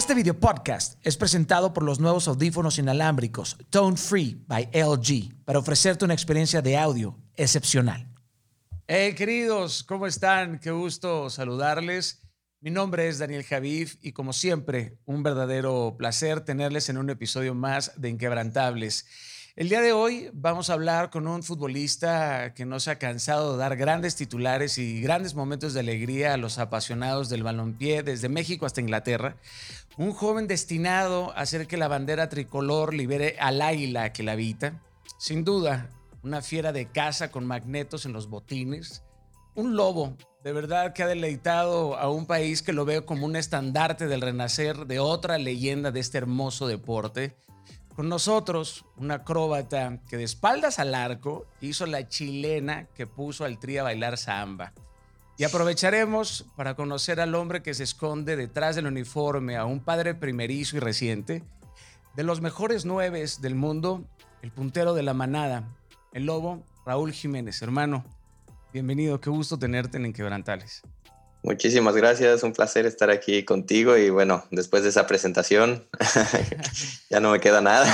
Este video podcast es presentado por los nuevos audífonos inalámbricos Tone Free by LG para ofrecerte una experiencia de audio excepcional. Hey queridos, ¿cómo están? Qué gusto saludarles. Mi nombre es Daniel Javif y como siempre, un verdadero placer tenerles en un episodio más de Inquebrantables. El día de hoy vamos a hablar con un futbolista que no se ha cansado de dar grandes titulares y grandes momentos de alegría a los apasionados del balompié desde México hasta Inglaterra. Un joven destinado a hacer que la bandera tricolor libere al águila que la habita. Sin duda, una fiera de caza con magnetos en los botines. Un lobo, de verdad que ha deleitado a un país que lo veo como un estandarte del renacer de otra leyenda de este hermoso deporte. Con nosotros, una acróbata que de espaldas al arco hizo la chilena que puso al tri a bailar samba. Y aprovecharemos para conocer al hombre que se esconde detrás del uniforme, a un padre primerizo y reciente, de los mejores nueves del mundo, el puntero de la manada, el lobo Raúl Jiménez. Hermano, bienvenido, qué gusto tenerte en Inquebrantales. Muchísimas gracias, un placer estar aquí contigo y bueno, después de esa presentación ya no me queda nada.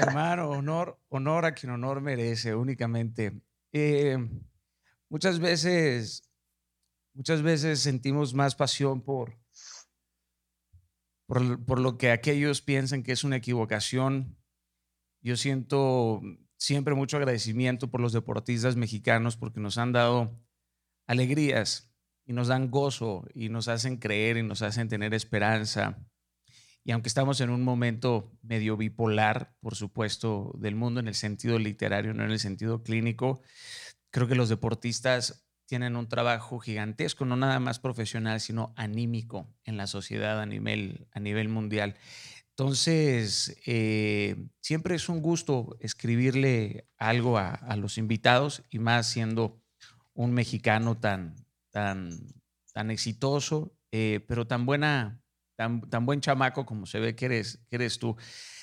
Hermano, honor, honor a quien honor merece únicamente. Eh, muchas veces, muchas veces sentimos más pasión por, por, por lo que aquellos piensan que es una equivocación. Yo siento siempre mucho agradecimiento por los deportistas mexicanos porque nos han dado alegrías y nos dan gozo y nos hacen creer y nos hacen tener esperanza. Y aunque estamos en un momento medio bipolar, por supuesto, del mundo en el sentido literario, no en el sentido clínico, creo que los deportistas tienen un trabajo gigantesco, no nada más profesional, sino anímico en la sociedad a nivel, a nivel mundial. Entonces, eh, siempre es un gusto escribirle algo a, a los invitados y más siendo un mexicano tan, tan, tan exitoso, eh, pero tan buena, tan, tan buen chamaco como se ve que eres, que eres tú.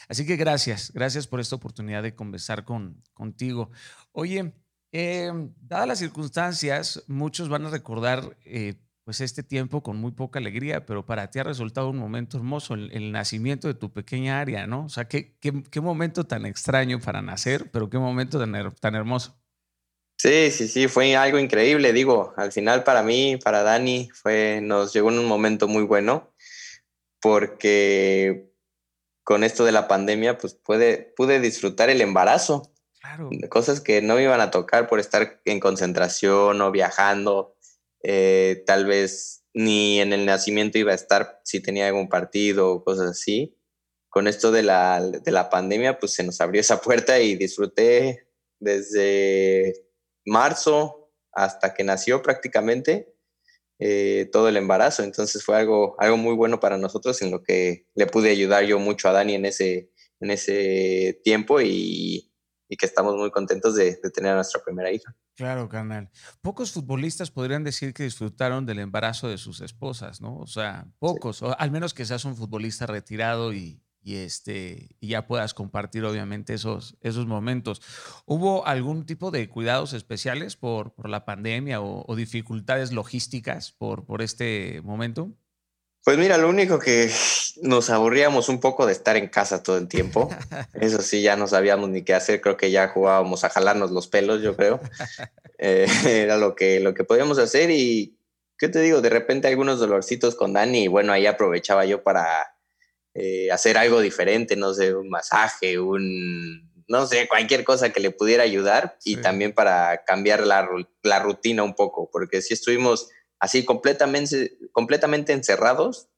Así que gracias, gracias por esta oportunidad de conversar con, contigo. Oye, em, dadas las circunstancias, muchos van a recordar eh, pues este tiempo con muy poca alegría, pero para ti ha resultado un momento hermoso, el, nacimiento de tu pequeña área, ¿no? O sea, qué, qué, qué, momento tan extraño para nacer, pero qué momento tan, tan hermoso. Sí, sí, sí, fue algo increíble. Digo, al final para mí, para Dani, fue, nos llegó en un momento muy bueno porque con esto de la pandemia, pues pude, pude disfrutar el embarazo. Claro. Cosas que no me iban a tocar por estar en concentración o viajando. Eh, tal vez ni en el nacimiento iba a estar si tenía algún partido o cosas así. Con esto de la, de la pandemia, pues se nos abrió esa puerta y disfruté desde marzo hasta que nació prácticamente eh, todo el embarazo. Entonces fue algo, algo muy bueno para nosotros en lo que le pude ayudar yo mucho a Dani en ese, en ese tiempo y, que estamos muy contentos de, tener a nuestra primera hija. Claro, canal. Pocos futbolistas podrían decir que disfrutaron del embarazo de sus esposas, ¿no? O sea, pocos, o al menos que seas un futbolista retirado y, y, este, y ya puedas compartir obviamente esos, esos momentos. ¿Hubo algún tipo de cuidados especiales por, por la pandemia o, dificultades logísticas por, por este momento? Pues mira, lo único que nos aburríamos un poco de estar en casa todo el tiempo. Eso sí, ya no sabíamos ni qué hacer. Creo que ya jugábamos a jalarnos los pelos, yo creo. Eh, era lo que, lo que podíamos hacer y, ¿qué te digo? De repente algunos dolorcitos con Dani y bueno, ahí aprovechaba yo para eh, hacer algo diferente, no sé, un masaje, un, no sé, cualquier cosa que le pudiera ayudar y también para cambiar la, la, rutina un poco, porque si estuvimos así completamente, completamente encerrados,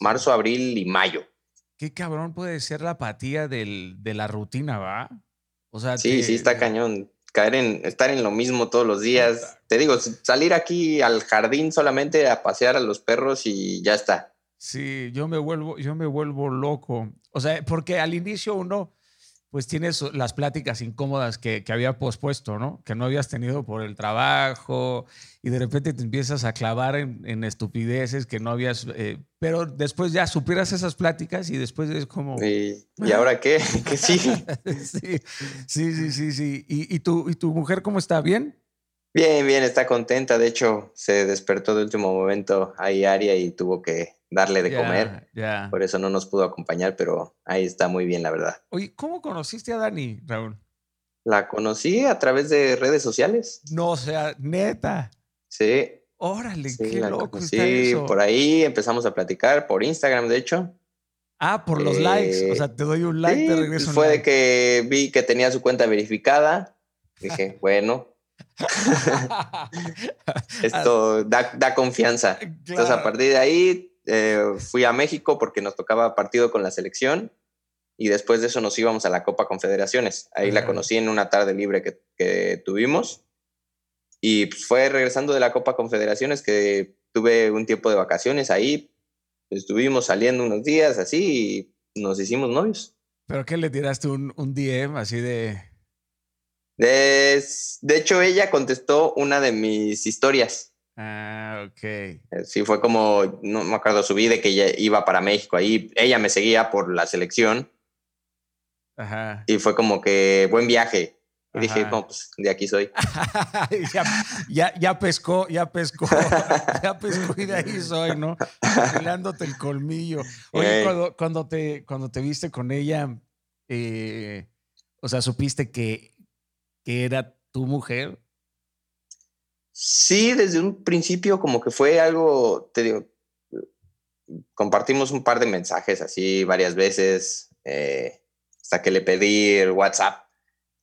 marzo, abril y mayo. Qué cabrón puede ser la apatía del, de la rutina, ¿va? O sea, sí, sí, está cañón. Caer en, estar en lo mismo todos los días. Te digo, salir aquí al jardín solamente a pasear a los perros y ya está. Sí, yo me vuelvo, yo me vuelvo loco. O sea, porque al inicio uno, pues tienes las pláticas incómodas que, que, había pospuesto, ¿no? Que no habías tenido por el trabajo y de repente te empiezas a clavar en, estupideces que no habías, eh, pero después ya supieras esas pláticas y después es como... ¿Y, ¿y ahora qué? ¿Qué sí? sí, sí, sí, sí. ¿Y, y, tu, ¿Y tu mujer cómo está? ¿Bien? Bien, bien, está contenta. De hecho, se despertó de último momento ahí Aria y tuvo que darle de comer. Por eso no nos pudo acompañar, pero ahí está muy bien, la verdad. Oye, ¿cómo conociste a Dani, Raúl? La conocí a través de redes sociales. No, o sea, neta. Sí. Órale, qué loco Sí, por ahí empezamos a platicar, por Instagram, de hecho. Ah, por los likes. O sea, te doy un like, te regreso un Fue de que vi que tenía su cuenta verificada. Dije, bueno. Esto da, confianza. Entonces, a partir de ahí, eh, fui a México porque nos tocaba partido con la selección. Y después de eso nos íbamos a la Copa Confederaciones. Ahí la conocí en una tarde libre que, que tuvimos. Y pues, fue regresando de la Copa Confederaciones que tuve un tiempo de vacaciones ahí, estuvimos saliendo unos días así y nos hicimos novios. ¿Pero qué le tiraste un, un DM así de...? de... De hecho, ella contestó una de mis historias. Ah, ok. Eh, sí, fue como, no me acuerdo, subí de que ella iba para México ahí. Ella me seguía por la selección. Ajá. Y fue como que buen viaje. Y dije, no, pues de aquí soy. ya, ya, pescó, ya pescó, ya pescó y de ahí soy, ¿no? Pelándote el colmillo. Oye, cuando, cuando, te, cuando te viste con ella, eh, o sea, supiste que, que era tu mujer. Sí, desde un principio como que fue algo, te digo, compartimos un par de mensajes así varias veces, eh, hasta que le pedí el WhatsApp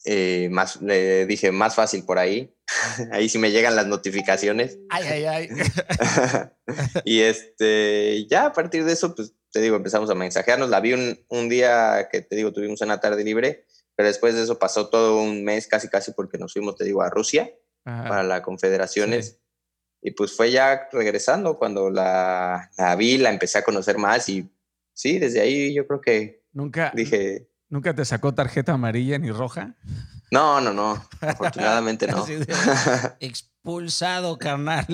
eh, más, le dije, más fácil por ahí. ahí sí me llegan las notificaciones. Ay, ay, ay. y este, ya a partir de eso, pues te digo, empezamos a mensajearnos. La vi un, un, día que te digo, tuvimos una tarde libre, pero después de eso pasó todo un mes casi, casi porque nos fuimos, te digo, a Rusia para las confederaciones. Y pues fue ya regresando cuando la, la vi, la empecé a conocer más y sí, desde ahí yo creo que nunca dije, ¿Nunca te sacó tarjeta amarilla ni roja? No, no, no. Afortunadamente no. expulsado, carnal.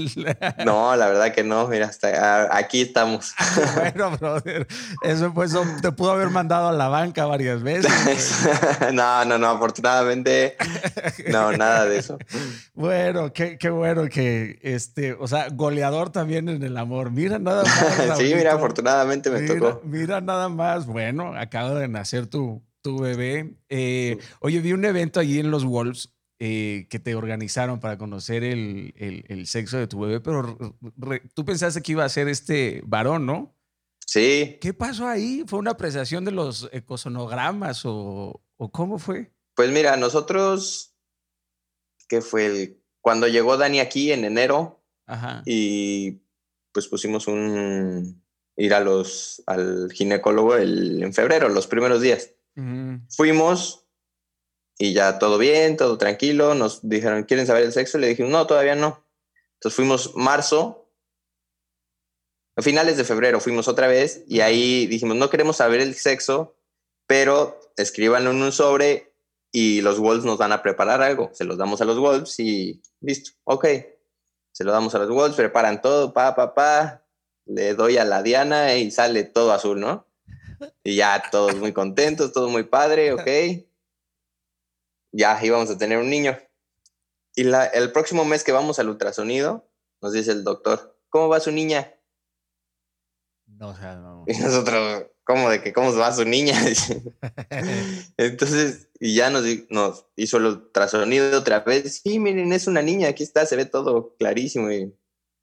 No, la verdad que no. Mira, hasta aquí estamos. bueno, brother. Eso, pues, te pudo haber mandado a la banca varias veces. no, no, no. Afortunadamente, no, nada de eso. Bueno, qué, qué, bueno que, este, o sea, goleador también en el amor. Mira nada más. sí, mira, afortunadamente me tocó. Mira nada más. Bueno, acaba de nacer tu, tu bebé. Eh, oye, vi un evento allí en los Wolves eh, que te organizaron para conocer el, el, sexo de tu bebé, pero tú pensaste que iba a ser este varón, ¿no? Sí. ¿Qué pasó ahí? ¿Fue una apreciación de los ecosonogramas o, o cómo fue? Pues mira, nosotros, que fue el, cuando llegó Dani aquí en enero y pues pusimos un, ir a los, al ginecólogo el, en febrero, los primeros días. Fuimos, y ya todo bien, todo tranquilo. Nos dijeron, ¿quieren saber el sexo? Le dijimos, no, todavía no. Entonces fuimos marzo, a finales de febrero fuimos otra vez y ahí dijimos, no queremos saber el sexo, pero escríbanlo en un sobre y los Wolves nos van a preparar algo. Se los damos a los Wolves y listo, ok. Se lo damos a los Wolves, preparan todo, pa, pa, pa. Le doy a la Diana y sale todo azul, ¿no? Y ya todos muy contentos, todo muy padre, ok ya íbamos a tener un niño. Y la, el próximo mes que vamos al ultrasonido, nos dice el doctor, ¿cómo va su niña? No, o sea, no. Y nosotros, ¿cómo de que cómo va su niña? Entonces, y ya nos, nos, hizo el ultrasonido otra vez. Sí, miren, es una niña, aquí está, se ve todo clarísimo. Y,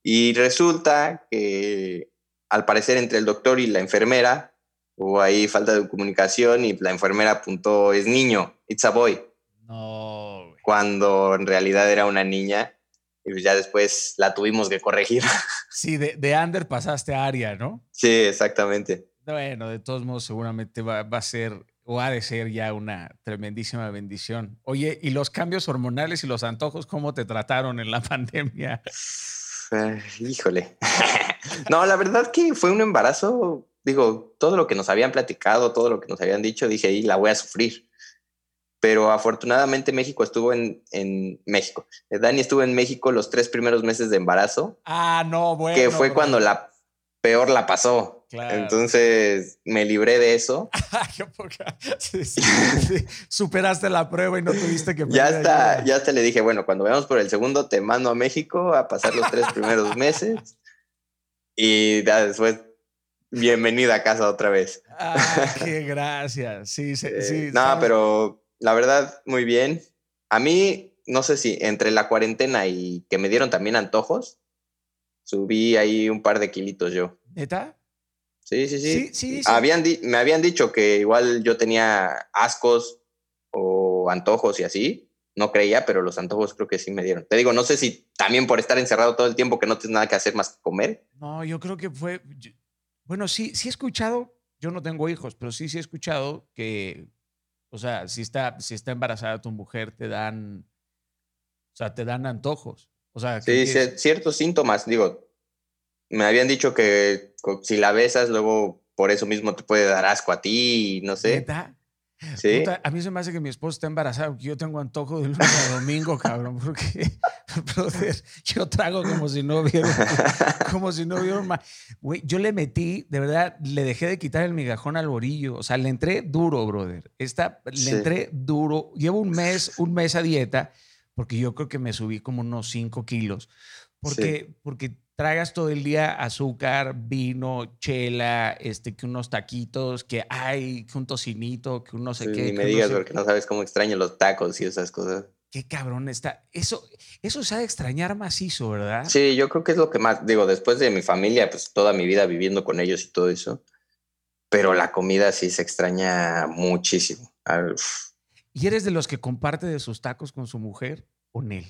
y resulta que al parecer entre el doctor y la enfermera hubo ahí falta de comunicación y la enfermera apuntó, es niño, it's a boy. No. Cuando en realidad era una niña y pues ya después la tuvimos que corregir. Sí, de, de Ander pasaste a Aria, ¿no? Sí, exactamente. Bueno, de todos modos seguramente va, va, a ser o ha de ser ya una tremendísima bendición. Oye, ¿y los cambios hormonales y los antojos cómo te trataron en la pandemia? híjole. no, la verdad que fue un embarazo, digo, todo lo que nos habían platicado, todo lo que nos habían dicho, dije, y la voy a sufrir pero afortunadamente México estuvo en, en, México. Dani estuvo en México los tres primeros meses de embarazo. Ah, no, bueno. Que fue cuando la peor la pasó. Entonces me libré de eso. sí, sí, Superaste la prueba y no tuviste que. ya está, ya hasta le dije, bueno, cuando veamos por el segundo te mando a México a pasar los tres primeros meses y ya después bienvenida a casa otra vez. Ah, qué gracias. Sí, sí, sí. no, pero la verdad, muy bien. A mí, no sé si entre la cuarentena y que me dieron también antojos, subí ahí un par de kilitos yo. ¿Neta? Sí, sí, sí. sí, Habían me habían dicho que igual yo tenía ascos o antojos y así. No creía, pero los antojos creo que sí me dieron. Te digo, no sé si también por estar encerrado todo el tiempo que no tienes nada que hacer más que comer. No, yo creo que fue. Bueno, sí, sí he escuchado. Yo no tengo hijos, pero sí, sí he escuchado que, o sea, si está, si está embarazada tu mujer, te dan, o sea, te dan antojos. O sea, sí, ciertos síntomas. Digo, me habían dicho que si la besas, luego por eso mismo te puede dar asco a ti, no sé. Sí. a mí se me hace que mi esposa está embarazada porque yo tengo antojo de lunes a domingo, cabrón, porque yo trago como si no hubiera, como si no hubiera más. Güey, yo le metí, de verdad, le dejé de quitar el migajón al borillo. O sea, le entré duro, brother. Esta, le entré duro. Llevo un mes, un mes a dieta porque yo creo que me subí como unos 5 kilos. Porque, porque tragas todo el día azúcar, vino, chela, este, que unos taquitos, que hay, que un tocinito, que uno sé sí, qué. Ni me digas porque no sabes cómo extraño los tacos y esas cosas. Qué cabrón está. Eso, eso sabe extrañar macizo, ¿verdad? Sí, yo creo que es lo que más, digo, después de mi familia, pues toda mi vida viviendo con ellos y todo eso, pero la comida sí se extraña muchísimo. ¿Y eres de los que comparte de sus tacos con su mujer o él?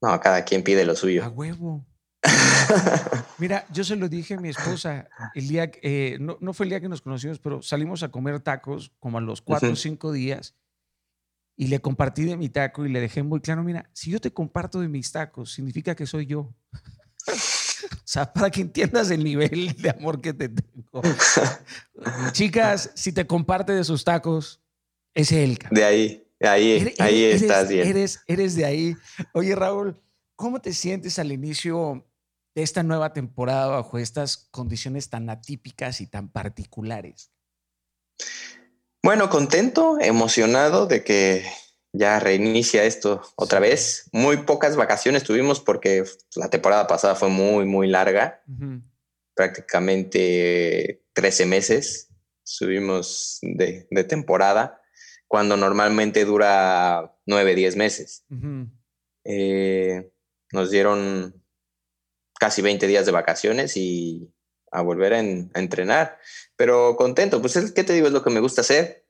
No, cada quien pide lo suyo. A huevo. Mira, yo se lo dije a mi esposa el día, eh, no, no, fue el día que nos conocimos, pero salimos a comer tacos como a los cuatro o cinco días y le compartí de mi taco y le dejé muy claro, mira, si yo te comparto de mis tacos, significa que soy yo. o sea, para que entiendas el nivel de amor que te tengo. Chicas, si te comparte de sus tacos, es él. De ahí, ahí, ahí estás bien. Eres, eres de ahí. Oye, Raúl, ¿cómo te sientes al inicio de esta nueva temporada bajo estas condiciones tan atípicas y tan particulares? Bueno, contento, emocionado de que ya reinicia esto otra vez. Muy pocas vacaciones tuvimos porque la temporada pasada fue muy, muy larga. Prácticamente 13 meses subimos de, temporada, cuando normalmente dura 9, 10 meses. Eh, nos dieron casi 20 días de vacaciones y a volver a, entrenar. Pero contento, pues es que te digo, es lo que me gusta hacer.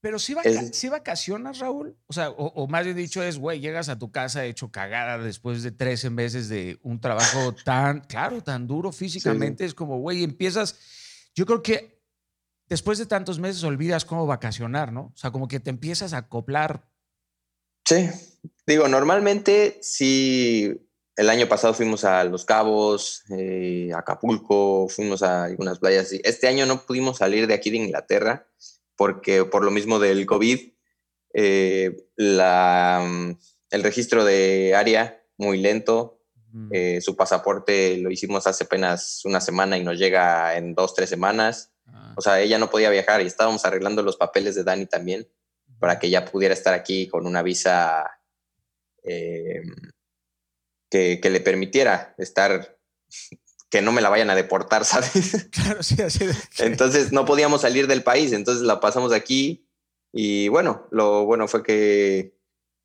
Pero si, si vacacionas, Raúl, o sea, o, más bien dicho es, güey, llegas a tu casa hecho cagada después de 13 meses de un trabajo tan, claro, tan duro físicamente, es como, güey, empiezas, yo creo que después de tantos meses olvidas cómo vacacionar, ¿no? O sea, como que te empiezas a acoplar. Sí, digo, normalmente si el año pasado fuimos a Los Cabos, eh, Acapulco, fuimos a algunas playas. Este año no pudimos salir de aquí de Inglaterra porque por lo mismo del COVID, eh, el registro de área muy lento. Eh, su pasaporte lo hicimos hace apenas una semana y nos llega en dos, tres semanas. Ah. O sea, ella no podía viajar y estábamos arreglando los papeles de Dani también para que ella pudiera estar aquí con una visa que, le permitiera estar, que no me la vayan a deportar, ¿sabes? Claro, sí, así Entonces no podíamos salir del país, entonces la pasamos aquí y bueno, lo bueno fue que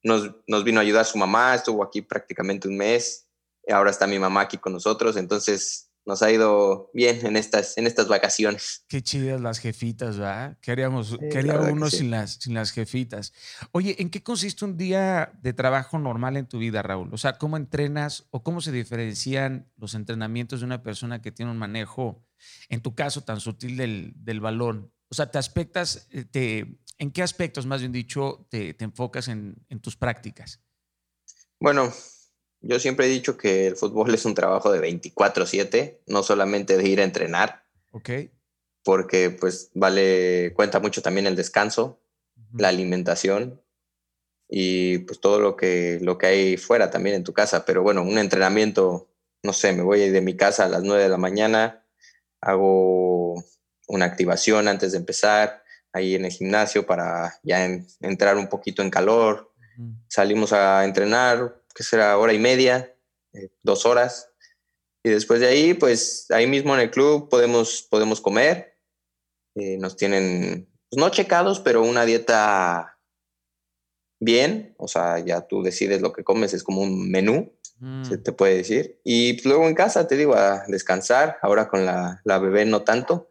nos, nos vino a ayudar su mamá, estuvo aquí prácticamente un mes, y ahora está mi mamá aquí con nosotros, entonces nos ha ido bien en estas, en estas vacaciones. Qué chidas las jefitas, ¿verdad? ¿Qué haríamos, uno sin, las, sin las jefitas? Oye, ¿en qué consiste un día de trabajo normal en tu vida, Raúl? O sea, ¿cómo entrenas o cómo se diferencian los entrenamientos de una persona que tiene un manejo, en tu caso, tan sutil del, del balón? O sea, ¿te aspectas, eh, te, ¿en qué aspectos, más bien dicho, te, te enfocas en, en tus prácticas? Bueno, yo siempre he dicho que el fútbol es un trabajo de 24/7, no solamente de ir a entrenar. Ok. Porque pues vale, cuenta mucho también el descanso, la alimentación y pues todo lo que, lo que hay fuera también en tu casa. Pero bueno, un entrenamiento, no sé, me voy de mi casa a las 9 de la mañana, hago una activación antes de empezar ahí en el gimnasio para ya entrar un poquito en calor. Salimos a entrenar, que será hora y media, eh, dos horas. Y después de ahí, pues ahí mismo en el club podemos, podemos comer. Eh, nos tienen, pues, no checados, pero una dieta bien. O sea, ya tú decides lo que comes, es como un menú, se mm. te puede decir. Y pues, luego en casa, te digo, a descansar. Ahora con la, la bebé no tanto,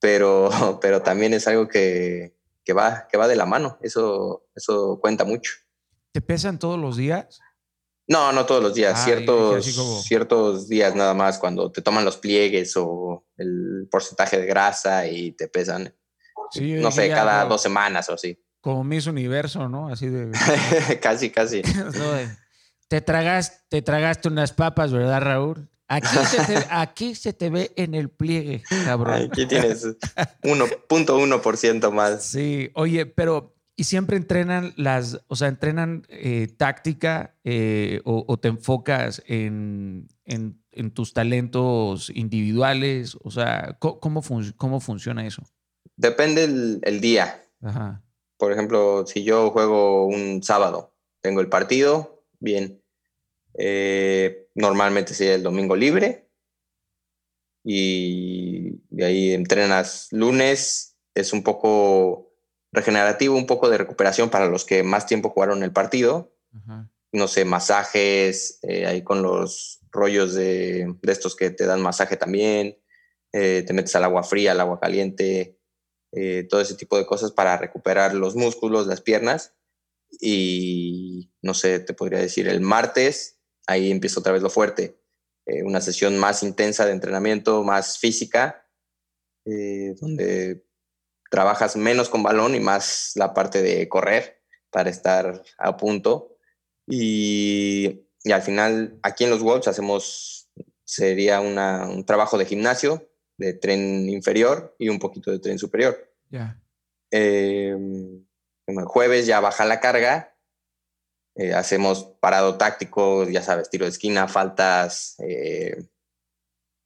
pero, pero también es algo que, que, va, que va de la mano. Eso, eso cuenta mucho. ¿Te pesan todos los días? No, no todos los días, ciertos, ciertos días nada más, cuando te toman los pliegues o el porcentaje de grasa y te pesan, no sé, cada dos semanas o así. Como Miss Universo, ¿no? Así de... casi, casi. te, tragas, te tragaste unas papas, ¿verdad, Raúl? Aquí se, te, aquí se te ve en el pliegue, cabrón. Aquí tienes 1.1% más. Sí, oye, pero y siempre entrenan las, o sea, entrenan eh, táctica eh, o, te enfocas en, tus talentos individuales, o sea, ¿cómo, cómo funciona eso? Depende el, día. Por ejemplo, si yo juego un sábado, tengo el partido, bien. Eh, normalmente sería el domingo libre y de ahí entrenas lunes, es un poco regenerativo, un poco de recuperación para los que más tiempo jugaron el partido. No sé, masajes, eh, ahí con los rollos de, estos que te dan masaje también, eh, te metes al agua fría, al agua caliente, eh, todo ese tipo de cosas para recuperar los músculos, las piernas. Y no sé, te podría decir, el martes, ahí empieza otra vez lo fuerte, una sesión más intensa de entrenamiento, más física, donde trabajas menos con balón y más la parte de correr para estar a punto. Y, al final, aquí en los Wolves hacemos, sería un trabajo de gimnasio, de tren inferior y un poquito de tren superior. Ya. Em, el jueves ya baja la carga, eh, hacemos parado táctico, ya sabes, tiro de esquina, faltas, eh,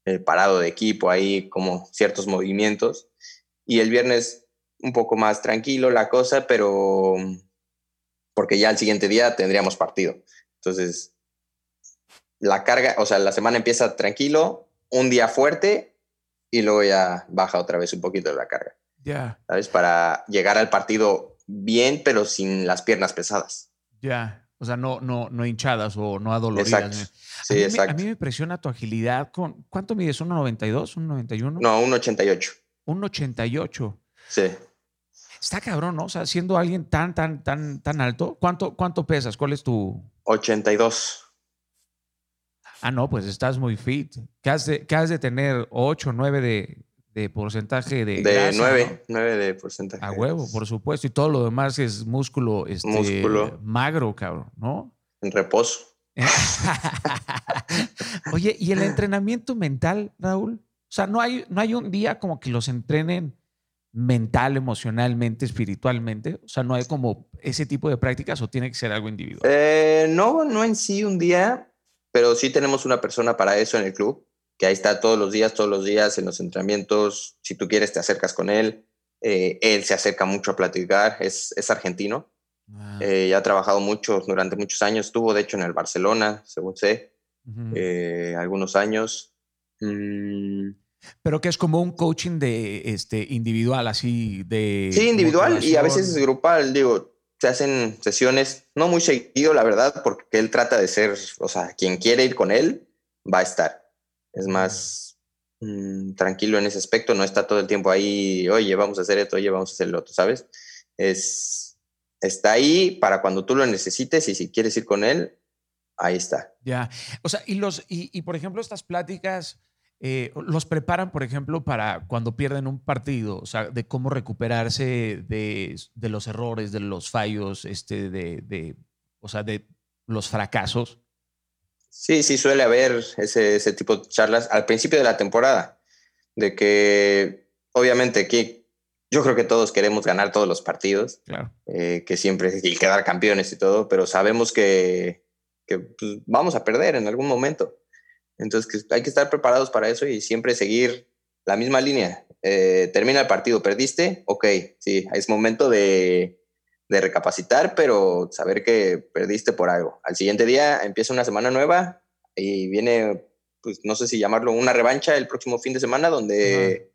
el parado de equipo ahí, como ciertos movimientos. Y el viernes un poco más tranquilo la cosa, pero porque ya el siguiente día tendríamos partido. Entonces, la carga, o sea, la semana empieza tranquilo, un día fuerte y luego ya baja otra vez un poquito la carga. Ya. ¿Sabes? Para llegar al partido bien, pero sin las piernas pesadas. Ya. O sea, no, no, no hinchadas o no adoloridas. Exacto. Sí, exacto. a mí me impresiona tu agilidad. Con, ¿Cuánto mides? ¿1.92? ¿1.91? No, 1.88. 1.88. Sí. Está cabrón, ¿no? O sea, siendo alguien tan, tan, tan, tan alto, ¿cuánto, cuánto pesas? ¿Cuál es tu...? 82. Ah, no, pues estás muy fit. ¿Qué has de, has de tener? ¿8, 9 de, de porcentaje de De 9, 9 de porcentaje. A huevo, por supuesto. Y todo lo demás es músculo, este, músculo. magro, cabrón, ¿no? En reposo. Oye, ¿y el entrenamiento mental, Raúl? O sea, no hay, no hay un día como que los entrenen mental, emocionalmente, espiritualmente? O sea, ¿no hay como ese tipo de prácticas o tiene que ser algo individual? Eh, no, no en sí un día, pero sí tenemos una persona para eso en el club, que ahí está todos los días, todos los días en los entrenamientos. Si tú quieres, te acercas con él. Eh, él se acerca mucho a platicar, es, es argentino. Ah. Eh, ya ha trabajado mucho durante muchos años. Estuvo, de hecho, en el Barcelona, según sé, algunos años. Mm, pero que es como un coaching de este individual, así de. Sí, individual y a veces es grupal. Digo, se hacen sesiones, no muy seguido, la verdad, porque él trata de ser, o sea, quien quiere ir con él, va a estar. Es más mm, tranquilo en ese aspecto, no está todo el tiempo ahí, oye, vamos a hacer esto, oye, vamos a hacer lo otro, ¿sabes? Es, está ahí para cuando tú lo necesites y si quieres ir con él, ahí está. Ya, o sea, y los, y, y por ejemplo, estas pláticas eh, los preparan, por ejemplo, para cuando pierden un partido, o sea, de cómo recuperarse de, los errores, de los fallos, este, de, o sea, de los fracasos. Sí, sí, suele haber ese, ese tipo de charlas al principio de la temporada, de que obviamente que yo creo que todos queremos ganar todos los partidos, eh, que siempre y quedar campeones y todo, pero sabemos que, que pues, vamos a perder en algún momento. Entonces hay que estar preparados para eso y siempre seguir la misma línea. Eh, termina el partido, perdiste, ok, sí, es momento de, de, recapacitar, pero saber que perdiste por algo. Al siguiente día empieza una semana nueva y viene pues no sé si llamarlo una revancha el próximo fin de semana donde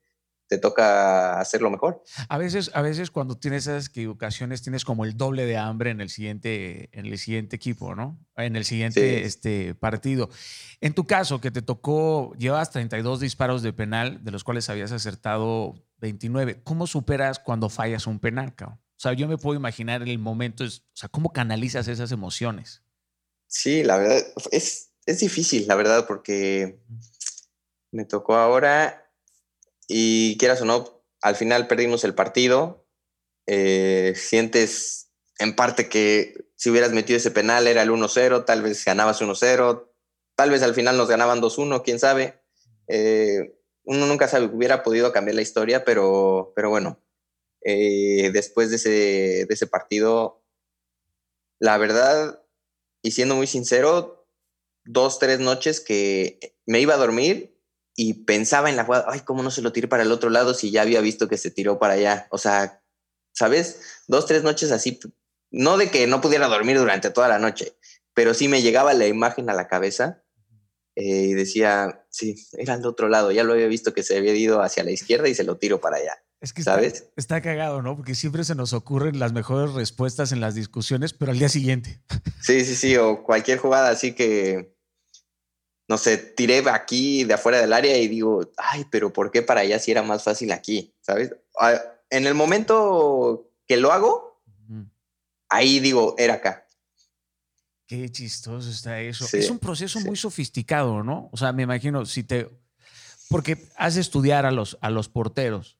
te toca hacerlo mejor. A veces, a veces cuando tienes esas equivocaciones tienes como el doble de hambre en el siguiente, en el siguiente equipo, ¿no? En el siguiente este, partido. En tu caso, que te tocó, llevas 32 disparos de penal, de los cuales habías acertado 29. ¿Cómo superas cuando fallas un penal, cabrón? O sea, yo me puedo imaginar el momento, o sea, ¿cómo canalizas esas emociones? Sí, la verdad, es, es difícil, la verdad, porque me tocó ahora y quieras o no, al final perdimos el partido. Eh, sientes en parte que si hubieras metido ese penal era el 1-0, tal vez ganabas 1-0, tal vez al final nos ganaban 2-1, quién sabe. Eh, uno nunca sabe, hubiera podido cambiar la historia, pero, pero bueno, eh, después de ese, de ese partido, la verdad, y siendo muy sincero, dos, tres noches que me iba a dormir y pensaba en la jugada, ay, ¿cómo no se lo tiré para el otro lado si ya había visto que se tiró para allá? O sea, ¿sabes? Dos, tres noches así, no de que no pudiera dormir durante toda la noche, pero sí me llegaba la imagen a la cabeza eh, y decía, sí, era al otro lado, ya lo había visto que se había ido hacia la izquierda y se lo tiro para allá. Es que ¿sabes? Está, está cagado, ¿no? Porque siempre se nos ocurren las mejores respuestas en las discusiones, pero al día siguiente. Sí, sí, sí, o cualquier jugada así que, no sé, tiré aquí de afuera del área y digo, ay, pero ¿por qué para allá si era más fácil aquí? ¿Sabes? En el momento que lo hago, ahí digo, era acá. Qué chistoso está eso. es un proceso muy sofisticado, ¿no? O sea, me imagino, si te... Porque has de estudiar a los, a los porteros.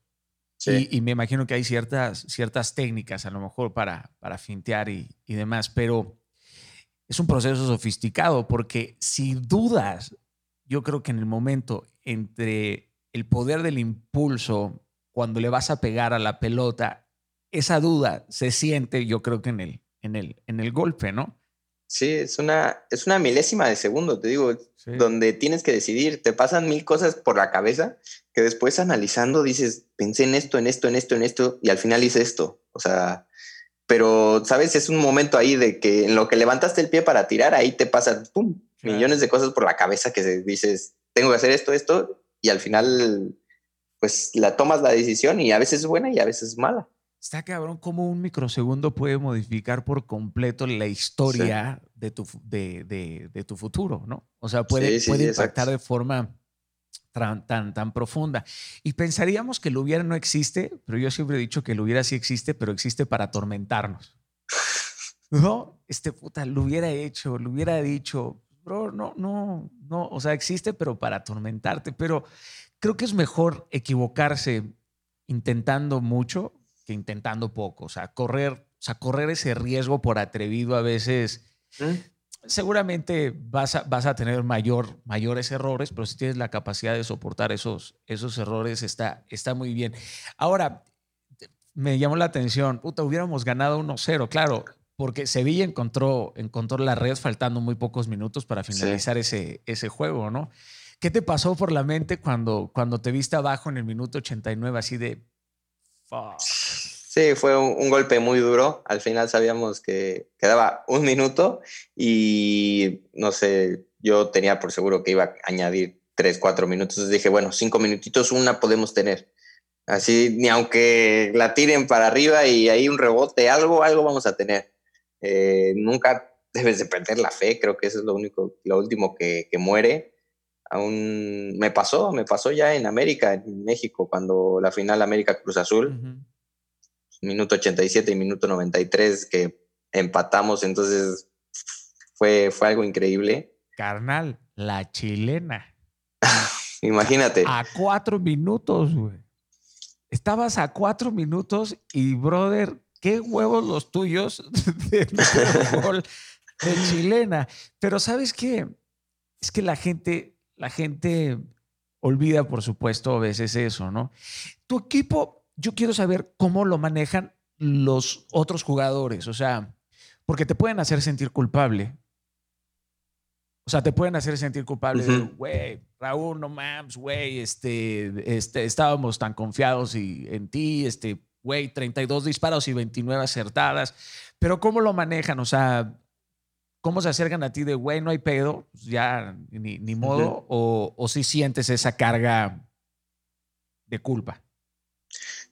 Y, y, me imagino que hay ciertas, ciertas técnicas a lo mejor para, para fintear y, y demás, pero es un proceso sofisticado porque si dudas, yo creo que en el momento entre el poder del impulso, cuando le vas a pegar a la pelota, esa duda se siente, yo creo que en el, en el, en el golpe, ¿no? Sí, es una, es una milésima de segundo, te digo, donde tienes que decidir, te pasan mil cosas por la cabeza que después analizando dices, pensé en esto, en esto, en esto, en esto, y al final hice esto. O sea, pero, ¿sabes? Es un momento ahí de que en lo que levantaste el pie para tirar, ahí te pasan, ¡pum!, millones de cosas por la cabeza que dices, tengo que hacer esto, esto, y al final, pues la tomas la decisión y a veces es buena y a veces es mala. Está cabrón cómo un microsegundo puede modificar por completo la historia de, tu, de, de, tu futuro, ¿no? O sea, puede, puede impactar de forma tan, tan, profunda. Y pensaríamos que lo hubiera no existe, pero yo siempre he dicho que lo hubiera sí existe, pero existe para atormentarnos. No, este puta, lo hubiera hecho, lo hubiera dicho, bro, no, no, no, o sea, existe, pero para atormentarte. Pero creo que es mejor equivocarse intentando mucho que intentando poco. O sea, correr, o sea, correr ese riesgo por atrevido a veces. ¿Mm? Seguramente vas a, vas a tener mayor, mayores errores, pero si tienes la capacidad de soportar esos, esos errores, está, está muy bien. Ahora, me llamó la atención, puta, hubiéramos ganado 1-0, claro, porque Sevilla encontró, encontró la red faltando muy pocos minutos para finalizar ese, ese juego, ¿no? ¿Qué te pasó por la mente cuando, cuando te viste abajo en el minuto 89 así de... Sí, fue un, golpe muy duro. Al final sabíamos que quedaba un minuto y no sé, yo tenía por seguro que iba a añadir tres, cuatro minutos. Entonces dije, bueno, cinco minutitos, una podemos tener. Así, ni aunque la tiren para arriba y hay un rebote, algo, algo vamos a tener. Eh, nunca debes de perder la fe, creo que eso es lo único, lo último que, muere. Aún me pasó, me pasó ya en América, en México, cuando la final América Cruz Azul minuto 87 y minuto 93 que empatamos, entonces fue, fue algo increíble. Carnal, la chilena. Imagínate. A cuatro minutos, güey. Estabas a cuatro minutos y, brother, qué huevos los tuyos de gol de chilena. Pero ¿sabes qué? Es que la gente, la gente olvida, por supuesto, a veces eso, ¿no? Tu equipo yo quiero saber cómo lo manejan los otros jugadores, o sea, porque te pueden hacer sentir culpable. O sea, te pueden hacer sentir culpable güey, Raúl, no mames, güey, este, este, estábamos tan confiados y, en ti, este, güey, 32 disparos y 29 acertadas. Pero ¿cómo lo manejan? O sea, ¿cómo se acercan a ti de, güey, no hay pedo, pues ya ni, ni modo, o, o si sientes esa carga de culpa?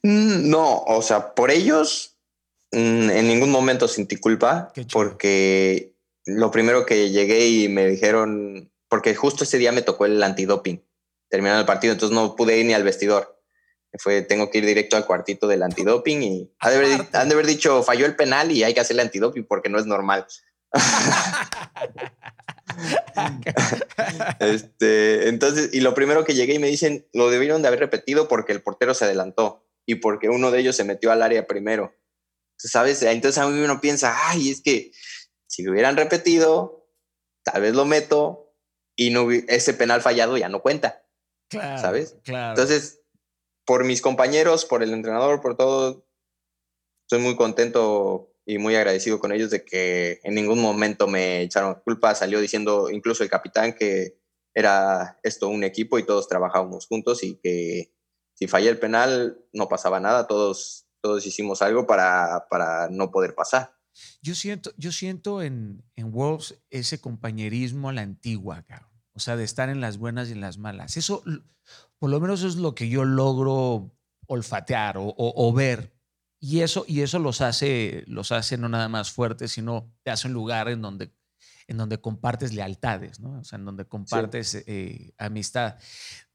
Mm, no, o sea, por ellos mm, en ningún momento sentí culpa porque lo primero que llegué y me dijeron, porque justo ese día me tocó el antidoping, terminando el partido, entonces no pude ir ni al vestidor. Fue, tengo que ir directo al cuartito del antidoping y han de, haber, han de haber dicho, falló el penal y hay que hacerle antidoping porque no es normal. este, entonces, y lo primero que llegué y me dicen, lo debieron de haber repetido porque el portero se adelantó y porque uno de ellos se metió al área primero. ¿Sabes? Entonces a mí uno piensa, ay, es que si lo hubieran repetido, tal vez lo meto y no, ese penal fallado ya no cuenta. ¿Sabes? Entonces, por mis compañeros, por el entrenador, por todo, estoy muy contento y muy agradecido con ellos de que en ningún momento me echaron culpa. Salió diciendo incluso el capitán que era esto un equipo y todos trabajábamos juntos y que si falla el penal no pasaba nada, todos, todos hicimos algo para, para no poder pasar. Yo siento, yo siento en, en Wolves ese compañerismo a la antigua, O sea, de estar en las buenas y en las malas. Eso, por lo menos es lo que yo logro olfatear o, ver. Y eso, y eso los, hace, los hace no nada más fuertes, sino te hace un lugar en donde, en donde compartes lealtades, ¿no? O sea, en donde compartes eh, amistad.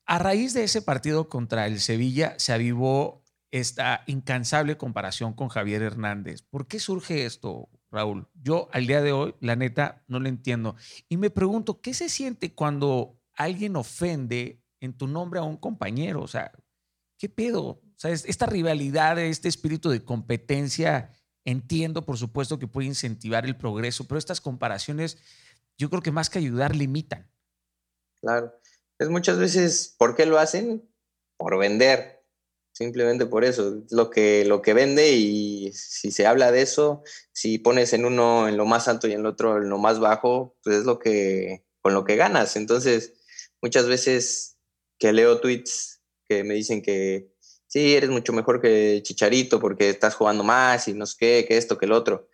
A raíz de ese partido contra el Sevilla se avivó esta incansable comparación con Javier Hernández. ¿Por qué surge esto, Raúl? Yo al día de hoy, la neta, no lo entiendo. Y me pregunto, ¿qué se siente cuando alguien ofende en tu nombre a un compañero? O sea, ¿qué pedo? O sea, esta rivalidad, este espíritu de competencia, entiendo, por supuesto, que puede incentivar el progreso, pero estas comparaciones, yo creo que más que ayudar, limitan. Claro es muchas veces, ¿por qué lo hacen? Por vender, simplemente por eso, lo que, lo que vende y si se habla de eso, si pones en uno en lo más alto y en el otro en lo más bajo, pues es lo que, con lo que ganas. Entonces, muchas veces que leo tweets que me dicen que sí, eres mucho mejor que Chicharito porque estás jugando más y no sé qué, que esto, que el otro.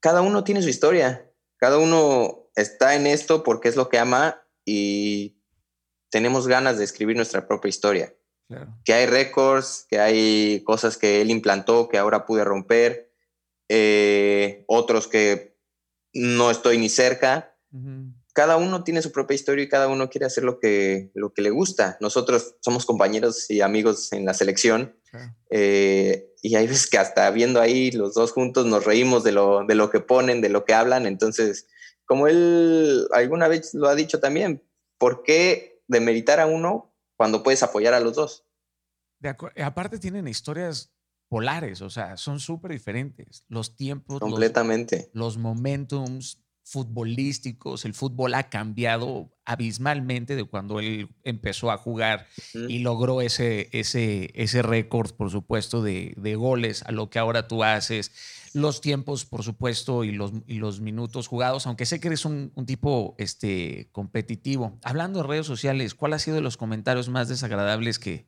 Cada uno tiene su historia, cada uno está en esto porque es lo que ama y tenemos ganas de escribir nuestra propia historia. Que hay récords, que hay cosas que él implantó que ahora pude romper, eh, otros que no estoy ni cerca. Cada uno tiene su propia historia y cada uno quiere hacer lo que, lo que le gusta. Nosotros somos compañeros y amigos en la selección eh, y hay veces que hasta viendo ahí los dos juntos nos reímos de lo, de lo que ponen, de lo que hablan. Entonces, como él alguna vez lo ha dicho también, ¿por qué demeritar a uno cuando puedes apoyar a los dos? aparte tienen historias polares, o sea, son súper diferentes. Los tiempos, completamente. Los, los, momentums futbolísticos, el fútbol ha cambiado abismalmente de cuando él empezó a jugar y logró ese, ese, ese récord, por supuesto, de, de goles a lo que ahora tú haces los tiempos, por supuesto, y los, y los minutos jugados, aunque sé que eres un, tipo este, competitivo. Hablando de redes sociales, ¿cuál ha sido los comentarios más desagradables que,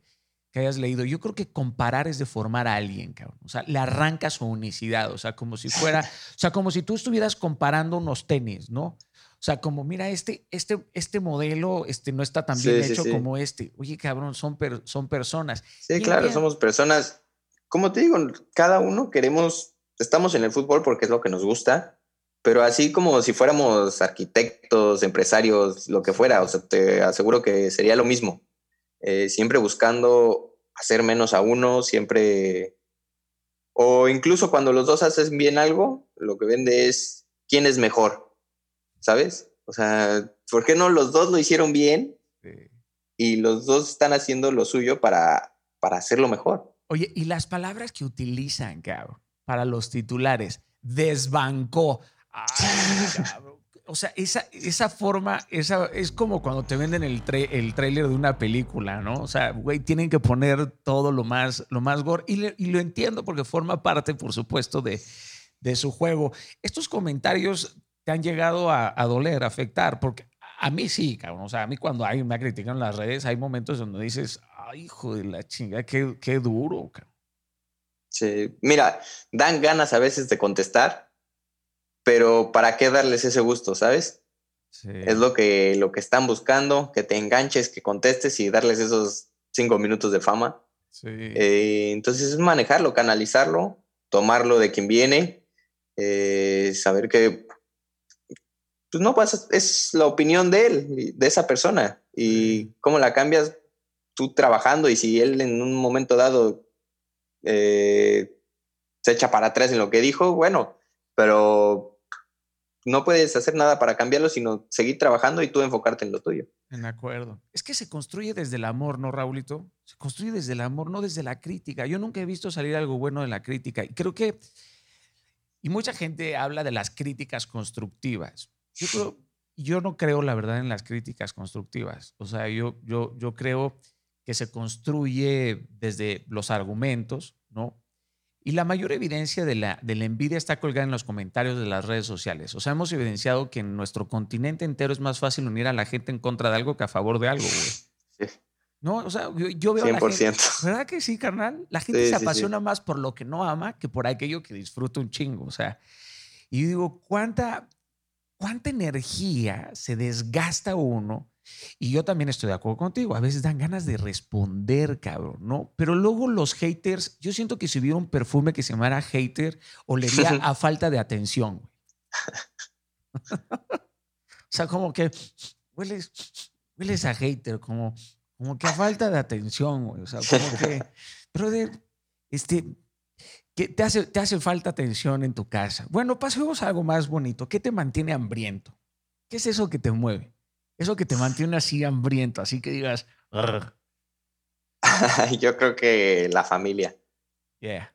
que hayas leído? Yo creo que comparar es deformar a alguien, cabrón. O sea, le arranca su unicidad, o sea, como si fuera, o sea, como si tú estuvieras comparando unos tenis, ¿no? O sea, como, mira, este, este, este modelo este, no está tan bien hecho como este. Oye, cabrón, son, son personas. Sí, claro, somos personas. Como te digo, cada uno queremos estamos en el fútbol porque es lo que nos gusta, pero así como si fuéramos arquitectos, empresarios, lo que fuera, o sea, te aseguro que sería lo mismo. Eh, siempre buscando hacer menos a uno, siempre... O incluso cuando los dos hacen bien algo, lo que vende es quién es mejor, ¿sabes? O sea, ¿por qué no los dos lo hicieron bien? Y los dos están haciendo lo suyo para, para hacerlo mejor. Oye, y las palabras que utilizan, cabrón para los titulares. Desbancó. o sea, esa, esa forma, esa, es como cuando te venden el, el trailer de una película, ¿no? O sea, güey, tienen que poner todo lo más, lo más gore. Y, lo entiendo porque forma parte, por supuesto, de, de su juego. Estos comentarios te han llegado a, doler, a afectar, porque a mí sí, cabrón. O sea, a mí cuando hay, me critican en las redes, hay momentos donde dices, ay, hijo de la chinga, qué, qué duro, cabrón. Sí, mira, dan ganas a veces de contestar, pero ¿para qué darles ese gusto, sabes? Es lo que, lo que están buscando, que te enganches, que contestes y darles esos cinco minutos de fama. Eh, entonces es manejarlo, canalizarlo, tomarlo de quien viene, eh, saber que pues no pasa, es la opinión de él, de esa persona, y cómo la cambias tú trabajando y si él en un momento dado eh, se echa para atrás en lo que dijo, bueno, pero no puedes hacer nada para cambiarlo, sino seguir trabajando y tú enfocarte en lo tuyo. De acuerdo. Es que se construye desde el amor, ¿no, Raulito? Se construye desde el amor, no desde la crítica. Yo nunca he visto salir algo bueno de la crítica. Y creo que, y mucha gente habla de las críticas constructivas. Yo, yo no creo, la verdad, en las críticas constructivas. O sea, yo, yo, yo creo que se construye desde los argumentos, ¿no? Y la mayor evidencia de la, de la envidia está colgada en los comentarios de las redes sociales. O sea, hemos evidenciado que en nuestro continente entero es más fácil unir a la gente en contra de algo que a favor de algo, güey. Sí. No, o sea, yo, veo 100%. a la gente, ¿verdad que sí, carnal? La gente se apasiona más por lo que no ama que por aquello que disfruta un chingo, o sea. Y digo, ¿cuánta, cuánta energía se desgasta uno y yo también estoy de acuerdo contigo. A veces dan ganas de responder, cabrón, ¿no? Pero luego los haters, yo siento que si hubiera un perfume que se llamara hater, olería a falta de atención, o sea, como que hueles, hueles a hater, como, como que a falta de atención, güey. O sea, como que, brother, este, que te hace, te hace falta atención en tu casa. Bueno, pasemos a algo más bonito. ¿Qué te mantiene hambriento? ¿Qué es eso que te mueve? Eso que te mantiene así hambriento, así que digas. Yo creo que la familia. Yeah.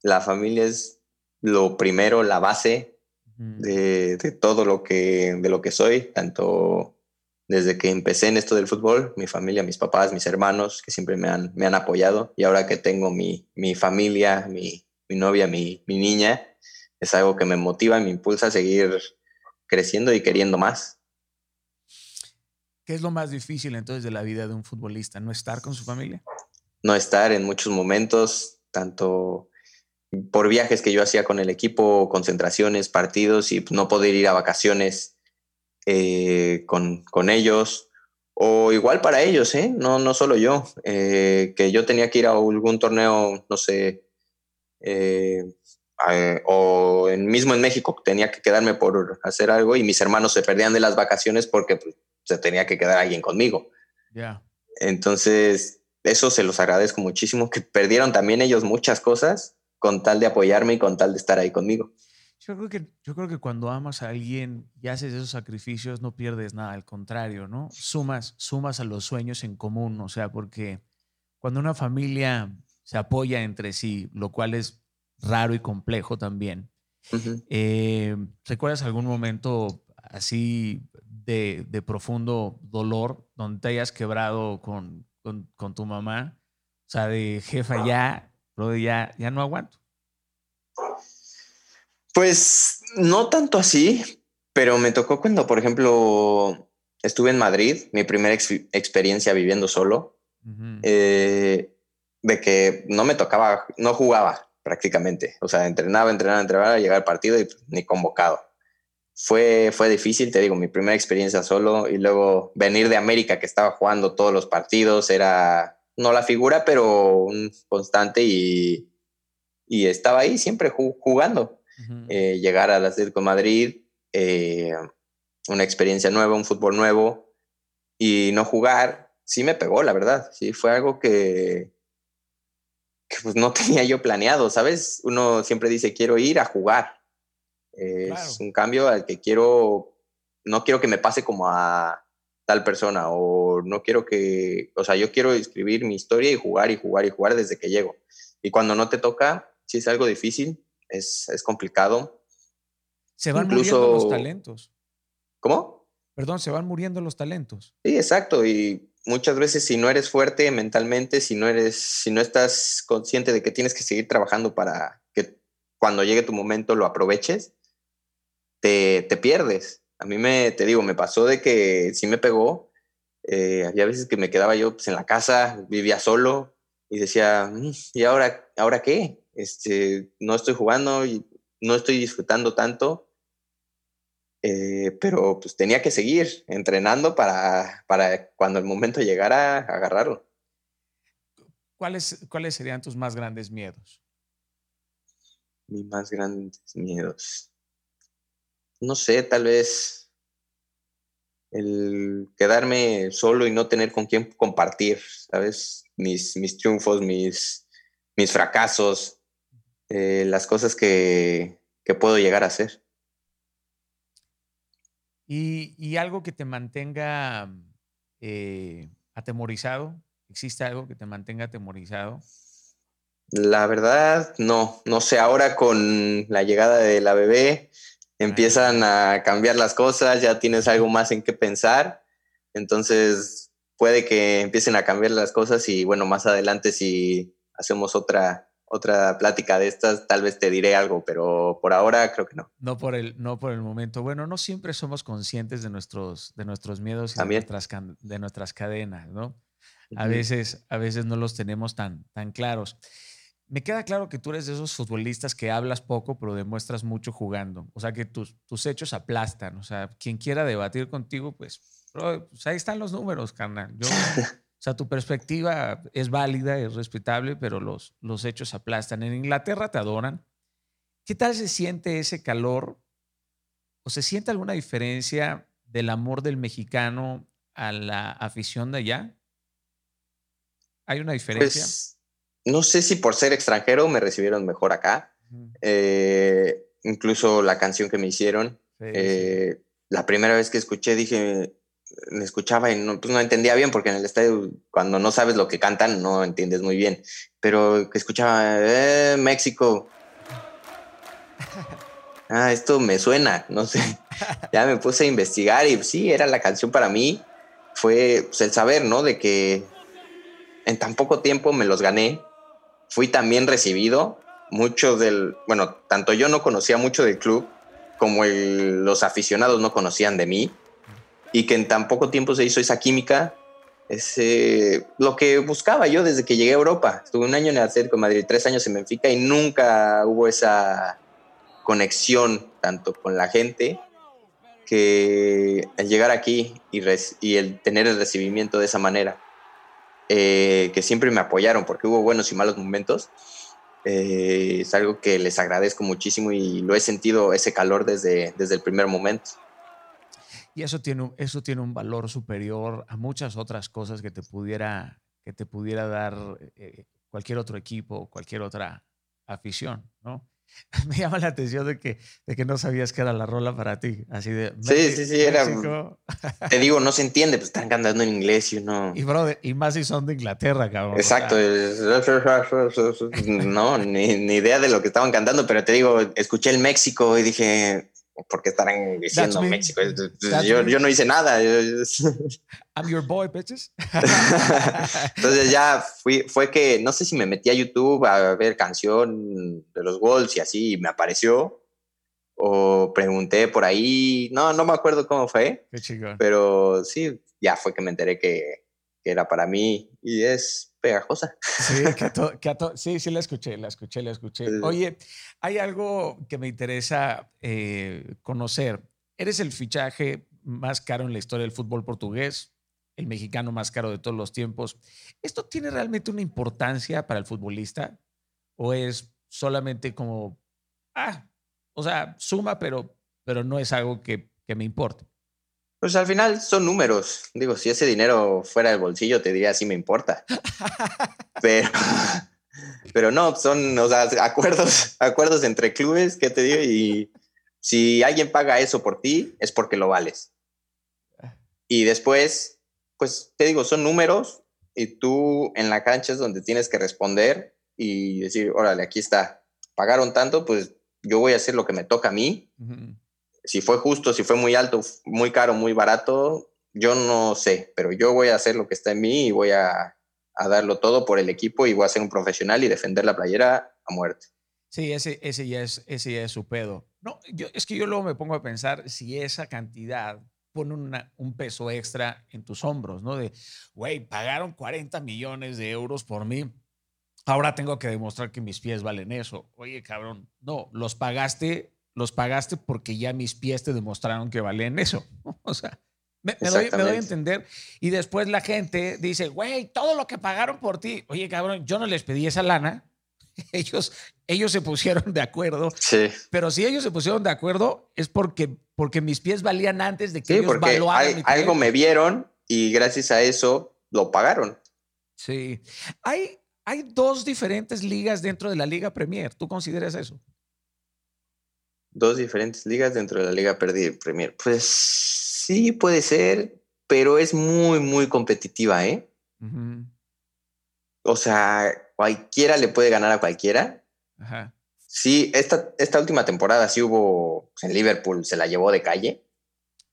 La familia es lo primero, la base de, todo lo que, de lo que soy, tanto desde que empecé en esto del fútbol, mi familia, mis papás, mis hermanos, que siempre me han, me han apoyado, y ahora que tengo mi, mi familia, mi, mi novia, mi, mi niña, es algo que me motiva y me impulsa a seguir creciendo y queriendo más. ¿Qué es lo más difícil entonces de la vida de un futbolista? ¿No estar con su familia? No estar en muchos momentos, tanto por viajes que yo hacía con el equipo, concentraciones, partidos y no poder ir a vacaciones eh, con, con, ellos. O igual para ellos, ¿eh? no, no solo yo, eh, que yo tenía que ir a algún torneo, no sé, eh, o en, mismo en México tenía que quedarme por hacer algo y mis hermanos se perdían de las vacaciones porque pues, se tenía que quedar alguien conmigo. Entonces, eso se los agradezco muchísimo, que perdieron también ellos muchas cosas con tal de apoyarme y con tal de estar ahí conmigo. Yo creo que, yo creo que cuando amas a alguien y haces esos sacrificios no pierdes nada, al contrario, ¿no? Sumas, sumas a los sueños en común, o sea, porque cuando una familia se apoya entre sí, lo cual es raro y complejo también. Eh, ¿Recuerdas algún momento así de, profundo dolor, donde te hayas quebrado con, con, tu mamá? O sea, de jefa, ya, bro, ya, ya no aguanto. Pues no tanto así, pero me tocó cuando, por ejemplo, estuve en Madrid, mi primera experiencia viviendo solo, eh, de que no me tocaba, no jugaba prácticamente. O sea, entrenaba, entrenaba, entrenaba, llegaba al partido y ni convocado fue, fue difícil, te digo, mi primera experiencia solo y luego venir de América que estaba jugando todos los partidos, era no la figura, pero un constante y, y estaba ahí siempre jugando. Eh, llegar a la Atlético de Madrid, eh, una experiencia nueva, un fútbol nuevo y no jugar, sí me pegó, la verdad, sí, fue algo que, que pues no tenía yo planeado, ¿sabes? Uno siempre dice, quiero ir a jugar, es un cambio al que quiero, no quiero que me pase como a tal persona o no quiero que, o sea, yo quiero escribir mi historia y jugar y jugar y jugar desde que llego. Y cuando no te toca, si es algo difícil, es, es complicado. Se van muriendo los talentos. ¿Cómo? Perdón, se van muriendo los talentos. Sí, exacto. Y muchas veces si no eres fuerte mentalmente, si no eres, si no estás consciente de que tienes que seguir trabajando para que cuando llegue tu momento lo aproveches, te, te, pierdes. A mí me, te digo, me pasó de que sí me pegó. Eh, había veces que me quedaba yo pues, en la casa, vivía solo y decía, mm, ¿y ahora, ahora qué? Este, no estoy jugando y no estoy disfrutando tanto. Eh, pero pues tenía que seguir entrenando para, para cuando el momento llegara agarrarlo. ¿Cuáles, ¿Cuáles serían tus más grandes miedos? Mis más grandes miedos. No sé, tal vez el quedarme solo y no tener con quién compartir, ¿sabes? Mis, mis triunfos, mis, mis fracasos, eh, las cosas que, puedo llegar a hacer. ¿Y, algo que te mantenga eh, atemorizado? ¿Existe algo que te mantenga atemorizado? La verdad, no. No sé, ahora con la llegada de la bebé, empiezan a cambiar las cosas, ya tienes algo más en qué pensar. Entonces, puede que empiecen a cambiar las cosas y bueno, más adelante si hacemos otra otra plática de estas, tal vez te diré algo, pero por ahora creo que no. No por el, no por el momento. Bueno, no siempre somos conscientes de nuestros, de nuestros miedos y de nuestras, de nuestras, cadenas, ¿no? A veces, a veces no los tenemos tan, tan claros. Me queda claro que tú eres de esos futbolistas que hablas poco, pero demuestras mucho jugando. O sea, que tus, tus hechos aplastan. O sea, quien quiera debatir contigo, pues, pues ahí están los números, carnal. Yo, O sea, tu perspectiva es válida, es respetable, pero los, los hechos aplastan. En Inglaterra te adoran. ¿Qué tal se siente ese calor? ¿O se siente alguna diferencia del amor del mexicano a la afición de allá? ¿Hay una diferencia? Pues, no sé si por ser extranjero me recibieron mejor acá. Eh, incluso la canción que me hicieron, eh, la primera vez que escuché dije, me escuchaba y no, pues no entendía bien porque en el estadio cuando no sabes lo que cantan no entiendes muy bien, pero que escuchaba eh, México. Ah, esto me suena, no sé. Ya me puse a investigar y sí, era la canción para mí. Fue pues, el saber, ¿no? De que en tan poco tiempo me los gané. Fui también recibido. Mucho del, bueno, tanto yo no conocía mucho del club como los aficionados no conocían de mí y que en tan poco tiempo se hizo esa química, es lo que buscaba yo desde que llegué a Europa. Estuve un año en el Atlético de Madrid, tres años en Benfica y nunca hubo esa conexión tanto con la gente que al llegar aquí y, el tener el recibimiento de esa manera, eh, que siempre me apoyaron porque hubo buenos y malos momentos, eh, es algo que les agradezco muchísimo y lo he sentido ese calor desde, desde el primer momento. Y eso tiene, eso tiene un valor superior a muchas otras cosas que te pudiera, que te pudiera dar eh, cualquier otro equipo, cualquier otra afición, ¿no? Me llama la atención de que, de que no sabías que era la rola para ti, así de... Sí, sí, sí, era... Te digo, no se entiende, pues están cantando en inglés y uno... Y, y más si son de Inglaterra, cabrón. Exacto. No, ni, ni idea de lo que estaban cantando, pero te digo, escuché el México y dije, porque estarán diciendo México. Yo, yo, no hice nada. I'm your boy, bitches. Entonces ya fui, fue que no sé si me metí a YouTube a ver canción de los Wolves y así y me apareció. O pregunté por ahí. No, no me acuerdo cómo fue. Pero sí, ya fue que me enteré que, que era para mí y es pegajosa. Sí, que sí, sí, la escuché, la escuché, la escuché. Oye, hay algo que me interesa eh, conocer. Eres el fichaje más caro en la historia del fútbol portugués, el mexicano más caro de todos los tiempos. ¿Esto tiene realmente una importancia para el futbolista? ¿O es solamente como, ah, o sea, suma, pero, pero no es algo que, que me importe? Pues al final son números. Digo, si ese dinero fuera del bolsillo, te diría sí me importa. pero, pero no, son acuerdos, acuerdos entre clubes, ¿qué te digo? Y si alguien paga eso por ti, es porque lo vales. Y después, pues te digo, son números y tú en la cancha es donde tienes que responder y decir, órale, aquí está. Pagaron tanto, pues yo voy a hacer lo que me toca a mí si fue justo, si fue muy alto, muy caro, muy barato, yo no sé, pero yo voy a hacer lo que está en mí y voy a, darlo todo por el equipo y voy a ser un profesional y defender la playera a muerte. Sí, ese, ese, ya, es, ese ya es su pedo. No, yo, es que yo luego me pongo a pensar si esa cantidad pone un peso extra en tus hombros, ¿no? De, güey, pagaron 40 millones de euros por mí, ahora tengo que demostrar que mis pies valen eso. Oye, cabrón, no, los pagaste los pagaste porque ya mis pies te demostraron que valen eso. o sea, me, doy, a entender. Y después la gente dice, güey, todo lo que pagaron por ti. Oye, cabrón, yo no les pedí esa lana. Ellos, ellos se pusieron de acuerdo. Sí. Pero si ellos se pusieron de acuerdo es porque, porque mis pies valían antes de que ellos porque algo me vieron y gracias a eso lo pagaron. Sí. Hay, hay dos diferentes ligas dentro de la Liga Premier. ¿Tú consideras eso? Dos diferentes ligas dentro de la Liga Premier. Pues sí, puede ser, pero es muy, muy competitiva, ¿eh? O sea, cualquiera le puede ganar a cualquiera. Ajá. Sí, esta, esta última temporada sí hubo, pues, en Liverpool se la llevó de calle.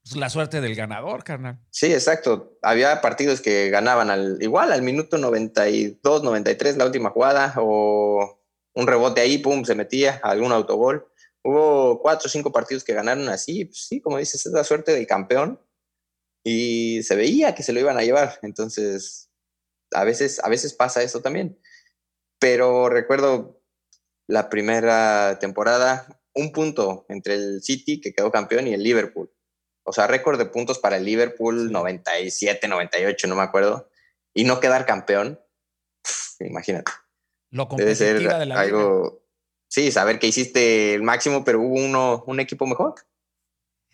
Pues la suerte del ganador, carnal. Sí, exacto. Había partidos que ganaban al igual al minuto 92, 93 la última jugada o un rebote ahí, pum, se metía algún autogol. Hubo cuatro o cinco partidos que ganaron así, pues sí, como dices, es la suerte del campeón y se veía que se lo iban a llevar. Entonces, a veces, a veces pasa eso también. Pero recuerdo la primera temporada, un punto entre el City, que quedó campeón, y el Liverpool. O sea, récord de puntos para el Liverpool, 97, 98, no me acuerdo. Y no quedar campeón, imagínate. Lo competitiva de la algo, sí, saber que hiciste el máximo, pero hubo uno, un equipo mejor.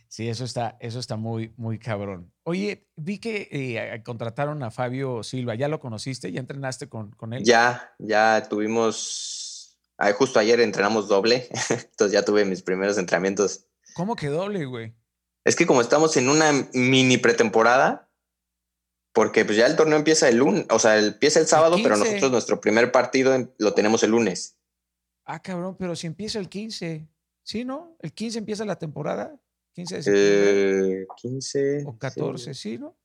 Sí, eso está, eso está muy, muy cabrón. Oye, vi que eh, contrataron a Fabio Silva. ¿Ya lo conociste? ¿Ya entrenaste con, con él? Ya, ya tuvimos. Justo ayer entrenamos doble. Entonces ya tuve mis primeros entrenamientos. ¿Cómo que doble, güey? Es que como estamos en una mini pretemporada, porque pues ya el torneo empieza el lunes, o sea, empieza el sábado, pero nosotros nuestro primer partido lo tenemos el lunes. Ah, cabrón, pero si empieza el 15, ¿sí, no? ¿El 15 empieza la temporada? 15 de septiembre. 15. O 14, sí. ¿no?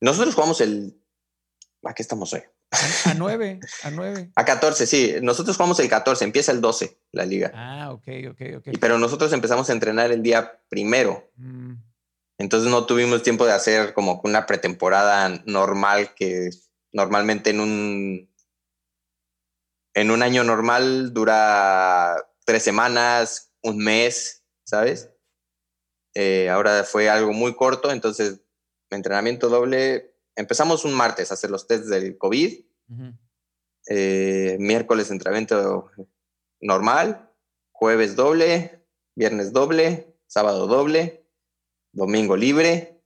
Nosotros jugamos el. ¿A qué estamos hoy? A 9, a 9. A 14, sí. Nosotros jugamos el 14, empieza el 12 la liga. Ah, ok, ok, ok. pero nosotros empezamos a entrenar el día primero. Mm. Entonces no tuvimos tiempo de hacer como una pretemporada normal que normalmente en un en un año normal dura tres semanas, un mes, ¿sabes? Eh, ahora fue algo muy corto, entonces entrenamiento doble. Empezamos un martes a hacer los tests del COVID. Eh, miércoles entrenamiento normal, jueves doble, viernes doble, sábado doble, domingo libre,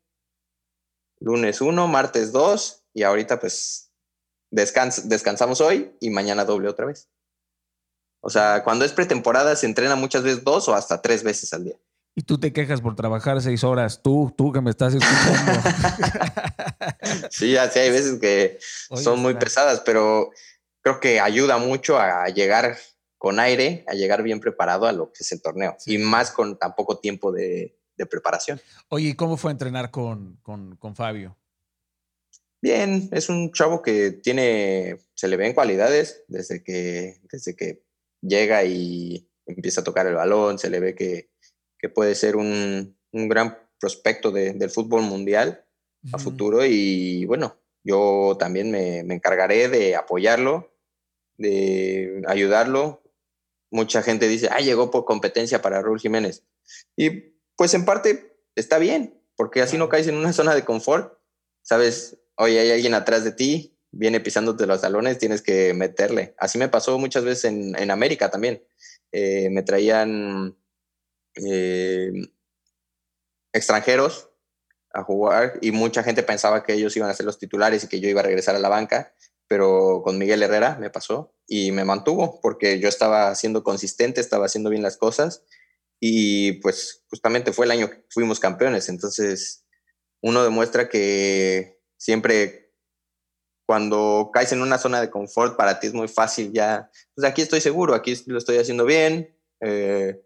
lunes uno, martes dos y ahorita pues descansamos hoy y mañana doble otra vez. O sea, cuando es pretemporada se entrena muchas veces dos o hasta tres veces al día. Y tú te quejas por trabajar seis horas, tú, tú que me estás escuchando. sí, así hay veces que son muy pesadas, pero creo que ayuda mucho a llegar con aire, a llegar bien preparado a lo que es el torneo. Y más con tan poco tiempo de, preparación. Oye, ¿y cómo fue entrenar con, con, con Fabio? Bien, es un chavo que tiene, se le ven cualidades desde que, desde que llega y empieza a tocar el balón, se le ve que, que puede ser un, un gran prospecto de, del fútbol mundial a futuro y bueno, yo también me, me, encargaré de apoyarlo, de ayudarlo. Mucha gente dice, ah, llegó por competencia para Raúl Jiménez. Y pues en parte está bien, porque así no caes en una zona de confort. Sabes, oye, hay alguien atrás de ti, viene pisándote los salones, tienes que meterle. Así me pasó muchas veces en, en América también. Eh, me traían eh, extranjeros a jugar y mucha gente pensaba que ellos iban a ser los titulares y que yo iba a regresar a la banca, pero con Miguel Herrera me pasó y me mantuvo porque yo estaba siendo consistente, estaba haciendo bien las cosas y pues justamente fue el año que fuimos campeones, entonces uno demuestra que siempre cuando caes en una zona de confort para ti es muy fácil ya, pues aquí estoy seguro, aquí lo estoy haciendo bien, eh,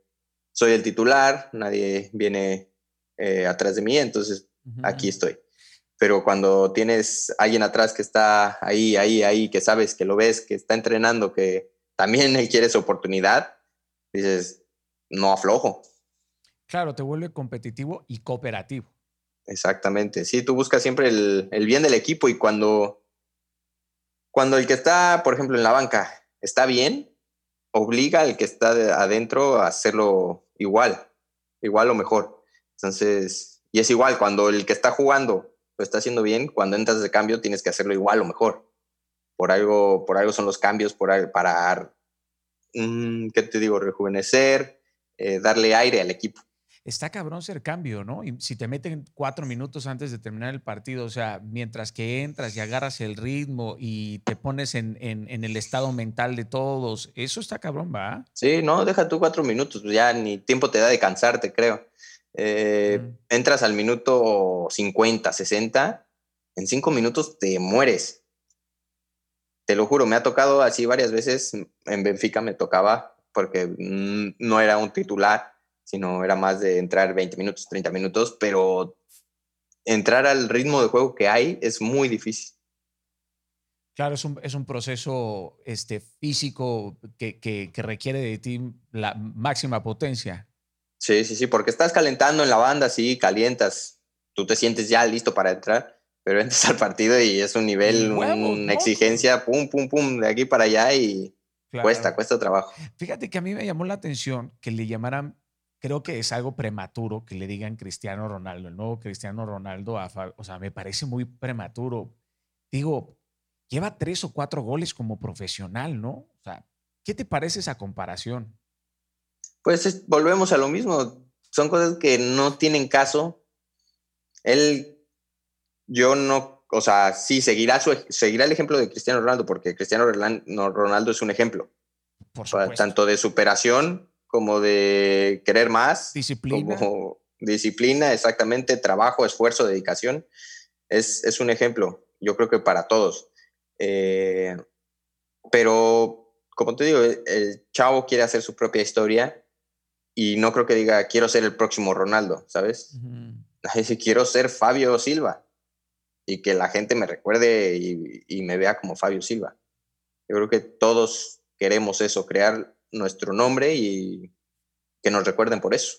soy el titular, nadie viene eh, atrás de mí, entonces aquí estoy. Pero cuando tienes alguien atrás que está ahí, ahí, ahí, que sabes, que lo ves, que está entrenando, que también él quiere su oportunidad, dices, no aflojo. Claro, te vuelve competitivo y cooperativo. Exactamente, sí, tú buscas siempre el, el bien del equipo y cuando, cuando el que está, por ejemplo, en la banca está bien, obliga al que está adentro a hacerlo igual, igual o mejor. Entonces, y es igual, cuando el que está jugando lo está haciendo bien, cuando entras de cambio tienes que hacerlo igual o mejor. Por algo, por algo son los cambios, por, para, mm, ¿qué te digo? Rejuvenecer, eh, darle aire al equipo está cabrón ser cambio, ¿no? Y si te meten cuatro minutos antes de terminar el partido, o sea, mientras que entras y agarras el ritmo y te pones en, el estado mental de todos, eso está cabrón, ¿va? Sí, no, deja tú cuatro minutos, pues ya ni tiempo te da de cansarte, creo. Eh, entras al minuto 50, 60, en cinco minutos te mueres. Te lo juro, me ha tocado así varias veces, en Benfica me tocaba, porque mm, no era un titular sino era más de entrar 20 minutos, 30 minutos, pero entrar al ritmo de juego que hay es muy difícil. Claro, es un, es un proceso este, físico que, que, requiere de ti la máxima potencia. Sí, sí, sí, porque estás calentando en la banda, sí, calientas, tú te sientes ya listo para entrar, pero entras al partido y es un nivel, una exigencia, pum, pum, pum, de aquí para allá y cuesta, cuesta trabajo. Fíjate que a mí me llamó la atención que le llamaran creo que es algo prematuro que le digan Cristiano Ronaldo, el nuevo Cristiano Ronaldo. A, o sea, me parece muy prematuro. Digo, lleva tres o cuatro goles como profesional, ¿no? O sea, ¿qué te parece esa comparación? Pues volvemos a lo mismo. Son cosas que no tienen caso. Él, yo no, o sea, sí, seguirá, su, seguirá el ejemplo de Cristiano Ronaldo, porque Cristiano Ronaldo es un ejemplo. Por supuesto. Tanto de superación como de querer más. Disciplina. Como disciplina, exactamente, trabajo, esfuerzo, dedicación. Es, es un ejemplo, yo creo que para todos. Eh, pero, como te digo, el chavo quiere hacer su propia historia y no creo que diga, quiero ser el próximo Ronaldo, ¿sabes? Quiero ser Fabio Silva y que la gente me recuerde y, y me vea como Fabio Silva. Yo creo que todos queremos eso, crear nuestro nombre y que nos recuerden por eso.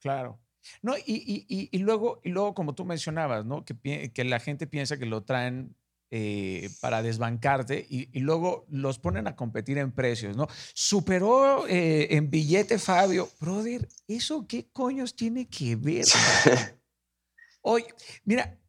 Claro. No, y, luego, y luego, como tú mencionabas, ¿no? Que, que la gente piensa que lo traen eh, para desbancarte y, luego los ponen a competir en precios, ¿no? Superó eh, en billete Fabio. Brother, ¿eso qué coños tiene que ver? Oye, mira,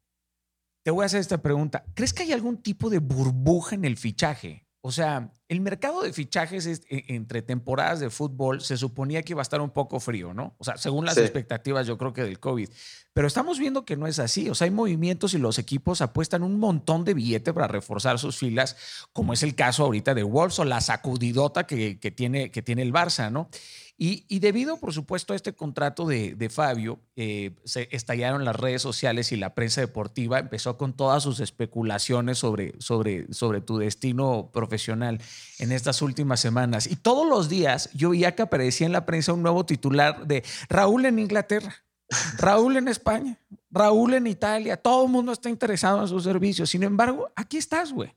te voy a hacer esta pregunta. ¿Crees que hay algún tipo de burbuja en el fichaje? O sea, el mercado de fichajes e, entre temporadas de fútbol se suponía que iba a estar un poco frío, ¿no? O sea, según las expectativas, yo creo que del COVID. Pero estamos viendo que no es así. O sea, hay movimientos y los equipos apuestan un montón de billete para reforzar sus filas, como es el caso ahorita de Wolves o la sacudidota que, que tiene, que tiene el Barça, ¿no? Y, debido, por supuesto, a este contrato de, Fabio, eh, se estallaron las redes sociales y la prensa deportiva empezó con todas sus especulaciones sobre, sobre, sobre tu destino profesional en estas últimas semanas. Y todos los días yo veía que aparecía en la prensa un nuevo titular de Raúl en Inglaterra, Raúl en España, Raúl en Italia. Todo el mundo está interesado en sus servicios. Sin embargo, aquí estás, güey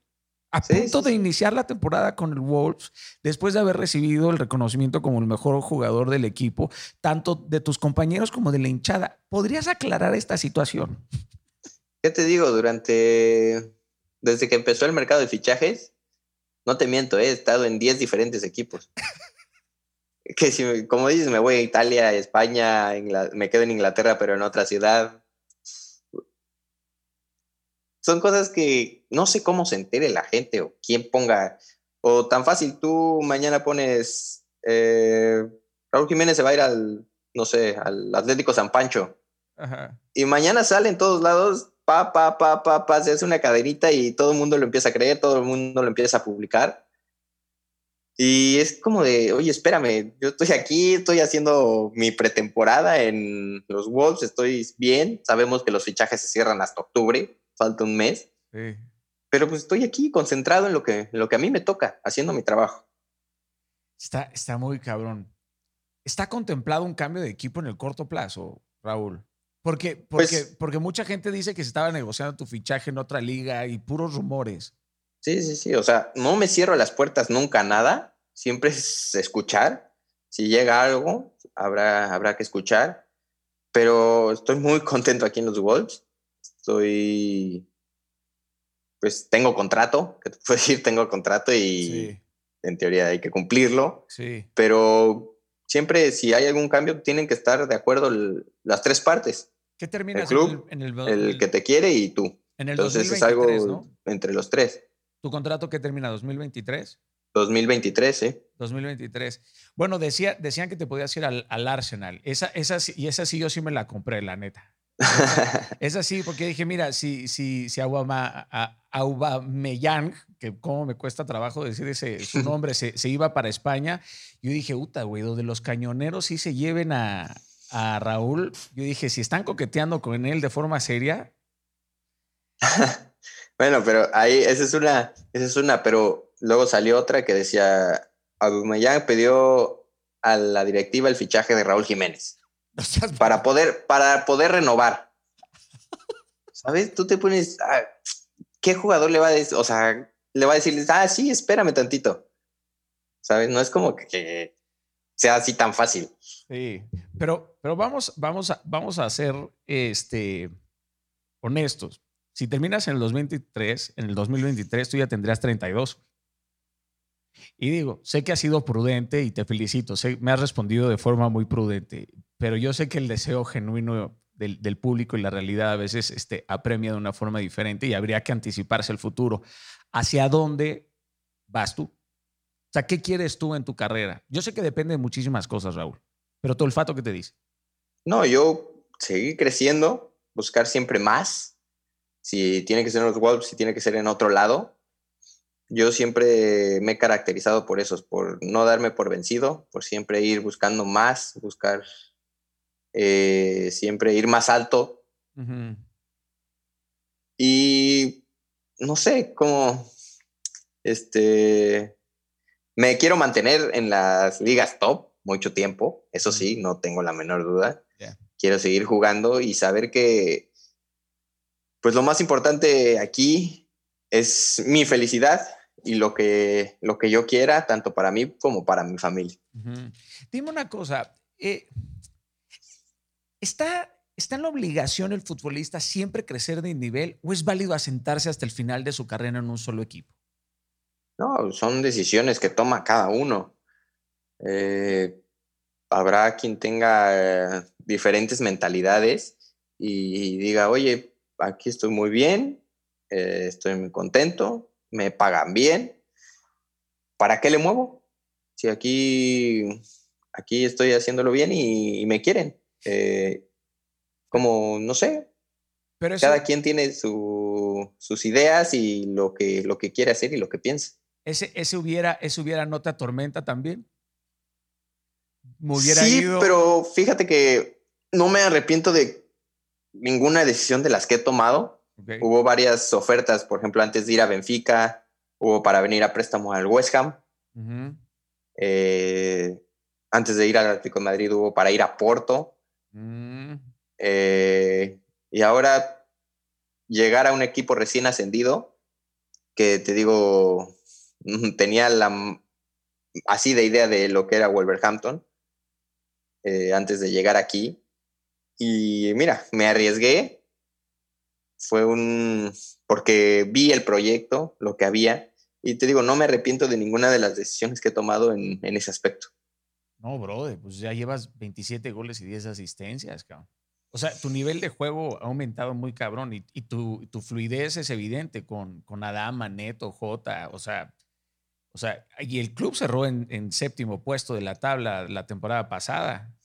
a punto de iniciar la temporada con el Wolves, después de haber recibido el reconocimiento como el mejor jugador del equipo, tanto de tus compañeros como de la hinchada. ¿Podrías aclarar esta situación? ¿Qué te digo? Durante, desde que empezó el mercado de fichajes, no te miento, he estado en 10 diferentes equipos. que si, como dices, me voy a Italia, España, me quedo en Inglaterra, pero en otra ciudad son cosas que no sé cómo se entere la gente o quién ponga. O tan fácil, tú mañana pones. Eh, Raúl Jiménez se va a ir al, no sé, al Atlético San Pancho. Y mañana sale en todos lados, pa, pa, pa, pa, pa, se hace una cadenita y todo el mundo lo empieza a creer, todo el mundo lo empieza a publicar. Y es como de, oye, espérame, yo estoy aquí, estoy haciendo mi pretemporada en los Wolves, estoy bien, sabemos que los fichajes se cierran hasta octubre, falta un mes. Pero pues estoy aquí concentrado en lo que, lo que a mí me toca, haciendo mi trabajo. Está, está muy cabrón. ¿Está contemplado un cambio de equipo en el corto plazo, Raúl? Porque, porque, pues porque mucha gente dice que se estaba negociando tu fichaje en otra liga y puros rumores. Sí, sí, sí. O sea, no me cierro las puertas nunca nada. Siempre es escuchar. Si llega algo, habrá, habrá que escuchar. Pero estoy muy contento aquí en los Wolves estoy, pues tengo contrato, que te puedo decir, tengo contrato y en teoría hay que cumplirlo. Sí. Pero siempre si hay algún cambio tienen que estar de acuerdo las tres partes. ¿Qué termina el club, en el, el, que te quiere y tú. En el Entonces es algo entre los tres. ¿Tu contrato qué termina? ¿2023? 2023, sí. 2023. Bueno, decía, decían que te podías ir al, al Arsenal. Esa, esa, y esa sí yo sí me la compré, la neta. es así, porque dije, mira, si, si, si Aubameyang, que como me cuesta trabajo decir ese, su nombre, se, se iba para España, yo dije, puta, güey, donde los cañoneros sí se lleven a, a Raúl, yo dije, si están coqueteando con él de forma seria. bueno, pero ahí, esa es una, esa es una, pero luego salió otra que decía, Aubameyang pidió a la directiva el fichaje de Raúl Jiménez para poder, para poder renovar. ¿Sabes? Tú te pones, ah, ¿qué jugador le va a decir? O sea, le va a decir, ah, sí, espérame tantito. ¿Sabes? No es como que, sea así tan fácil. Sí, pero, pero vamos, vamos, a, vamos a ser este, honestos. Si terminas en el 2023, en el 2023 tú ya tendrías 32. Y digo, sé que has sido prudente y te felicito, sé, me has respondido de forma muy prudente, pero yo sé que el deseo genuino del, público y la realidad a veces este, apremia de una forma diferente y habría que anticiparse el futuro. ¿Hacia dónde vas tú? O sea, ¿qué quieres tú en tu carrera? Yo sé que depende de muchísimas cosas, Raúl, pero tu olfato, ¿qué te dice? No, yo seguir creciendo, buscar siempre más. Si tiene que ser en los Wolves, si tiene que ser en otro lado, yo siempre me he caracterizado por eso, por no darme por vencido, por siempre ir buscando más, buscar eh, siempre ir más alto. Y no sé, cómo este, me quiero mantener en las ligas top mucho tiempo, eso sí, no tengo la menor duda. Quiero seguir jugando y saber que, pues lo más importante aquí es mi felicidad y lo que, lo que yo quiera, tanto para mí como para mi familia. Dime una cosa, eh, ¿está, ¿está en la obligación el futbolista siempre crecer de nivel o es válido asentarse hasta el final de su carrera en un solo equipo? No, son decisiones que toma cada uno. Eh, habrá quien tenga diferentes mentalidades y diga, oye, aquí estoy muy bien, eh, estoy muy contento, me pagan bien. ¿Para qué le muevo? Si aquí, aquí estoy haciéndolo bien y, me quieren. Eh, como, no sé. Pero Cada quien tiene sus ideas y lo que, lo que quiere hacer y lo que piensa. ¿Ese, ese, hubiera, ese hubiera no te atormenta también? sí, pero fíjate que no me arrepiento de ninguna decisión de las que he tomado Hubo varias ofertas, por ejemplo, antes de ir a Benfica, hubo para venir a préstamo al West Ham. Eh, antes de ir al Atlético de Madrid hubo para ir a Porto. Mm. Eh, y ahora llegar a un equipo recién ascendido, que te digo, tenía la así de idea de lo que era Wolverhampton eh, antes de llegar aquí. Y mira, me arriesgué fue un, porque vi el proyecto, lo que había, y te digo, no me arrepiento de ninguna de las decisiones que he tomado en, ese aspecto. No, brother, pues ya llevas 27 goles y 10 asistencias, cabrón. O sea, tu nivel de juego ha aumentado muy cabrón y, tu, tu, fluidez es evidente con, con Adama, Neto, Jota, o sea, o sea, y el club cerró en, en séptimo puesto de la tabla la temporada pasada.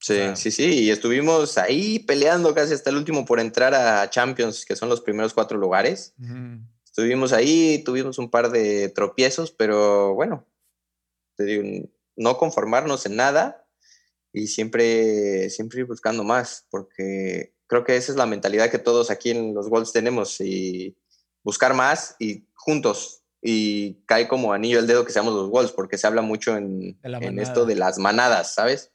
Sí, sí, sí, y estuvimos ahí peleando casi hasta el último por entrar a Champions, que son los primeros cuatro lugares. Estuvimos ahí, tuvimos un par de tropiezos, pero bueno, te digo, no conformarnos en nada y siempre, siempre ir buscando más, porque creo que esa es la mentalidad que todos aquí en los Wolves tenemos y buscar más y juntos. Y cae como anillo el dedo que seamos los Wolves, porque se habla mucho en, en esto de las manadas, ¿sabes?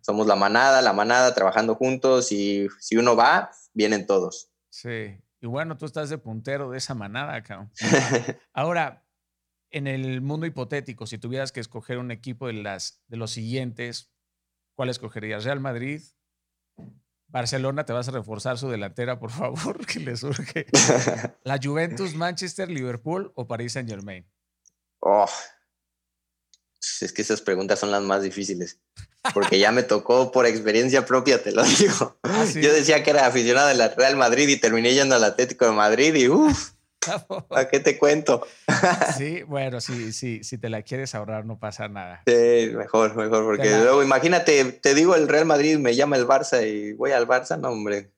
Somos la manada, la manada, trabajando juntos y si uno va, vienen todos. Sí. Y bueno, tú estás de puntero de esa manada, cabrón. Ahora, en el mundo hipotético, si tuvieras que escoger un equipo de, las, de los siguientes, ¿cuál escogerías? ¿Real Madrid? Barcelona, te vas a reforzar su delantera, por favor, que le surge. ¿La Juventus, Manchester, Liverpool o París Saint Germain? Oh, es que esas preguntas son las más difíciles. Porque ya me tocó por experiencia propia, te lo digo. Ah, Yo decía que era aficionado del Real Madrid y terminé yendo al Atlético de Madrid y uff. ¿A qué te cuento? sí, bueno, sí, sí, si te la quieres ahorrar no pasa nada. Sí, mejor, mejor, porque luego imagínate, te digo el Real Madrid, me llama el Barça y voy al Barça, no, hombre.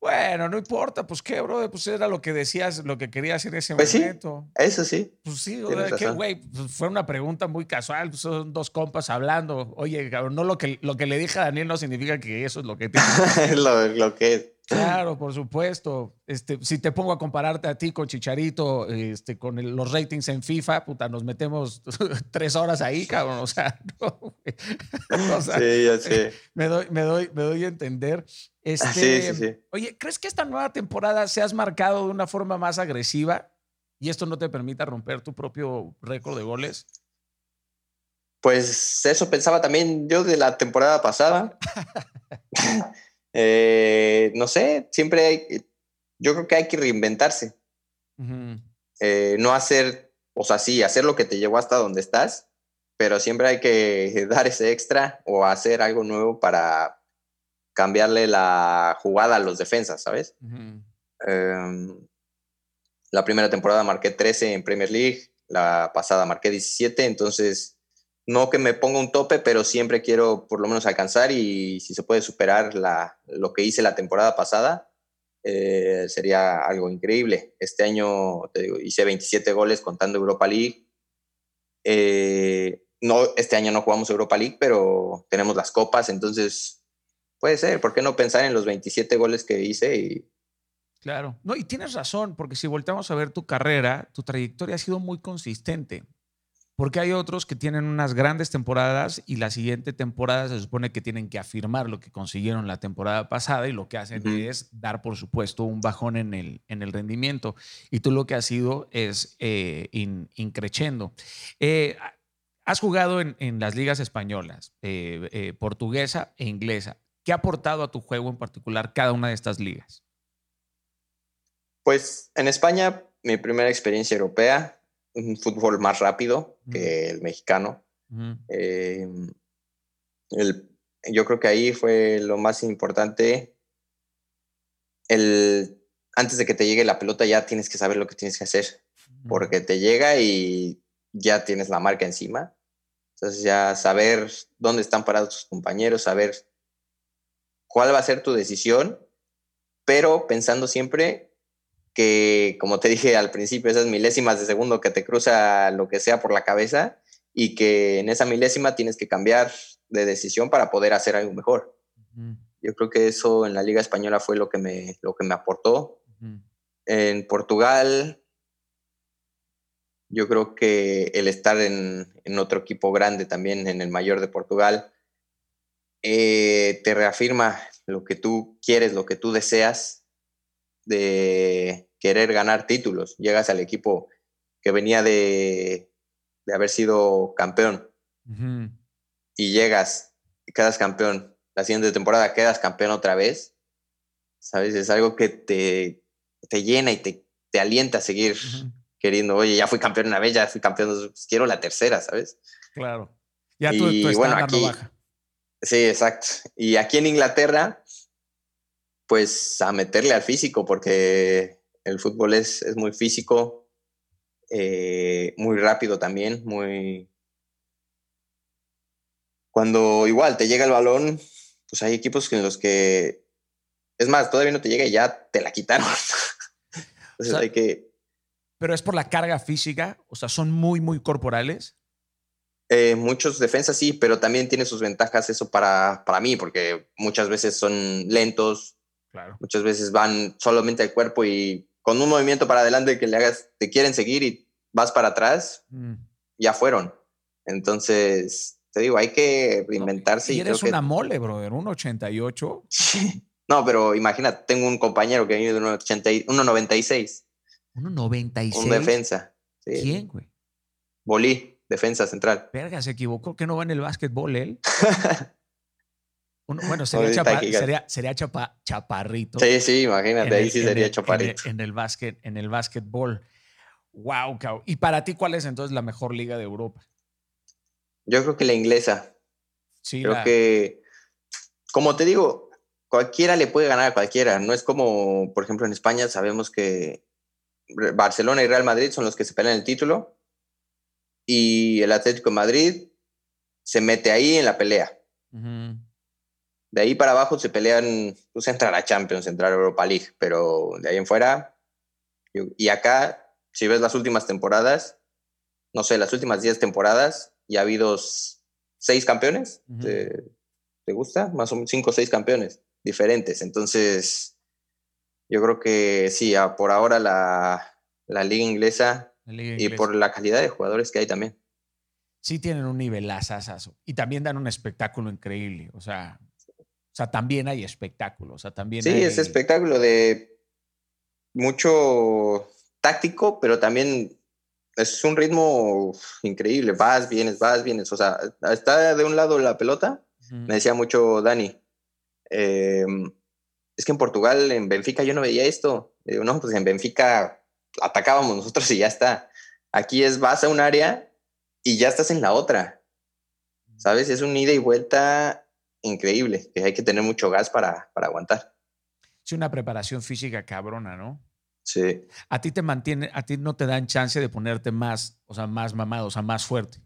Bueno, no importa, pues qué, bro, pues era lo que decías, lo que querías en ese pues momento. Sí, eso sí. Pues sí, güey, pues fue una pregunta muy casual, pues son dos compas hablando. Oye, no lo que, lo que le dije a Daniel no significa que eso es lo que tiene. es lo, lo que es. Claro, por supuesto. Este, si te pongo a compararte a ti con Chicharito, este, con los ratings en FIFA, puta, nos metemos tres horas ahí, cabrón. O sea, no, sí, ya sé. Me doy, me doy, me doy a entender. Este, sí, sí, sí. Oye, ¿crees que esta nueva temporada se has marcado de una forma más agresiva y esto no te permita romper tu propio récord de goles? Pues eso pensaba también yo de la temporada pasada. Eh, no sé, siempre hay, yo creo que hay que reinventarse. Eh, no hacer, o sea, sí, hacer lo que te llevó hasta donde estás, pero siempre hay que dar ese extra o hacer algo nuevo para cambiarle la jugada a los defensas, ¿sabes? Em, la primera temporada marqué 13 en Premier League, la pasada marqué 17, entonces no que me ponga un tope, pero siempre quiero por lo menos alcanzar y si se puede superar lo que hice la temporada pasada, eh, sería algo increíble. Este año hice 27 goles contando Europa League. Eh, no, este año no jugamos Europa League, pero tenemos las copas, entonces puede ser. ¿Por qué no pensar en los 27 goles que hice? Claro, no, y tienes razón, porque si volteamos a ver tu carrera, tu trayectoria ha sido muy consistente. Porque hay otros que tienen unas grandes temporadas y la siguiente temporada se supone que tienen que afirmar lo que consiguieron la temporada pasada y lo que hacen es dar, por supuesto, un bajón en el, en el rendimiento. Y tú lo que has sido es eh, increchendo. Eh, has jugado en, las ligas españolas, eh, eh, portuguesa e inglesa. ¿Qué ha aportado a tu juego en particular cada una de estas ligas? Pues en España, mi primera experiencia europea, un fútbol más rápido que el mexicano. Eh, el, yo creo que ahí fue lo más importante. El, antes de que te llegue la pelota ya tienes que saber lo que tienes que hacer, porque te llega y ya tienes la marca encima. Entonces ya saber dónde están parados tus compañeros, saber cuál va a ser tu decisión, pero pensando siempre que, como te dije al principio, esas milésimas de segundo que te cruza lo que sea por la cabeza y que en esa milésima tienes que cambiar de decisión para poder hacer algo mejor. Yo creo que eso en la Liga Española fue lo que me, lo que me aportó. En Portugal, yo creo que el estar en, en, otro equipo grande también, en el mayor de Portugal, eh, te reafirma lo que tú quieres, lo que tú deseas de querer ganar títulos. Llegas al equipo que venía de, de haber sido campeón y llegas y quedas campeón. La siguiente temporada quedas campeón otra vez. ¿Sabes? Es algo que te, te llena y te, te alienta a seguir queriendo. Oye, ya fui campeón una vez, ya fui campeón, quiero la tercera, ¿sabes? Claro. Ya tú, y, bueno, aquí, baja. Sí, exacto. Y aquí en Inglaterra, pues a meterle al físico, porque el fútbol es, es muy físico, eh, muy rápido también, muy... Cuando igual te llega el balón, pues hay equipos en los que... Es más, todavía no te llega y ya te la quitaron. Entonces hay que... Pero es por la carga física, o sea, son muy, muy corporales. Eh, muchos defensas sí, pero también tiene sus ventajas eso para, para mí, porque muchas veces son lentos, Muchas veces van solamente al cuerpo y con un movimiento para adelante que le hagas, te quieren seguir y vas para atrás, mm. ya fueron. Entonces, te digo, hay que reinventarse. y, eres una mole, brother, un 88. no, pero imagínate, tengo un compañero que viene de 1,96. 1,96. Un defensa. ¿Quién, güey? Bolí, defensa central. Verga, se equivocó que no va en el básquetbol él. bueno, sería, sería, chaparrito. Sí, sí, imagínate, ahí sí sería chaparrito. En el, básquet, en el básquetbol. Wow, ¿Y para ti cuál es entonces la mejor liga de Europa? Yo creo que la inglesa. Sí, creo que, como te digo, cualquiera le puede ganar a cualquiera. No es como, por ejemplo, en España sabemos que Barcelona y Real Madrid son los que se pelean el título y el Atlético de Madrid se mete ahí en la pelea. De ahí para abajo se pelean, pues entrar a Champions, entrar a Europa League, pero de ahí en fuera. Y acá, si ves las últimas temporadas, no sé, las últimas 10 temporadas, ya ha habido seis campeones. ¿Te, gusta? Más o menos cinco o seis campeones diferentes. Entonces, yo creo que sí, por ahora la, la liga inglesa y por la calidad de jugadores que hay también. Sí tienen un nivel asasazo y también dan un espectáculo increíble. O sea, sea también hay espectáculo. O sea, también sí, es espectáculo de mucho táctico, pero también es un ritmo increíble. Vas, vienes, vas, vienes. O sea, está de un lado la pelota. Me decía mucho Dani. Em, es que en Portugal, en Benfica, yo no veía esto. no, pues en Benfica atacábamos nosotros y ya está. Aquí es vas a un área y ya estás en la otra. ¿Sabes? Es un ida y vuelta increíble, que hay que tener mucho gas para, para aguantar. Es una preparación física cabrona, ¿no? Sí. A ti te mantiene, a ti no te dan chance de ponerte más, o sea, más mamado, o sea, más fuerte.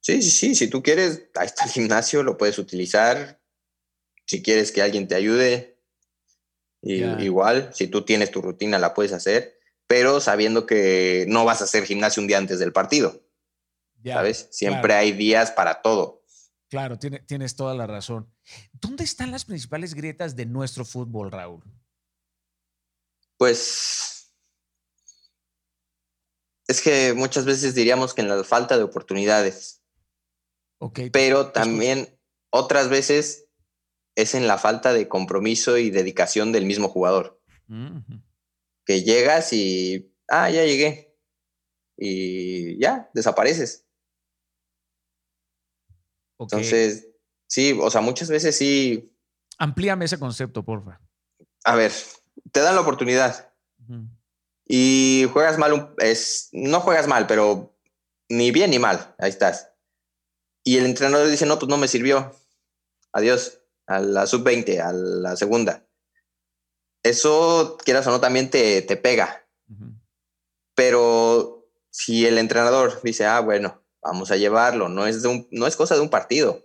Sí, sí, sí. Si tú quieres, ahí está el gimnasio, lo puedes utilizar. Si quieres que alguien te ayude, igual. Si tú tienes tu rutina, la puedes hacer, pero sabiendo que no vas a hacer gimnasio un día antes del partido. ¿Sabes? Siempre hay días para todo. Claro, tienes toda la razón. ¿Dónde están las principales grietas de nuestro fútbol, Raúl? Pues es que muchas veces diríamos que en la falta de oportunidades. Ok. Pero también otras veces es en la falta de compromiso y dedicación del mismo jugador. Que llegas y, ah, ya llegué. Y ya, desapareces. Entonces, sí, o sea, muchas veces sí. Amplíame ese concepto, porfa. A ver, te dan la oportunidad. Y juegas mal, es, no juegas mal, pero ni bien ni mal, ahí estás. Y el entrenador dice, no, pues no me sirvió. Adiós, a la sub-20, a la segunda. Eso, quieras o no, también te, te pega. Pero si el entrenador dice, ah, bueno, vamos a llevarlo, no es, de un, no es cosa de un partido.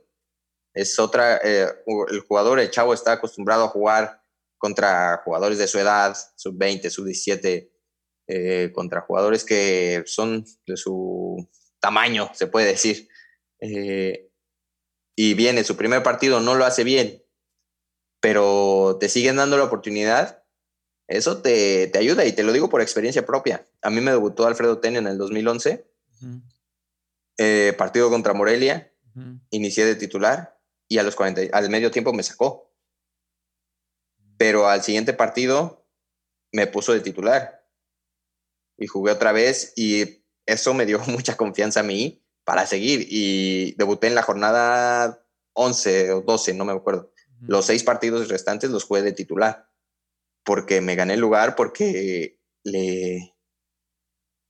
Es otra, eh, el jugador, el chavo está acostumbrado a jugar contra jugadores de su edad, sub-20, sub-17, eh, contra jugadores que son de su tamaño, se puede decir. Eh, y viene su primer partido, no lo hace bien, pero te siguen dando la oportunidad, eso te, ayuda y te lo digo por experiencia propia. A mí me debutó Alfredo Ten en el 2011, eh, partido contra Morelia, inicié de titular y a los 40, al medio tiempo me sacó. Pero al siguiente partido me puso de titular y jugué otra vez y eso me dio mucha confianza a mí para seguir. Y debuté en la jornada 11 o 12, no me acuerdo. Los seis partidos restantes los jugué de titular porque me gané el lugar, porque le,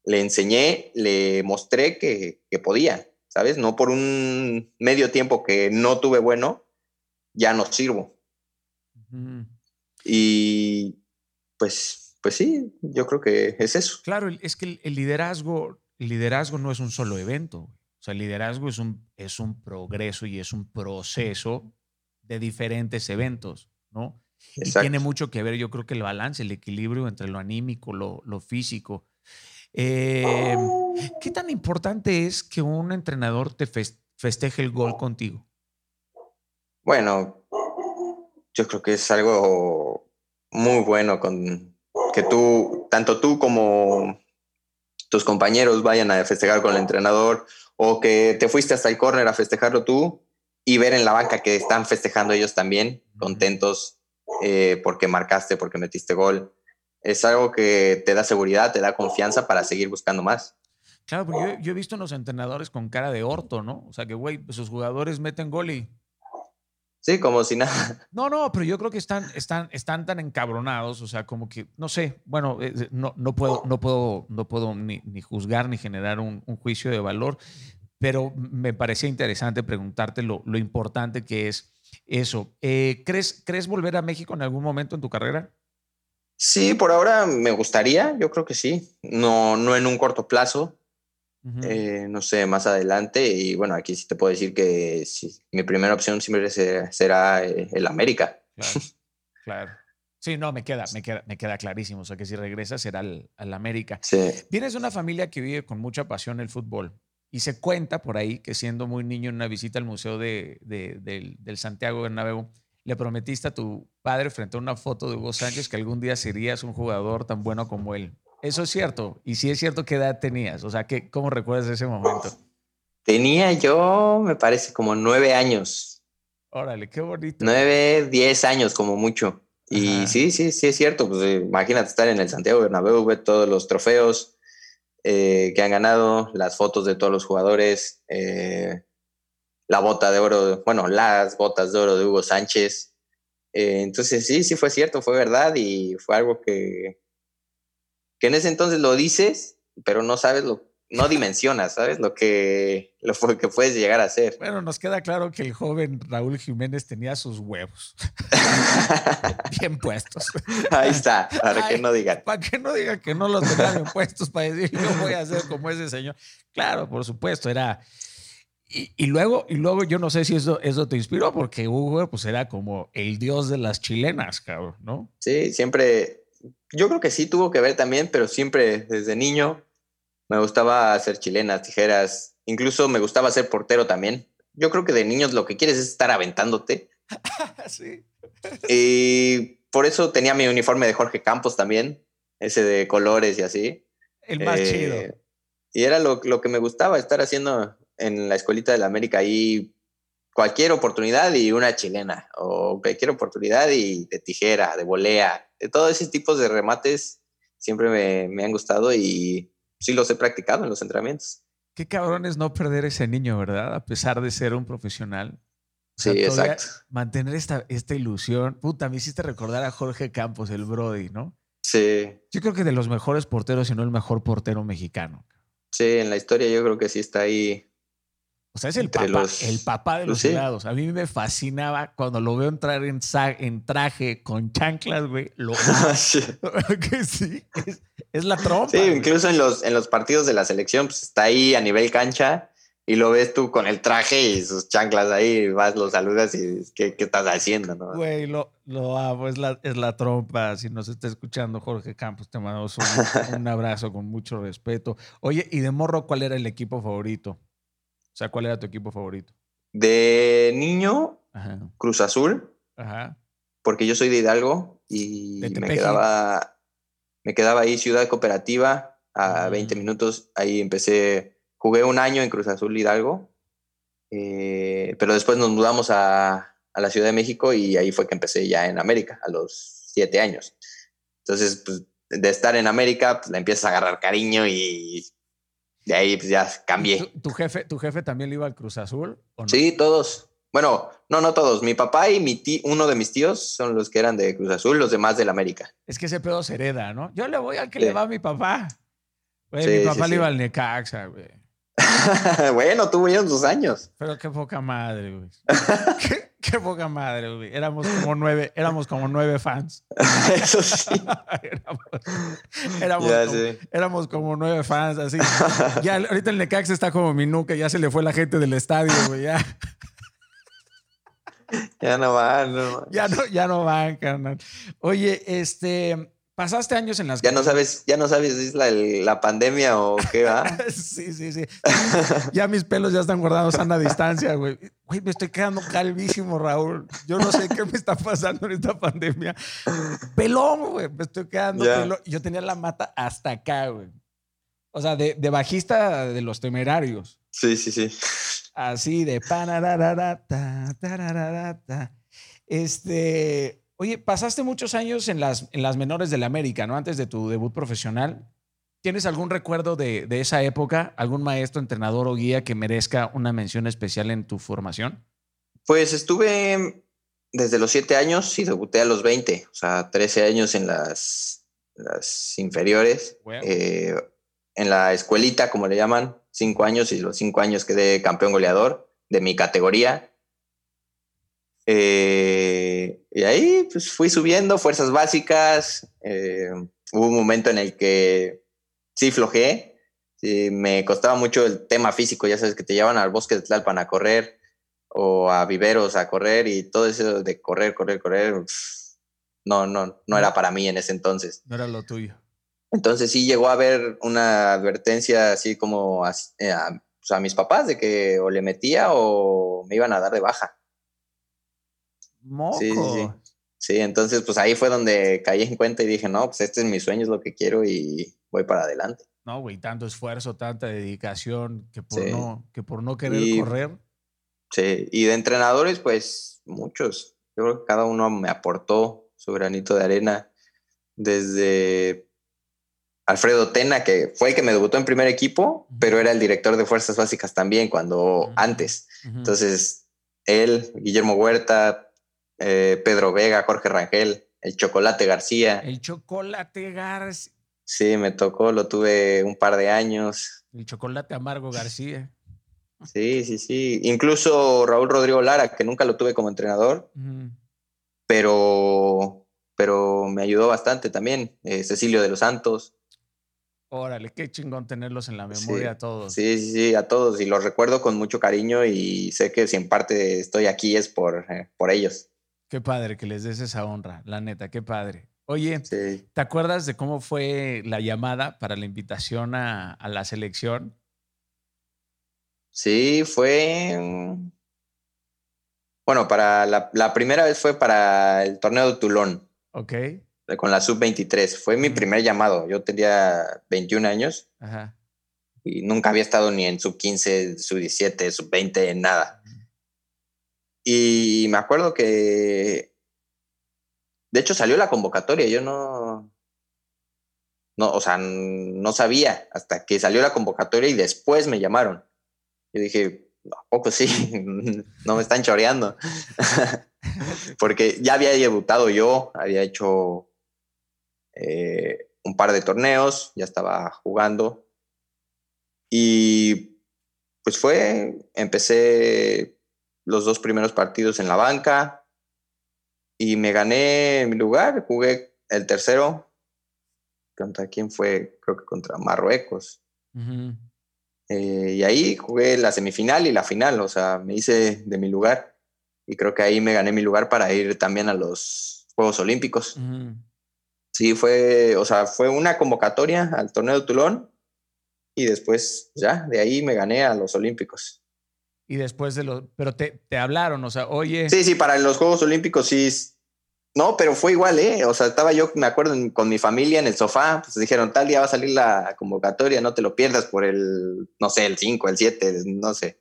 le enseñé, le mostré que, que podía, ¿sabes? No por un medio tiempo que no tuve bueno, ya no sirvo. Y pues, pues sí, yo creo que es eso. Claro, es que el liderazgo, el liderazgo no es un solo evento. O sea, el liderazgo es un, es un progreso y es un proceso de diferentes eventos, ¿no? Y tiene mucho que ver, yo creo que el balance, el equilibrio entre lo anímico, lo, lo físico. Eh, ¿Qué tan importante es que un entrenador te festeje el gol contigo? Bueno, yo creo que es algo muy bueno con que tú, tanto tú como tus compañeros vayan a festejar con el entrenador o que te fuiste hasta el córner a festejarlo tú y ver en la banca que están festejando ellos también, contentos eh, porque marcaste, porque metiste gol. Es algo que te da seguridad, te da confianza para seguir buscando más. Claro, porque yo, he visto unos entrenadores con cara de orto, ¿no? O sea, que, güey, pues sus jugadores meten gol y Sí, como si nada. No, no, pero yo creo que están, están, están tan encabronados, o sea, como que, no sé, bueno, eh, eh, no, no puedo, no puedo, no puedo ni, juzgar ni generar un, juicio de valor, pero me parecía interesante preguntarte lo, lo importante que es eso. Eh, ¿crees, ¿Crees volver a México en algún momento en tu carrera? Sí, por ahora me gustaría, yo creo que sí. No, no en un corto plazo, eh, no sé, más adelante. Y bueno, aquí sí te puedo decir que mi primera opción siempre será, eh, el América. Claro, Sí, no, me queda, me queda, me queda clarísimo. O sea, que si regresas será al, al América. Sí. Vienes de una familia que vive con mucha pasión el fútbol. Y se cuenta por ahí que siendo muy niño en una visita al Museo de, del, del, Santiago Bernabéu, le prometiste a tu padre frente a una foto de Hugo Sánchez que algún día serías un jugador tan bueno como él. Eso es cierto. Y si es cierto, ¿qué edad tenías? O sea, ¿qué, ¿cómo recuerdas ese momento? Tenía yo, me parece, como nueve años. Órale, qué bonito. Nueve, diez años como mucho. Y sí, sí, sí es cierto. Pues eh, imagínate estar en el Santiago Bernabéu, ver todos los trofeos eh, que han ganado, las fotos de todos los jugadores, eh, la bota de oro, bueno, las botas de oro de Hugo Sánchez. Entonces sí, sí fue cierto, fue verdad y fue algo que, que en ese entonces lo dices, pero no sabes lo, no dimensionas, ¿sabes? Lo que, lo que puedes llegar a ser. Bueno, nos queda claro que el joven Raúl Jiménez tenía sus huevos bien puestos. Ahí está, para que no digan. Para que no digan que no los tenían bien puestos para decir yo voy a ser como ese señor. Claro, por supuesto, era... Y, luego, y luego yo no sé si eso, eso te inspiró, porque Hugo pues era como el dios de las chilenas, cabrón, ¿no? Sí, siempre yo creo que sí tuvo que ver también, pero siempre desde niño me gustaba hacer chilenas, tijeras, incluso me gustaba ser portero también. Yo creo que de niños lo que quieres es estar aventándote. sí. y por eso tenía mi uniforme de Jorge Campos también, ese de colores y así. El más eh, chido. Y era lo, lo, que me gustaba, estar haciendo en la escuelita de la América ahí cualquier oportunidad y una chilena, o cualquier oportunidad y de tijera, de volea, de todos esos tipos de remates siempre me, me han gustado y sí los he practicado en los entrenamientos. Qué cabrón es no perder ese niño, ¿verdad? A pesar de ser un profesional. sí, exacto. Mantener esta, esta ilusión. Puta, me hiciste recordar a Jorge Campos, el Brody, ¿no? Sí. Yo creo que de los mejores porteros, si no el mejor portero mexicano. Sí, en la historia yo creo que sí está ahí o sea, es el papá, el papá de los helados. A mí me fascinaba cuando lo veo entrar en, en traje con chanclas, güey. Lo sí. que sí, es, la trompa. Sí, incluso en los, en los partidos de la selección, pues está ahí a nivel cancha y lo ves tú con el traje y sus chanclas ahí, vas, lo saludas y ¿qué, qué estás haciendo? ¿no? Güey, lo, lo amo, es la, es la trompa. Si nos está escuchando Jorge Campos, te mandamos un, un abrazo con mucho respeto. Oye, ¿y de morro cuál era el equipo favorito? O sea, ¿cuál era tu equipo favorito? De niño, Cruz Azul. Ajá. Porque yo soy de Hidalgo y me quedaba, me quedaba ahí Ciudad Cooperativa a 20 mm. minutos. Ahí empecé, jugué un año en Cruz Azul Hidalgo, eh, pero después nos mudamos a, a, la Ciudad de México y ahí fue que empecé ya en América, a los 7 años. Entonces, pues, de estar en América, pues le empiezas a agarrar cariño y de ahí pues ya cambié. ¿Tu, jefe, ¿Tu jefe también le iba al Cruz Azul? Sí, todos. Bueno, no, no todos. Mi papá y mi tío, uno de mis tíos son los que eran de Cruz Azul, los demás del América. Es que ese pedo se hereda, ¿no? Yo le voy al que le va a mi papá. mi papá le iba al Necaxa, güey. bueno, tuvo ya sus años. Pero qué poca madre, güey. qué, poca madre, güey. Éramos como nueve, éramos como nueve fans. Eso sí. éramos, como, nueve fans, así. Ya ahorita el Necax está como mi nuca, ya se le fue la gente del estadio, güey. Ya. Ya no van, no. Ya no, ya no van, carnal. Oye, este, Pasaste años en las Ya no sabes, ya no sabes si es la, pandemia o qué va. sí, sí, sí. ya mis pelos ya están guardados a una distancia, güey. Güey, me estoy quedando calvísimo, Raúl. Yo no sé qué me está pasando en esta pandemia. Pelón, güey. Me estoy quedando pelón. Yo tenía la mata hasta acá, güey. O sea, de, de bajista de los temerarios. Sí, sí, sí. Así de Este Oye, pasaste muchos años en las, en las menores del América, ¿no? Antes de tu debut profesional. ¿Tienes algún recuerdo de, esa época? ¿Algún maestro, entrenador o guía que merezca una mención especial en tu formación? Pues estuve desde los siete años y debuté a los 20, o sea, 13 años en las, las inferiores, eh, en la escuelita, como le llaman, cinco años y los cinco años quedé campeón goleador de mi categoría. Eh, y ahí pues, fui subiendo fuerzas básicas. Eh, hubo un momento en el que sí flojé. me costaba mucho el tema físico, ya sabes que te llevan al bosque de Tlalpan a correr o a viveros a correr y todo eso de correr, correr, correr. no, no, no era para mí en ese entonces. No era lo tuyo. Entonces sí llegó a haber una advertencia así como eh, a, pues, a, mis papás de que o le metía o me iban a dar de baja. Moco. Sí, sí, sí. entonces pues ahí fue donde caí en cuenta y dije, no, pues este es mi sueño, es lo que quiero y voy para adelante. No, güey, tanto esfuerzo, tanta dedicación que por, no, que por no querer correr. Sí, y de entrenadores, pues muchos. Yo creo que cada uno me aportó su granito de arena. Desde Alfredo Tena, que fue el que me debutó en primer equipo, pero era el director de Fuerzas Básicas también cuando antes. Entonces, él, Guillermo Huerta, eh, Pedro Vega, Jorge Rangel, el Chocolate García. El Chocolate García. Sí, me tocó, lo tuve un par de años. El Chocolate Amargo García. Sí, sí, sí. Incluso Raúl Rodrigo Lara, que nunca lo tuve como entrenador, pero, pero me ayudó bastante también. Eh, Cecilio de los Santos. Órale, qué chingón tenerlos en la memoria a todos. Sí, sí, sí, a todos. Y los recuerdo con mucho cariño y sé que si en parte estoy aquí es por, eh, por ellos. Qué padre que les des esa honra, la neta, qué padre. Oye, ¿te acuerdas de cómo fue la llamada para la invitación a, la selección? Sí, fue... Bueno, para la, la primera vez fue para el torneo de Tulón. Ok con la sub-23. Fue mi primer llamado. Yo tenía 21 años y nunca había estado ni en sub-15, sub-17, sub-20, nada. Y me acuerdo que, de hecho, salió la convocatoria. Yo no, no, o sea, no sabía hasta que salió la convocatoria y después me llamaron. Yo dije, ¿a poco sí? no me están choreando. Porque ya había debutado yo, había hecho eh, un par de torneos, ya estaba jugando. Y pues fue, empecé los dos primeros partidos en la banca y me gané mi lugar, jugué el tercero. ¿Contra quién fue? Creo que contra Marruecos. Eh, y ahí jugué la semifinal y la final, o sea, me hice de mi lugar y creo que ahí me gané mi lugar para ir también a los Juegos Olímpicos. Sí, fue, o sea, fue una convocatoria al torneo de Tulón y después ya, de ahí me gané a los Olímpicos. Y después de los, pero te, te hablaron, o sea, oye. Sí, sí, para los Juegos Olímpicos sí. No, pero fue igual, ¿eh? O sea, estaba yo, me acuerdo, con mi familia en el sofá, pues dijeron, tal día va a salir la convocatoria, no te lo pierdas por el, no sé, el 5, el 7, no sé.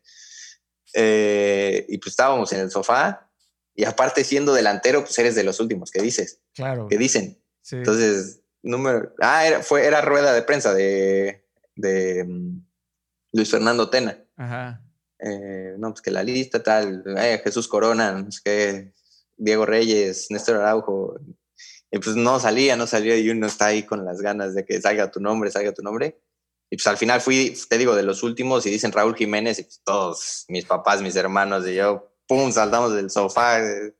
Eh, y pues estábamos en el sofá y aparte siendo delantero, pues eres de los últimos que dices. Claro. Que dicen. Entonces, número. Ah, era, fue, era rueda de prensa de, de mm, Luis Fernando Tena. Ajá. Eh, no, pues que la lista tal, eh, Jesús Corona, no sé qué, Diego Reyes, Néstor Araujo. Y pues no salía, no salía y uno está ahí con las ganas de que salga tu nombre, salga tu nombre. Y pues al final fui, te digo, de los últimos y dicen Raúl Jiménez y pues todos mis papás, mis hermanos y yo, pum, saltamos del sofá. Eh,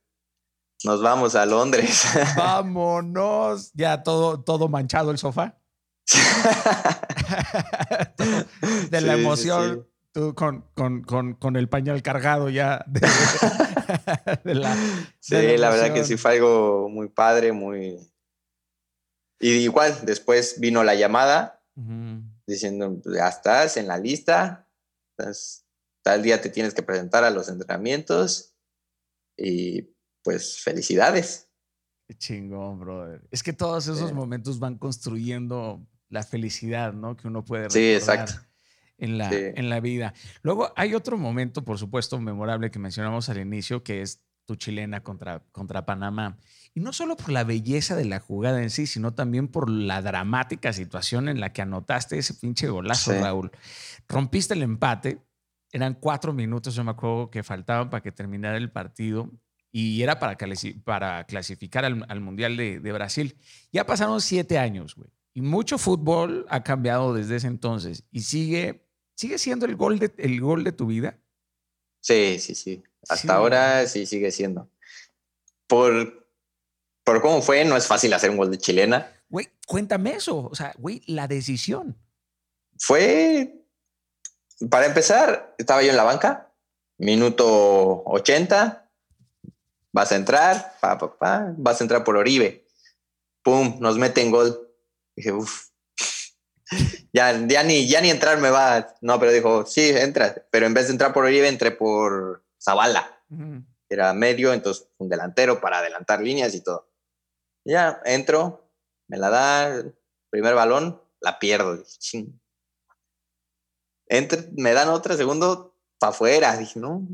nos vamos a Londres. Vámonos. Ya todo, todo manchado el sofá. de la emoción. Tú con, con, el pañal cargado ya. la, sí, la, verdad que sí fue algo muy padre, muy... Y igual, después vino la llamada diciendo, pues, ya estás en la lista, tal día te tienes que presentar a los entrenamientos y pues felicidades. Qué chingón, brother. Es que todos esos momentos van construyendo la felicidad, ¿no? Que uno puede sí, exacto. En la, en la vida. Luego hay otro momento, por supuesto, memorable que mencionamos al inicio, que es tu chilena contra, contra Panamá. Y no solo por la belleza de la jugada en sí, sino también por la dramática situación en la que anotaste ese pinche golazo, Raúl. Rompiste el empate, eran cuatro minutos, yo me acuerdo que faltaban para que terminara el partido y era para, para clasificar al, Mundial de, Brasil. Ya pasaron siete años, güey. Y mucho fútbol ha cambiado desde ese entonces y sigue ¿Sigue siendo el gol de, el gol de tu vida? Sí, sí, sí. Hasta ahora sí sigue siendo. Por, por cómo fue, no es fácil hacer un gol de chilena. Güey, cuéntame eso. O sea, güey, la decisión. Fue, para empezar, estaba yo en la banca, minuto 80, vas a entrar, pa, pa, pa, vas a entrar por Oribe. Pum, nos meten gol. Dije, uff, ya, ya, ni, ya ni entrar me va. No, pero dijo, sí, entra. Pero en vez de entrar por Oribe, entré por Zavala. Era medio, entonces un delantero para adelantar líneas y todo. Ya, entro, me la da, primer balón, la pierdo. Entre, me dan otra, segundo, para afuera. Dije, no.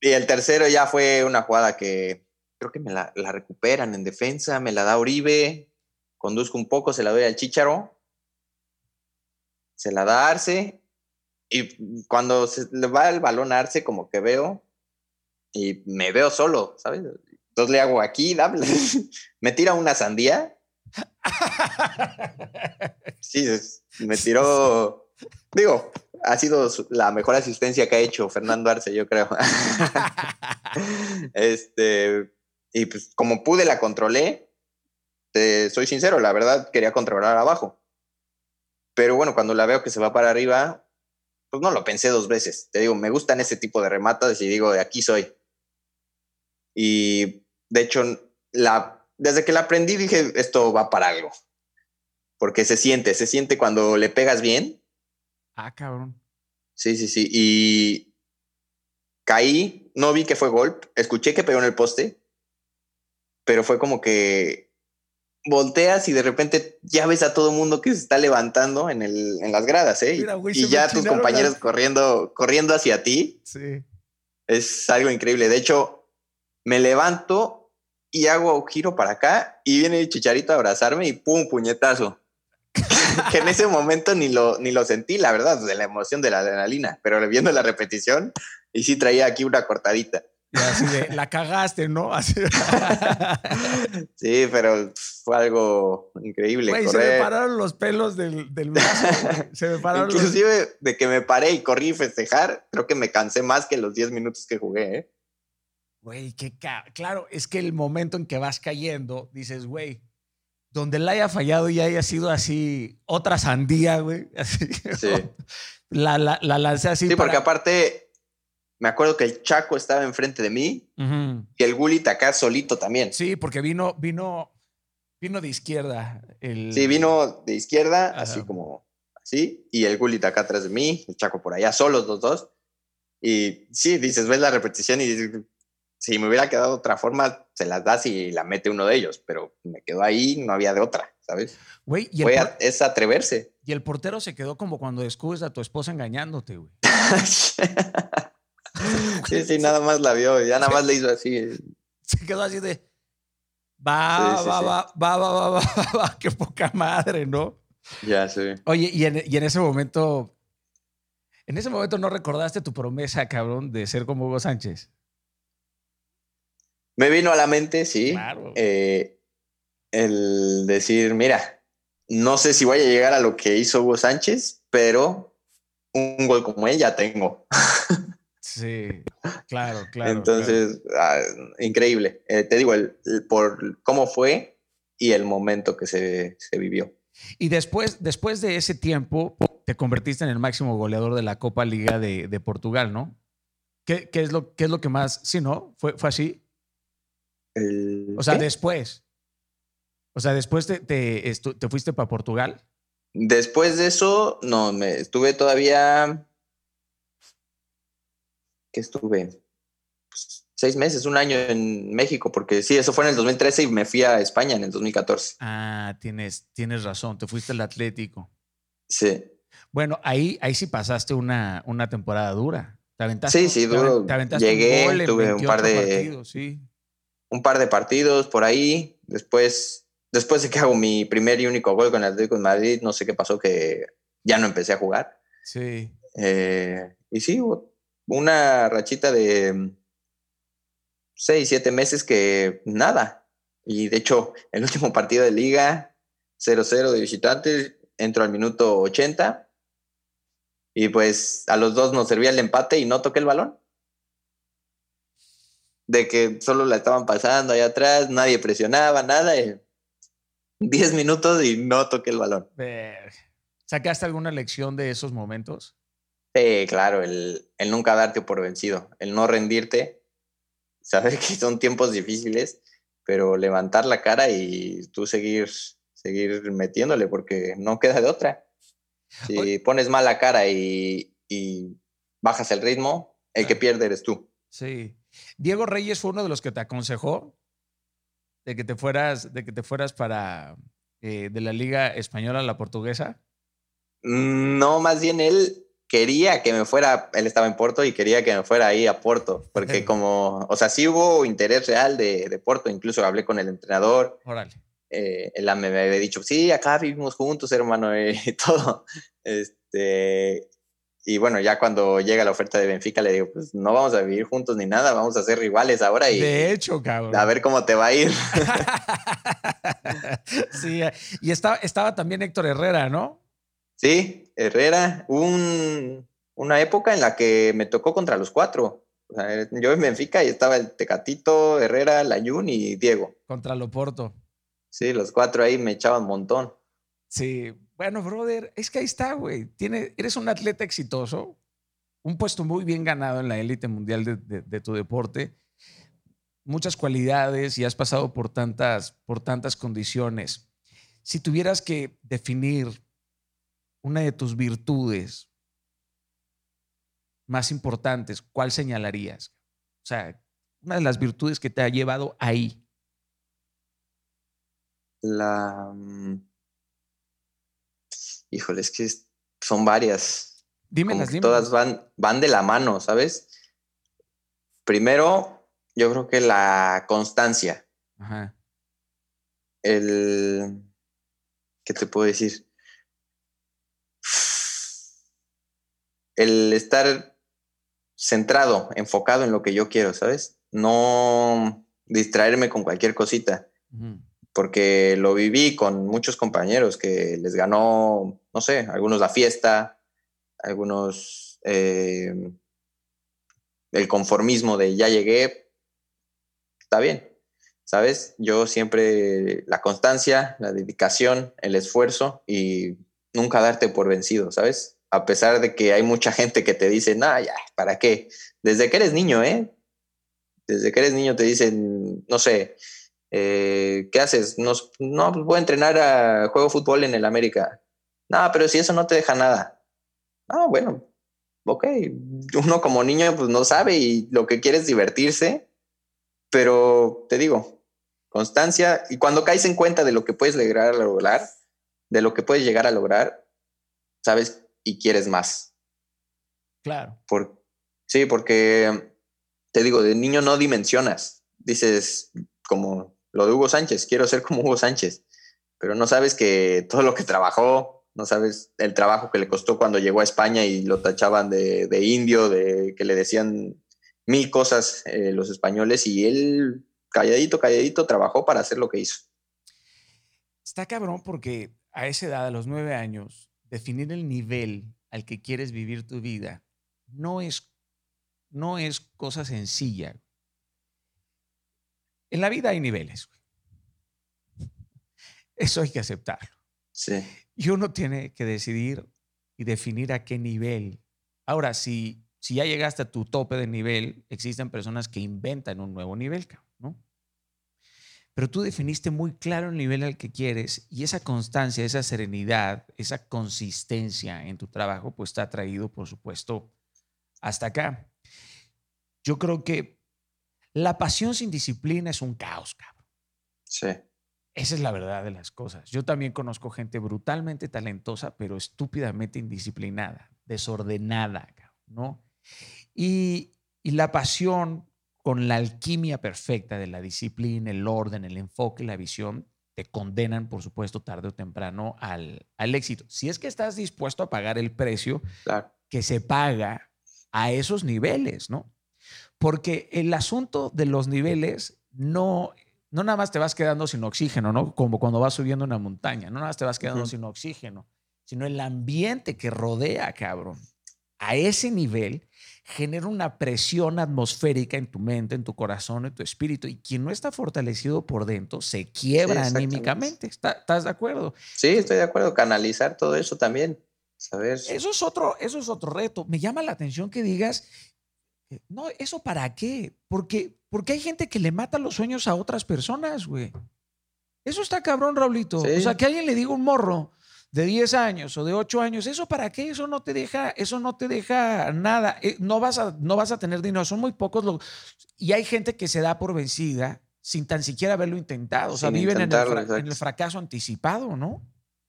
Y el tercero ya fue una jugada que creo que me la, la recuperan en defensa, me la da Oribe, conduzco un poco, se la doy al Chicharo, se la da a Arce, y cuando se le va el balón a Arce, como que veo, y me veo solo, ¿sabes? Entonces le hago aquí, dame, me tira una sandía. Sí, me tiró, digo, ha sido la mejor asistencia que ha hecho Fernando Arce, yo creo. este, y pues como pude la controlé, soy sincero, la verdad quería controlar abajo. Pero bueno, cuando la veo que se va para arriba, pues no lo pensé dos veces. Te digo, me gustan ese tipo de rematas y digo, de aquí soy. Y de hecho, la, desde que la aprendí dije, esto va para algo. Porque se siente, se siente cuando le pegas bien. Ah, cabrón. Sí, sí, sí. Y caí, no vi que fue golpe, escuché que pegó en el poste, pero fue como que volteas y de repente ya ves a todo mundo que se está levantando en, el, en las gradas, ¿eh? y ya tus compañeros corriendo, corriendo hacia ti. Sí. Es algo increíble. De hecho, me levanto y hago giro para acá y viene el chicharito a abrazarme y pum, puñetazo. que en ese momento ni lo, ni lo sentí, la verdad, de la emoción de la adrenalina, pero viendo la repetición y sí traía aquí una cortadita. Y así de, la cagaste, ¿no? Sí, pero fue algo increíble. Güey, se me pararon los pelos del, del brazo. Se me pararon Inclusive de que me paré y corrí a festejar, creo que me cansé más que los 10 minutos que jugué, ¿eh? Güey, qué claro, es que el momento en que vas cayendo, dices, güey, donde la haya fallado y haya sido así otra sandía, güey. Así, sí. La, la, la lancé así. Sí, porque aparte me acuerdo que el Chaco estaba enfrente de mí y el Gulit acá solito también. Sí, porque vino, vino, vino de izquierda. El... Sí, vino de izquierda, así como así, y el Gulit acá atrás de mí, el Chaco por allá, solos los dos. Y sí, dices, ves la repetición y dices, si me hubiera quedado de otra forma, se las das y la mete uno de ellos, pero me quedó ahí, no había de otra, ¿sabes? Güey, y es atreverse. Y el portero se quedó como cuando descubres a tu esposa engañándote, güey. Sí, sí, nada más la vio, ya nada más le hizo así. Se quedó así de. Va, va, va, va, va, va, va, va, qué poca madre, ¿no? Ya, sí. Oye, y en, y en ese momento, en ese momento no recordaste tu promesa, cabrón, de ser como Hugo Sánchez. Me vino a la mente, sí. Claro. Eh, el decir, mira, no sé si voy a llegar a lo que hizo Hugo Sánchez, pero un gol como él ya tengo. Sí, claro, claro. Entonces, ah, increíble. Eh, te digo, el, por cómo fue y el momento que se, se, vivió. Y después, después de ese tiempo, te convertiste en el máximo goleador de la Copa Liga de, de Portugal, ¿no? ¿Qué, ¿Qué, es lo, ¿Qué es lo que más? Sí, ¿no? ¿Fue, fue así? o sea, después. O sea, después te, te, te fuiste para Portugal. Después de eso, no, me estuve todavía que estuve pues, seis meses, un año en México, porque sí, eso fue en el 2013 y me fui a España en el 2014. Ah, tienes, tienes razón, te fuiste al Atlético. Sí. Bueno, ahí, ahí sí pasaste una, una temporada dura. ¿Te aventaste, sí, sí, duro. Llegué, tuve un par de sí. un par de partidos por ahí. Después, después de que hago mi primer y único gol con el Atlético de Madrid, no sé qué pasó que ya no empecé a jugar. Sí. Eh, y sí, una rachita de seis, siete meses que nada. Y de hecho, el último partido de liga, 0-0 de visitantes, entro al minuto 80 Y pues a los dos nos servía el empate y no toqué el balón. De que solo la estaban pasando allá atrás, nadie presionaba, nada. Diez minutos y no toqué el balón. ¿Sacaste alguna lección de esos momentos? Sí, claro, el, el nunca darte por vencido, el no rendirte, saber que son tiempos difíciles, pero levantar la cara y tú seguir, seguir metiéndole porque no queda de otra. Si pones mal la cara y, bajas el ritmo, el que pierde eres tú. Sí. Diego Reyes fue uno de los que te aconsejó de que te fueras, de que te fueras para eh, de la Liga Española a la Portuguesa. No, más bien él quería que me fuera, él estaba en Porto y quería que me fuera ahí a Porto, porque como, o sea, sí hubo interés real de, de Porto, incluso hablé con el entrenador. Órale eh, él me había dicho, sí, acá vivimos juntos, hermano, y todo. Este, y bueno, ya cuando llega la oferta de Benfica, le digo, pues no vamos a vivir juntos ni nada, vamos a ser rivales ahora. Y, de hecho, cabrón. A ver cómo te va a ir. sí, y estaba, estaba también Héctor Herrera, ¿no? Sí, Herrera, un, una época en la que me tocó contra los cuatro. yo en Benfica y estaba el Tecatito, Herrera, Layun y Diego. Contra Loporto. Sí, los cuatro ahí me echaban un montón. Sí, bueno, brother, es que ahí está, güey. Tiene, eres un atleta exitoso, un puesto muy bien ganado en la élite mundial de, tu deporte, muchas cualidades y has pasado por tantas, por tantas condiciones. Si tuvieras que definir una de tus virtudes más importantes, ¿cuál señalarías? O sea, una de las virtudes que te ha llevado ahí la... Mm, híjole, es que son varias. Dímelas, dímelas. Todas van, van de la mano, ¿sabes? Primero, yo creo que la constancia. Ajá. El... ¿Qué te puedo decir? El estar centrado, enfocado en lo que yo quiero, ¿sabes? No distraerme con cualquier cosita porque lo viví con muchos compañeros que les ganó, no sé, algunos la fiesta, algunos eh, el conformismo de ya llegué, está bien, ¿sabes? Yo siempre la constancia, la dedicación, el esfuerzo y nunca darte por vencido, ¿sabes? A pesar de que hay mucha gente que te dice, nah, ya, ¿para qué? Desde que eres niño, ¿eh? Desde que eres niño te dicen, no sé, eh, ¿qué haces? no, pues voy a entrenar a juego fútbol en el América. No, pero si eso no te deja nada. No, bueno, ok. Uno como niño pues no sabe y lo que quiere es divertirse, pero te digo, constancia y cuando caes en cuenta de lo que puedes lograr de lo que puedes llegar a lograr, sabes y quieres más. Claro. Por, sí, porque te digo, de niño no dimensionas. Dices, como lo de Hugo Sánchez, quiero ser como Hugo Sánchez, pero no sabes que todo lo que trabajó, no sabes el trabajo que le costó cuando llegó a España y lo tachaban de, indio, de que le decían mil cosas eh, los españoles y él calladito, calladito trabajó para hacer lo que hizo. Está cabrón porque a esa edad, a los nueve años, definir el nivel al que quieres vivir tu vida no es, no es cosa sencilla. En la vida hay niveles. Eso hay que aceptarlo. Sí. Y uno tiene que decidir y definir a qué nivel. Ahora, si, si ya llegaste a tu tope de nivel, existen personas que inventan un nuevo nivel. Pero tú definiste muy claro el nivel al que quieres y esa constancia, esa serenidad, esa consistencia en tu trabajo, pues te ha traído, por supuesto, hasta acá. Yo creo que la pasión sin disciplina es un caos, cabrón. Sí. Esa es la verdad de las cosas. Yo también conozco gente brutalmente talentosa, pero estúpidamente indisciplinada, desordenada, ¿no? Y, y la pasión con la alquimia perfecta de la disciplina, el orden, el enfoque, la visión, te condenan, por supuesto, tarde o temprano al, al éxito. Si es que estás dispuesto a pagar el precio que se paga a esos niveles, ¿no? porque el asunto de los niveles no, no nada más te vas quedando sin oxígeno, ¿no? Como cuando vas subiendo una montaña, no nada más te vas quedando sin oxígeno, sino el ambiente que rodea, cabrón. a ese nivel genera una presión atmosférica en tu mente, en tu corazón, en tu espíritu. Y quien no está fortalecido por dentro se quiebra anímicamente. ¿Estás de acuerdo? Sí, estoy de acuerdo. Canalizar todo eso también. Saber. Eso es otro, eso es otro reto. Me llama la atención que digas, no, ¿eso para qué? Porque, porque hay gente que le mata los sueños a otras personas, güey. Eso está cabrón, Raulito. O sea, que alguien le diga un morro, de 10 años o de 8 años, ¿eso para qué? Eso no te deja, eso no te deja nada. Eh, no vas a, no vas a tener dinero, son muy pocos los... Y hay gente que se da por vencida sin tan siquiera haberlo intentado. O sea, viven en el, fracaso anticipado, ¿no?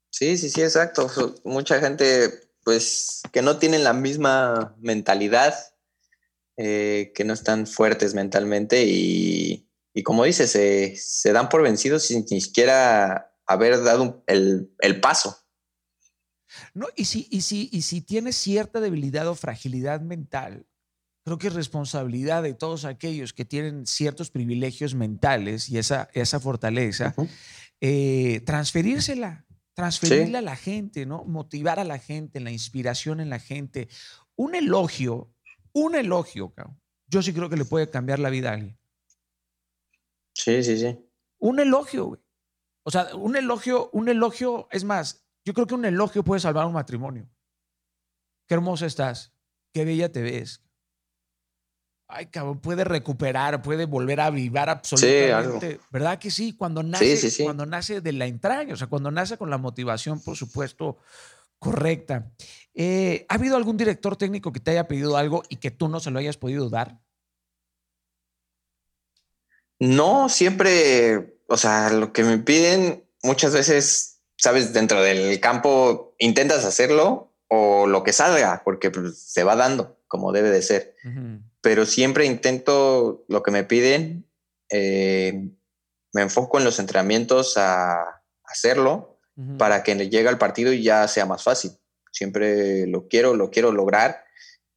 Sí, sí, sí, exacto. Mucha gente, pues, que no tienen la misma mentalidad, eh, que no están fuertes mentalmente y, y como dices, se, se, dan por vencidos sin ni siquiera haber dado el, el paso. No, y si, y, si, y si tienes cierta debilidad o fragilidad mental, creo que es responsabilidad de todos aquellos que tienen ciertos privilegios mentales y esa, esa fortaleza, eh, transferírsela, transferirla a la gente, ¿no? Motivar a la gente, la inspiración en la gente. Un elogio, un elogio, yo sí creo que le puede cambiar la vida a alguien. Sí, sí, sí. Un elogio, güey. O sea, un elogio, un elogio, es más, yo creo que un elogio puede salvar un matrimonio. Qué hermosa estás, qué bella te ves. Ay, cabrón, puede recuperar, puede volver a avivar absolutamente. ¿Verdad que sí? Cuando nace, cuando nace de la entraña, o sea, cuando nace con la motivación, por supuesto, correcta. Eh, ¿Ha habido algún director técnico que te haya pedido algo y que tú no se lo hayas podido dar? No, siempre, o sea, lo que me piden muchas veces sabes, dentro del campo intentas hacerlo o lo que salga, porque pues, se va dando como debe de ser. Pero siempre intento lo que me piden, eh, me enfoco en los entrenamientos a hacerlo para que llegue al partido y ya sea más fácil. Siempre lo quiero, lo quiero lograr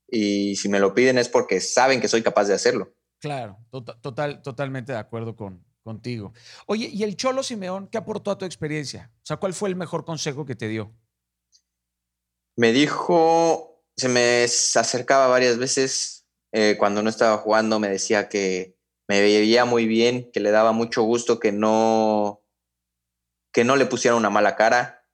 y si me lo piden es porque saben que soy capaz de hacerlo. Claro, total, totalmente de acuerdo con, contigo. Oye, ¿y el Cholo Simeón qué aportó a tu experiencia? O sea, ¿cuál fue el mejor consejo que te dio? Me dijo, se me acercaba varias veces eh, cuando no estaba jugando, me decía que me veía muy bien, que le daba mucho gusto que no, que no le pusiera una mala cara,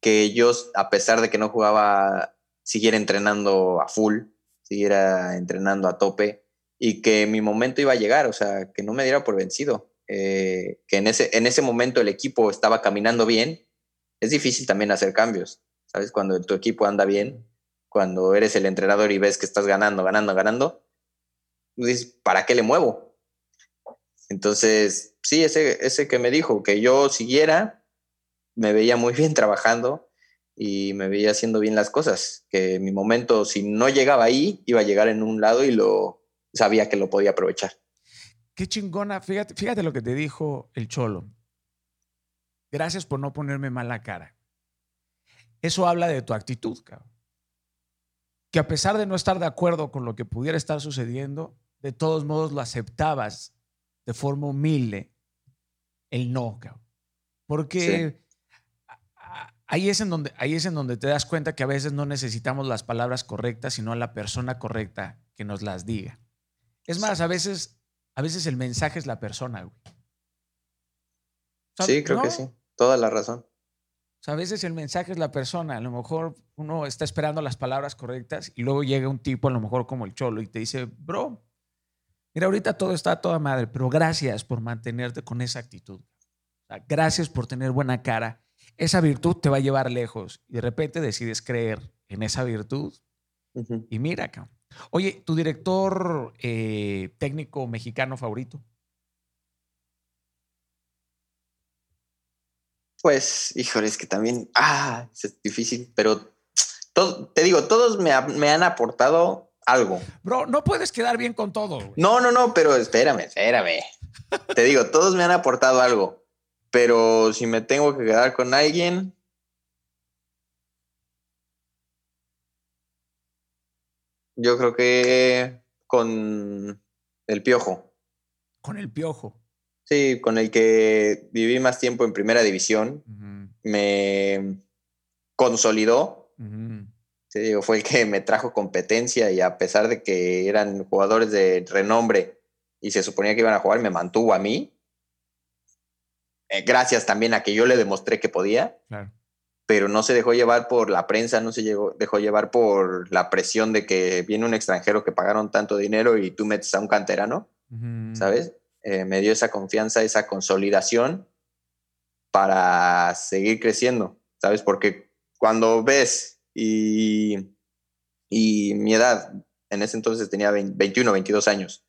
que yo, a pesar de que no jugaba, siguiera entrenando a full, siguiera entrenando a tope y que mi momento iba a llegar, o sea, que no me diera por vencido, eh, que en ese, en ese momento el equipo estaba caminando bien, es difícil también hacer cambios, ¿sabes? Cuando tu equipo anda bien, cuando eres el entrenador y ves que estás ganando, ganando, ganando, dices, ¿para qué le muevo? Entonces, sí, ese, ese que me dijo que yo siguiera, me veía muy bien trabajando y me veía haciendo bien las cosas, que mi momento, si no llegaba ahí, iba a llegar en un lado y lo, sabía que lo podía aprovechar. Qué chingona. Fíjate, fíjate lo que te dijo el Cholo. Gracias por no ponerme mala cara. Eso habla de tu actitud, cabrón. Que a pesar de no estar de acuerdo con lo que pudiera estar sucediendo, de todos modos lo aceptabas de forma humilde el no, cabrón. Porque ahí, es en donde, ahí es en donde te das cuenta que a veces no necesitamos las palabras correctas, sino a la persona correcta que nos las diga. Es más, a veces, a veces el mensaje es la persona, güey. Sí, creo que sí. Toda la razón. O sea, a veces el mensaje es la persona. A lo mejor uno está esperando las palabras correctas y luego llega un tipo, a lo mejor como el cholo, y te dice, bro, mira, ahorita todo está a toda madre, pero gracias por mantenerte con esa actitud. gracias por tener buena cara. Esa virtud te va a llevar lejos y de repente decides creer en esa virtud. Y mira, cabrón Oye, ¿tu director eh, técnico mexicano favorito? Pues, híjole, es que también, ah, es difícil, pero te digo, todos me, han aportado algo. Bro, no puedes quedar bien con todo. No, no, no, pero espérame, espérame. te digo, todos me han aportado algo, pero si me tengo que quedar con alguien, Yo creo que con el piojo. Con el piojo. Sí, con el que viví más tiempo en primera división. Me consolidó. digo, fue el que me trajo competencia y a pesar de que eran jugadores de renombre y se suponía que iban a jugar, me mantuvo a mí. Eh, gracias también a que yo le demostré que podía. Pero no se dejó llevar por la prensa, no se dejó llevar por la presión de que viene un extranjero que pagaron tanto dinero y tú metes a un canterano, ¿sabes? Eh, me dio esa confianza, esa consolidación para seguir creciendo, ¿sabes? Porque cuando ves y, y mi edad, en ese entonces tenía 21, 22 años,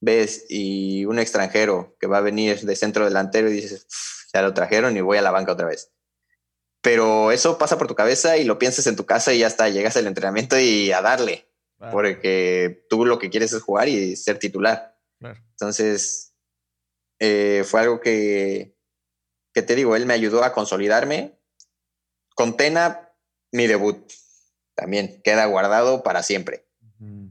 ves y un extranjero que va a venir de centro delantero y dices, ya lo trajeron y voy a la banca otra vez. Pero eso pasa por tu cabeza y lo piensas en tu casa y ya está, llegas al entrenamiento y a darle, porque tú lo que quieres es jugar y ser titular. Entonces, eh, fue algo que, que te digo, él me ayudó a consolidarme. Con Tena mi debut también queda guardado para siempre.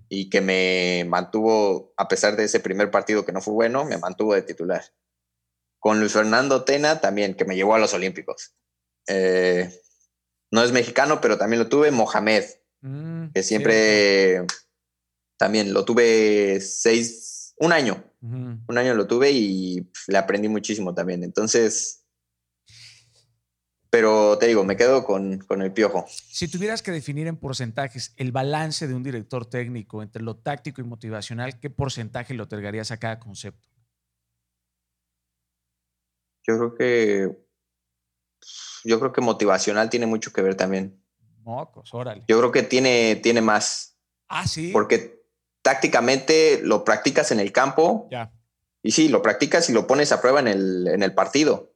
Y que me mantuvo, a pesar de ese primer partido que no fue bueno, me mantuvo de titular. Con Luis Fernando Tena también, que me llevó a los Olímpicos. Eh, no es mexicano, pero también lo tuve. Mohamed, mm, que siempre también lo tuve seis, un año. Un año lo tuve y le aprendí muchísimo también. Entonces, pero te digo, me quedo con, el piojo. Si tuvieras que definir en porcentajes el balance de un director técnico entre lo táctico y motivacional, ¿qué porcentaje le otorgarías a cada concepto? Yo creo que yo creo que motivacional tiene mucho que ver también. Mocos, órale. Yo creo que tiene, tiene más. Ah, sí. Porque tácticamente lo practicas en el campo. Ya. Y sí, lo practicas y lo pones a prueba en el, en el partido.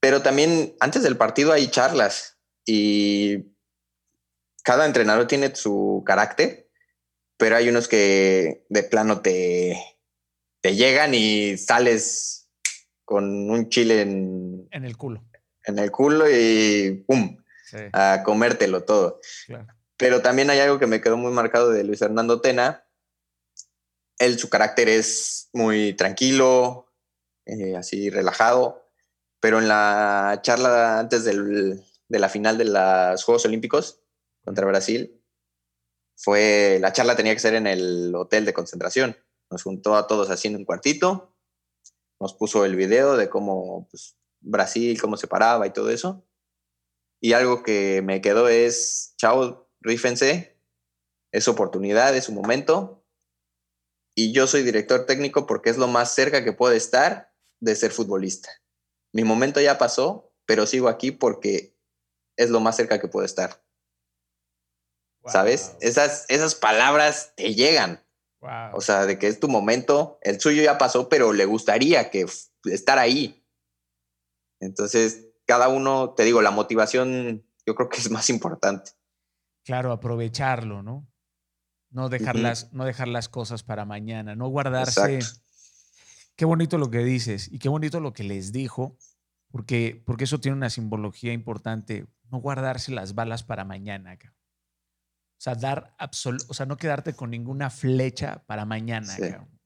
Pero también antes del partido hay charlas y cada entrenador tiene su carácter, pero hay unos que de plano te, te llegan y sales con un chile en, en el culo. En el culo y ¡pum! A comértelo todo. Pero también hay algo que me quedó muy marcado de Luis Hernando Tena. Él, su carácter es muy tranquilo, eh, así relajado pero en la charla antes de la final de los Juegos Olímpicos contra Brasil, fue, la charla tenía que ser en el hotel de concentración. Nos juntó a todos así en un cuartito, nos puso el video de cómo pues, Brasil, cómo se paraba y todo eso. Y algo que me quedó es, chao, rífense, es oportunidad, es un momento. Y yo soy director técnico porque es lo más cerca que puede estar de ser futbolista mi momento ya pasó, pero sigo aquí porque es lo más cerca que puedo estar. ¿Sabes? Esas, esas palabras te llegan. O sea, de que es tu momento, el suyo ya pasó, pero le gustaría que estar ahí. Entonces, cada uno, te digo, la motivación yo creo que es más importante. Claro, aprovecharlo, ¿no? No dejar, las, no dejar las cosas para mañana, no guardarse Qué bonito lo que dices y qué bonito lo que les dijo, porque, porque eso tiene una simbología importante. No guardarse las balas para mañana. O sea, dar o sea, no quedarte con ninguna flecha para mañana.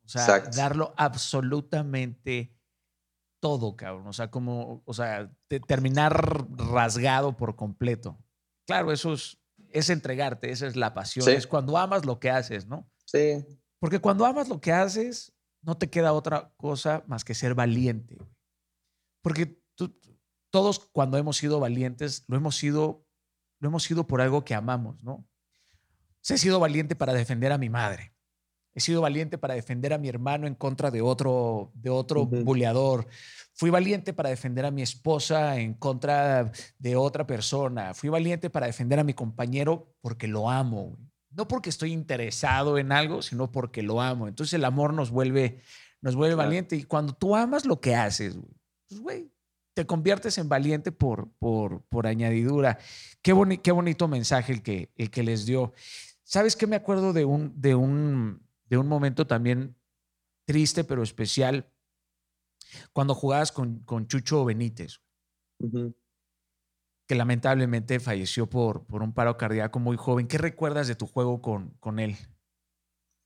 O sea, darlo absolutamente todo, cabrón. O sea, como, o sea, terminar rasgado por completo. Claro, eso es, es entregarte, esa es la pasión. Es cuando amas lo que haces, ¿no? Sí. Porque cuando amas lo que haces, no te queda otra cosa más que ser valiente. Porque todos cuando hemos sido valientes, lo hemos sido, lo hemos sido por algo que amamos, ¿no? He sido valiente para defender a mi madre. He sido valiente para defender a mi hermano en contra de otro, de otro buleador. Fui valiente para defender a mi esposa en contra de otra persona. Fui valiente para defender a mi compañero porque lo amo no porque estoy interesado en algo, sino porque lo amo. Entonces el amor nos vuelve, nos vuelve valiente. Y cuando tú amas lo que haces, pues, güey, te conviertes en valiente por, por, por añadidura. Qué, qué bonito mensaje el que, el que les dio. ¿Sabes qué? Me acuerdo de un, de un, de un momento también triste, pero especial, cuando jugabas con, con Chucho Benítez que lamentablemente falleció por, por un paro cardíaco muy joven. ¿Qué recuerdas de tu juego con, con él?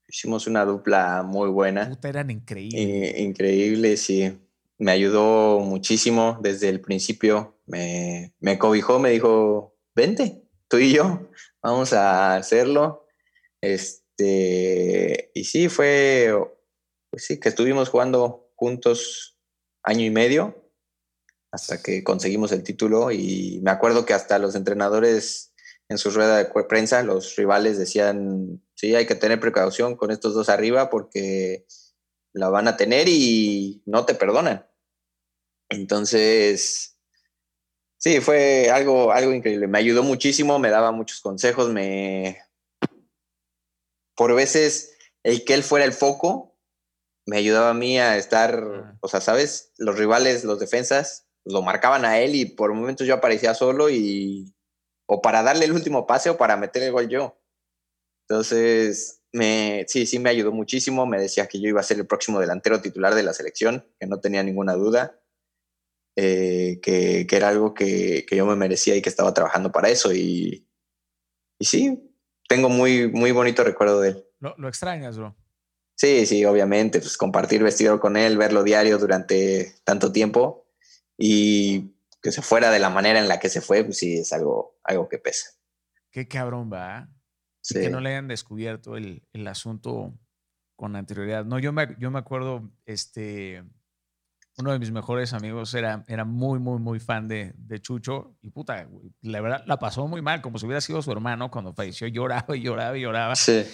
Hicimos una dupla muy buena. Puta, eran increíbles. Eh, increíble, sí. Me ayudó muchísimo desde el principio. Me, me cobijó, me dijo, vente, tú y yo, vamos a hacerlo. Este, y sí, fue, pues sí, que estuvimos jugando juntos año y medio hasta que conseguimos el título y me acuerdo que hasta los entrenadores en su rueda de prensa, los rivales decían, sí, hay que tener precaución con estos dos arriba porque la van a tener y no te perdonan. Entonces, sí, fue algo, algo increíble. Me ayudó muchísimo, me daba muchos consejos, me... Por veces, el que él fuera el foco me ayudaba a mí a estar, o sea, ¿sabes? Los rivales, los defensas, lo marcaban a él y por momentos yo aparecía solo y o para darle el último pase o para meter el gol yo. Entonces, me, sí, sí me ayudó muchísimo, me decía que yo iba a ser el próximo delantero titular de la selección, que no tenía ninguna duda, eh, que, que, era algo que, que, yo me merecía y que estaba trabajando para eso y, y sí, tengo muy, muy bonito recuerdo de él. ¿Lo, lo extrañas, bro? Sí, sí, obviamente, pues compartir vestido con él, verlo diario durante tanto tiempo, y que se fuera de la manera en la que se fue, pues sí, es algo, algo que pesa. Qué cabrón va. Que no le hayan descubierto el, el, asunto con anterioridad. No, yo me, yo me acuerdo, este, uno de mis mejores amigos era, era muy, muy, muy fan de, de Chucho y puta, la verdad la pasó muy mal, como si hubiera sido su hermano cuando falleció, lloraba y lloraba y lloraba. Sí.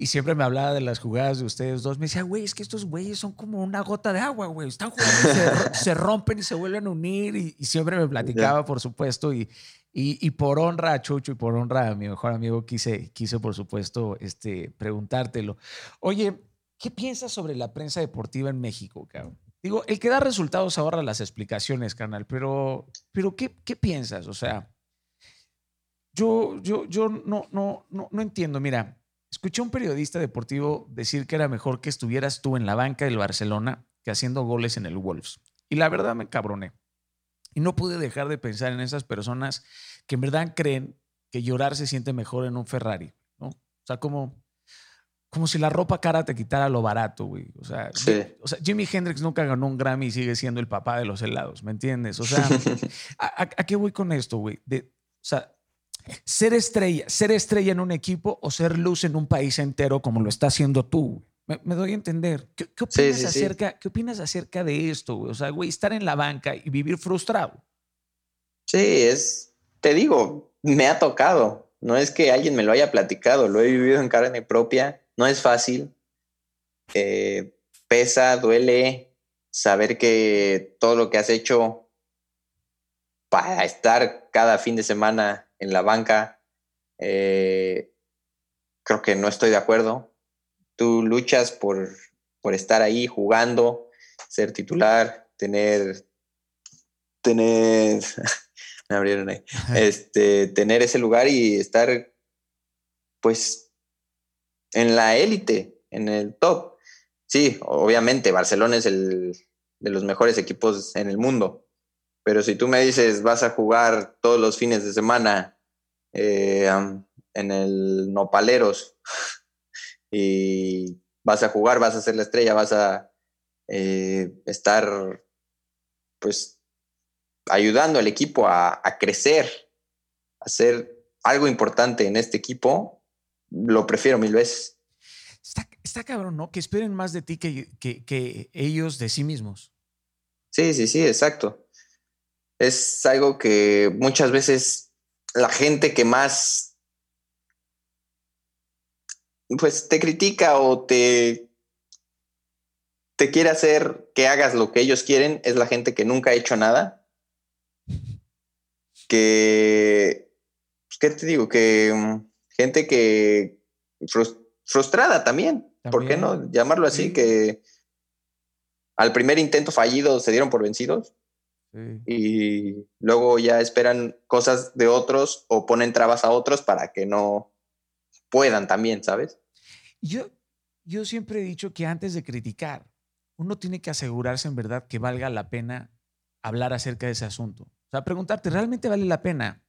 Y siempre me hablaba de las jugadas de ustedes dos. Me decía, güey, es que estos güeyes son como una gota de agua, güey. Están jugando, se, rompen y se vuelven a unir. Y, siempre me platicaba, por supuesto. Y, y, por honra a Chucho y por honra a mi mejor amigo, quise, quise por supuesto, este, preguntártelo. Oye, ¿qué piensas sobre la prensa deportiva en México, cabrón? Digo, el que da resultados ahorra las explicaciones, carnal, pero, pero ¿qué, qué piensas? O sea, yo, yo, yo no, no, no, no entiendo. Mira, Escuché a un periodista deportivo decir que era mejor que estuvieras tú en la banca del Barcelona que haciendo goles en el Wolves. Y la verdad me cabroné. Y no pude dejar de pensar en esas personas que en verdad creen que llorar se siente mejor en un Ferrari, ¿no? O sea, como, como si la ropa cara te quitara lo barato, güey. O sea, o sea, Jimi Hendrix nunca ganó un Grammy y sigue siendo el papá de los helados, ¿me entiendes? O sea, ¿a, a qué voy con esto, güey? o sea, ser estrella, ser estrella en un equipo o ser luz en un país entero como lo está haciendo tú. Me, doy a entender. ¿Qué, opinas acerca, ¿Qué opinas acerca de esto? O sea, güey, estar en la banca y vivir frustrado. Sí, es, te digo, me ha tocado. No es que alguien me lo haya platicado, lo he vivido en carne propia. No es fácil. Eh, pesa, duele saber que todo lo que has hecho para estar cada fin de semana en la banca, eh, creo que no estoy de acuerdo. Tú luchas por, por estar ahí jugando, ser titular, tener, tener, me abrieron ahí, este, tener ese lugar y estar, pues, en la élite, en el top. Sí, obviamente, Barcelona es el de los mejores equipos en el mundo, pero si tú me dices, vas a jugar todos los fines de semana eh, en el Nopaleros y vas a jugar, vas a ser la estrella, vas a eh, estar pues ayudando al equipo a, crecer, a ser algo importante en este equipo, lo prefiero mil veces. Está, cabrón, ¿no? Que esperen más de ti que, que ellos de sí mismos. Sí, sí, sí, exacto es algo que muchas veces la gente que más pues te critica o te te quiere hacer que hagas lo que ellos quieren es la gente que nunca ha hecho nada que pues, qué te digo que mm, gente que frustrada también, ¿por qué no llamarlo así que al primer intento fallido se dieron por vencidos y luego ya esperan cosas de otros o ponen trabas a otros para que no puedan también, ¿sabes? Yo, yo siempre he dicho que antes de criticar, uno tiene que asegurarse en verdad que valga la pena hablar acerca de ese asunto. O sea, preguntarte, ¿realmente vale la pena?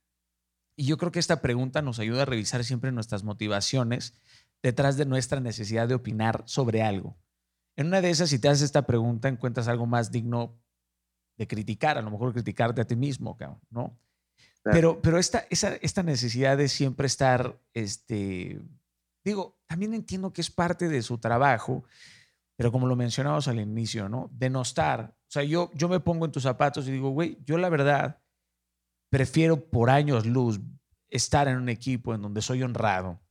Y yo creo que esta pregunta nos ayuda a revisar siempre nuestras motivaciones detrás de nuestra necesidad de opinar sobre algo. En una de esas, si te haces esta pregunta, encuentras algo más digno de criticar, a lo mejor criticarte a ti mismo, ¿no? Pero, pero esta, esa, esta necesidad de siempre estar, este, digo, también entiendo que es parte de su trabajo, pero como lo mencionamos al inicio, ¿no? Denostar. O sea, yo, yo me pongo en tus zapatos y digo, güey, yo la verdad prefiero por años luz estar en un equipo en donde soy honrado,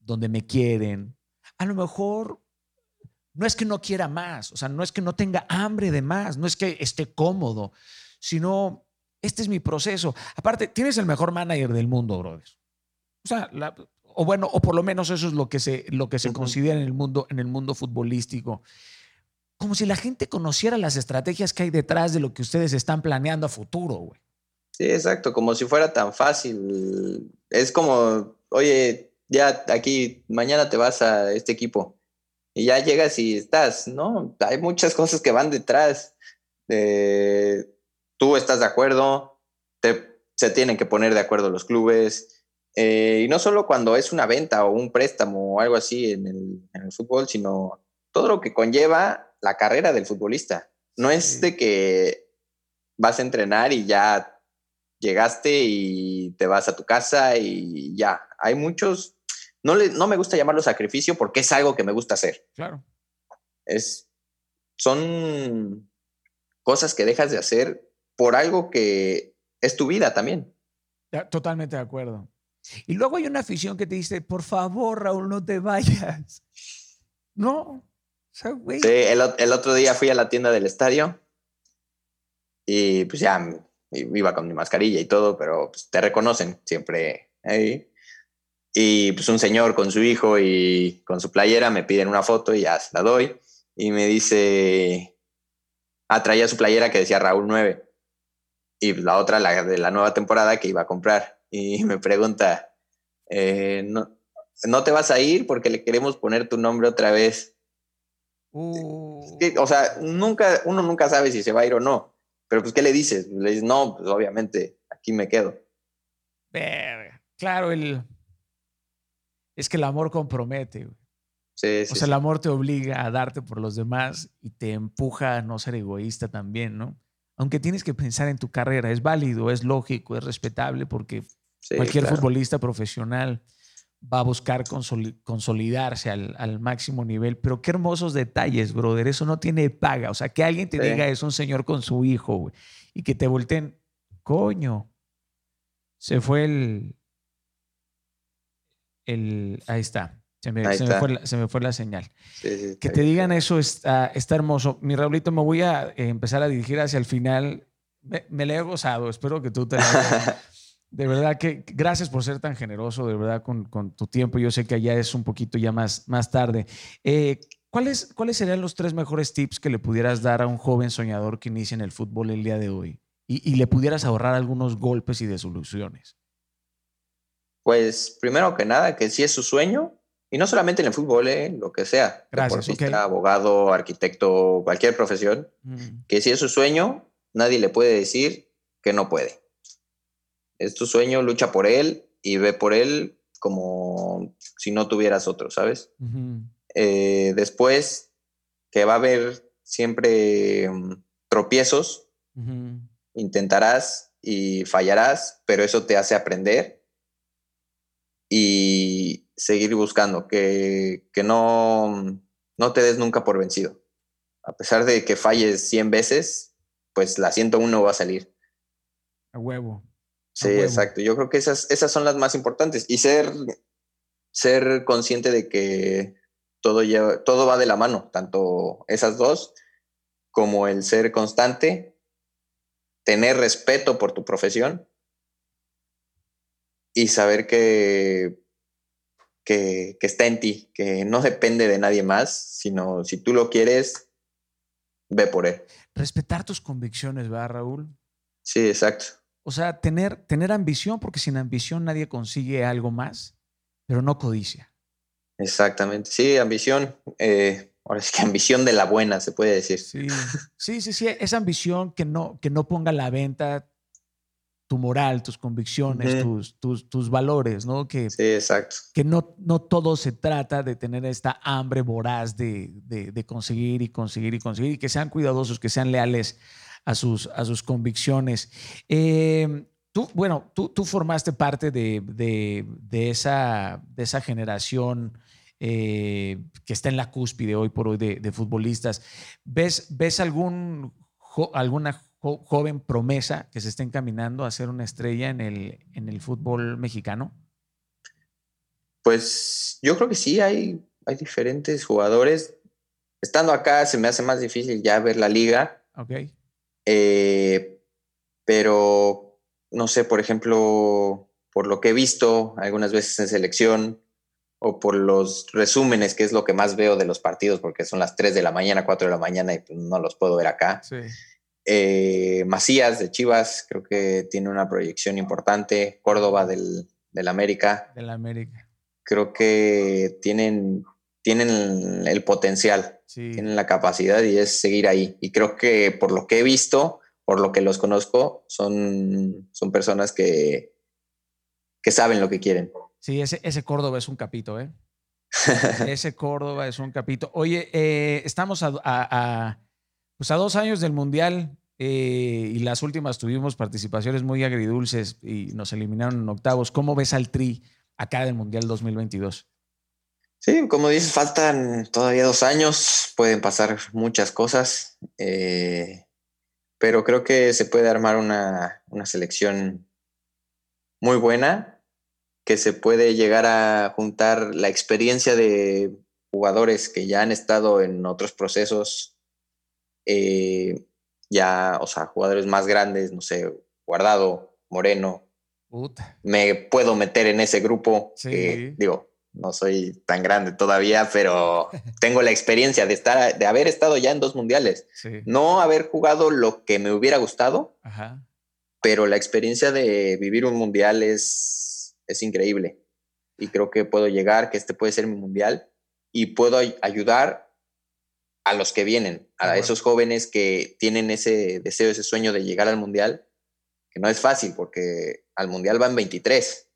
donde me quieren. A lo mejor no es que no quiera más, o sea, no es que no tenga hambre de más, no es que esté cómodo, sino este es mi proceso. Aparte, tienes el mejor manager del mundo, brother. O sea, o bueno, o por lo menos eso es lo que se, lo que se considera en el mundo, en el mundo futbolístico. Como si la gente conociera las estrategias que hay detrás de lo que ustedes están planeando a futuro, güey. Sí, exacto, como si fuera tan fácil. Es como, oye, ya aquí, mañana te vas a este equipo y ya llegas y estás, ¿no? Hay muchas cosas que van detrás. tú estás de acuerdo, se tienen que poner de acuerdo los clubes. Eh, y no solo cuando es una venta o un préstamo o algo así en el, en el, fútbol, sino todo lo que conlleva la carrera del futbolista. No es de que vas a entrenar y ya llegaste y te vas a tu casa y ya. Hay muchos no, no me gusta llamarlo sacrificio porque es algo que me gusta hacer. Claro. Es, son cosas que dejas de hacer por algo que es tu vida también. Totalmente de acuerdo. Y luego hay una afición que te dice, por favor, Raúl, no te vayas. No. Sí, el, otro día fui a la tienda del estadio y pues ya iba con mi mascarilla y todo, pero pues, te reconocen siempre ahí. Y pues un señor con su hijo y con su playera me piden una foto y ya se la doy. Y me dice, ah, traía su playera que decía Raúl 9. Y la otra, la de la nueva temporada que iba a comprar. Y me pregunta, eh, no, no te vas a ir porque le queremos poner tu nombre otra vez. Uh. o sea, nunca, uno nunca sabe si se va a ir o no. Pero pues, ¿qué le dices? Le dices, no, pues obviamente, aquí me quedo. Claro, el, es que el amor compromete. Sí, sí, o sea, el amor te obliga a darte por los demás y te empuja a no ser egoísta también, ¿no? Aunque tienes que pensar en tu carrera, es válido, es lógico, es respetable porque cualquier futbolista profesional va a buscar consolidarse al, máximo nivel. Pero qué hermosos detalles, brother. Eso no tiene paga. O sea, que alguien te diga es un señor con su hijo güey, y que te volteen, coño, se fue el, el, ahí está. Se me, fue, la, señal. que te digan eso está, está hermoso. Mi Raulito, me voy a eh, empezar a dirigir hacia el final. Me, me le he gozado. Espero que tú te... de verdad que gracias por ser tan generoso, de verdad, con, tu tiempo. Yo sé que allá es un poquito ya más, más tarde. Eh, ¿cuáles, ¿Cuáles serían los tres mejores tips que le pudieras dar a un joven soñador que inicia en el fútbol el día de hoy? Y, y le pudieras ahorrar algunos golpes y desoluciones. Pues primero que nada, que si es su sueño, y no solamente en el fútbol, ¿eh? lo que sea, Gracias, abogado, arquitecto, cualquier profesión, que si es su sueño, nadie le puede decir que no puede. Es tu sueño, lucha por él y ve por él como si no tuvieras otro, ¿sabes? Eh, después, que va a haber siempre mm, tropiezos, intentarás y fallarás, pero eso te hace aprender y seguir buscando, que, no, no te des nunca por vencido. A pesar de que falles 100 veces, pues la 101 va a salir. A huevo. Sí, exacto. Yo creo que esas, esas son las más importantes. Y ser, ser consciente de que todo, lleva, todo va de la mano, tanto esas dos como el ser constante, tener respeto por tu profesión y saber que, que, está en ti, que no depende de nadie más, sino si tú lo quieres, ve por él. Respetar tus convicciones, ¿verdad, Raúl? Sí, exacto. O sea, tener, tener ambición, porque sin ambición nadie consigue algo más, pero no codicia. Exactamente, sí, ambición. Eh, ahora es que ambición de la buena, se puede decir. Sí, sí, sí, sí esa ambición que no, que no ponga la venta tu moral, tus convicciones, tus, tus, tus, valores, ¿no? Que, sí, exacto. Que no, no todo se trata de tener esta hambre voraz de, de, conseguir y conseguir y conseguir, y que sean cuidadosos, que sean leales a sus, a sus convicciones. Em, Tú, bueno, tú, tú formaste parte de, esa, de esa generación eh, que está en la cúspide hoy por hoy de, futbolistas. ¿Ves, ves algún, alguna joven promesa que se esté encaminando a ser una estrella en el, en el fútbol mexicano? Pues yo creo que sí, hay, hay diferentes jugadores. Estando acá se me hace más difícil ya ver la liga. Ok. Eh, pero, no sé, por ejemplo, por lo que he visto algunas veces en selección o por los resúmenes, que es lo que más veo de los partidos, porque son las 3 de la mañana, 4 de la mañana y pues, no los puedo ver acá. Sí. Eh, Macías de Chivas, creo que tiene una proyección importante. Córdoba del, del América. Del América. Creo que tienen, tienen el potencial, tienen la capacidad y es seguir ahí. Y creo que por lo que he visto, por lo que los conozco, son, son personas que, que saben lo que quieren. Sí, ese, ese Córdoba es un capito, ¿eh? ese Córdoba es un capito. Oye, eh, estamos a pues a dos años del Mundial eh, y las últimas tuvimos participaciones muy agridulces y nos eliminaron en octavos. ¿Cómo ves al Tri acá del Mundial 2022? Sí, como dices, faltan todavía dos años, pueden pasar muchas cosas, eh, pero creo que se puede armar una, una selección muy buena, que se puede llegar a juntar la experiencia de jugadores que ya han estado en otros procesos eh, ya, o sea, jugadores más grandes, no sé, Guardado, Moreno. Me puedo meter en ese grupo. digo, no soy tan grande todavía, pero tengo la experiencia de estar, de haber estado ya en dos mundiales. No haber jugado lo que me hubiera gustado, pero la experiencia de vivir un mundial es, es increíble. Y creo que puedo llegar, que este puede ser mi mundial y puedo ayudar a los que vienen, a esos jóvenes que tienen ese deseo, ese sueño de llegar al Mundial, que no es fácil porque al Mundial van 23.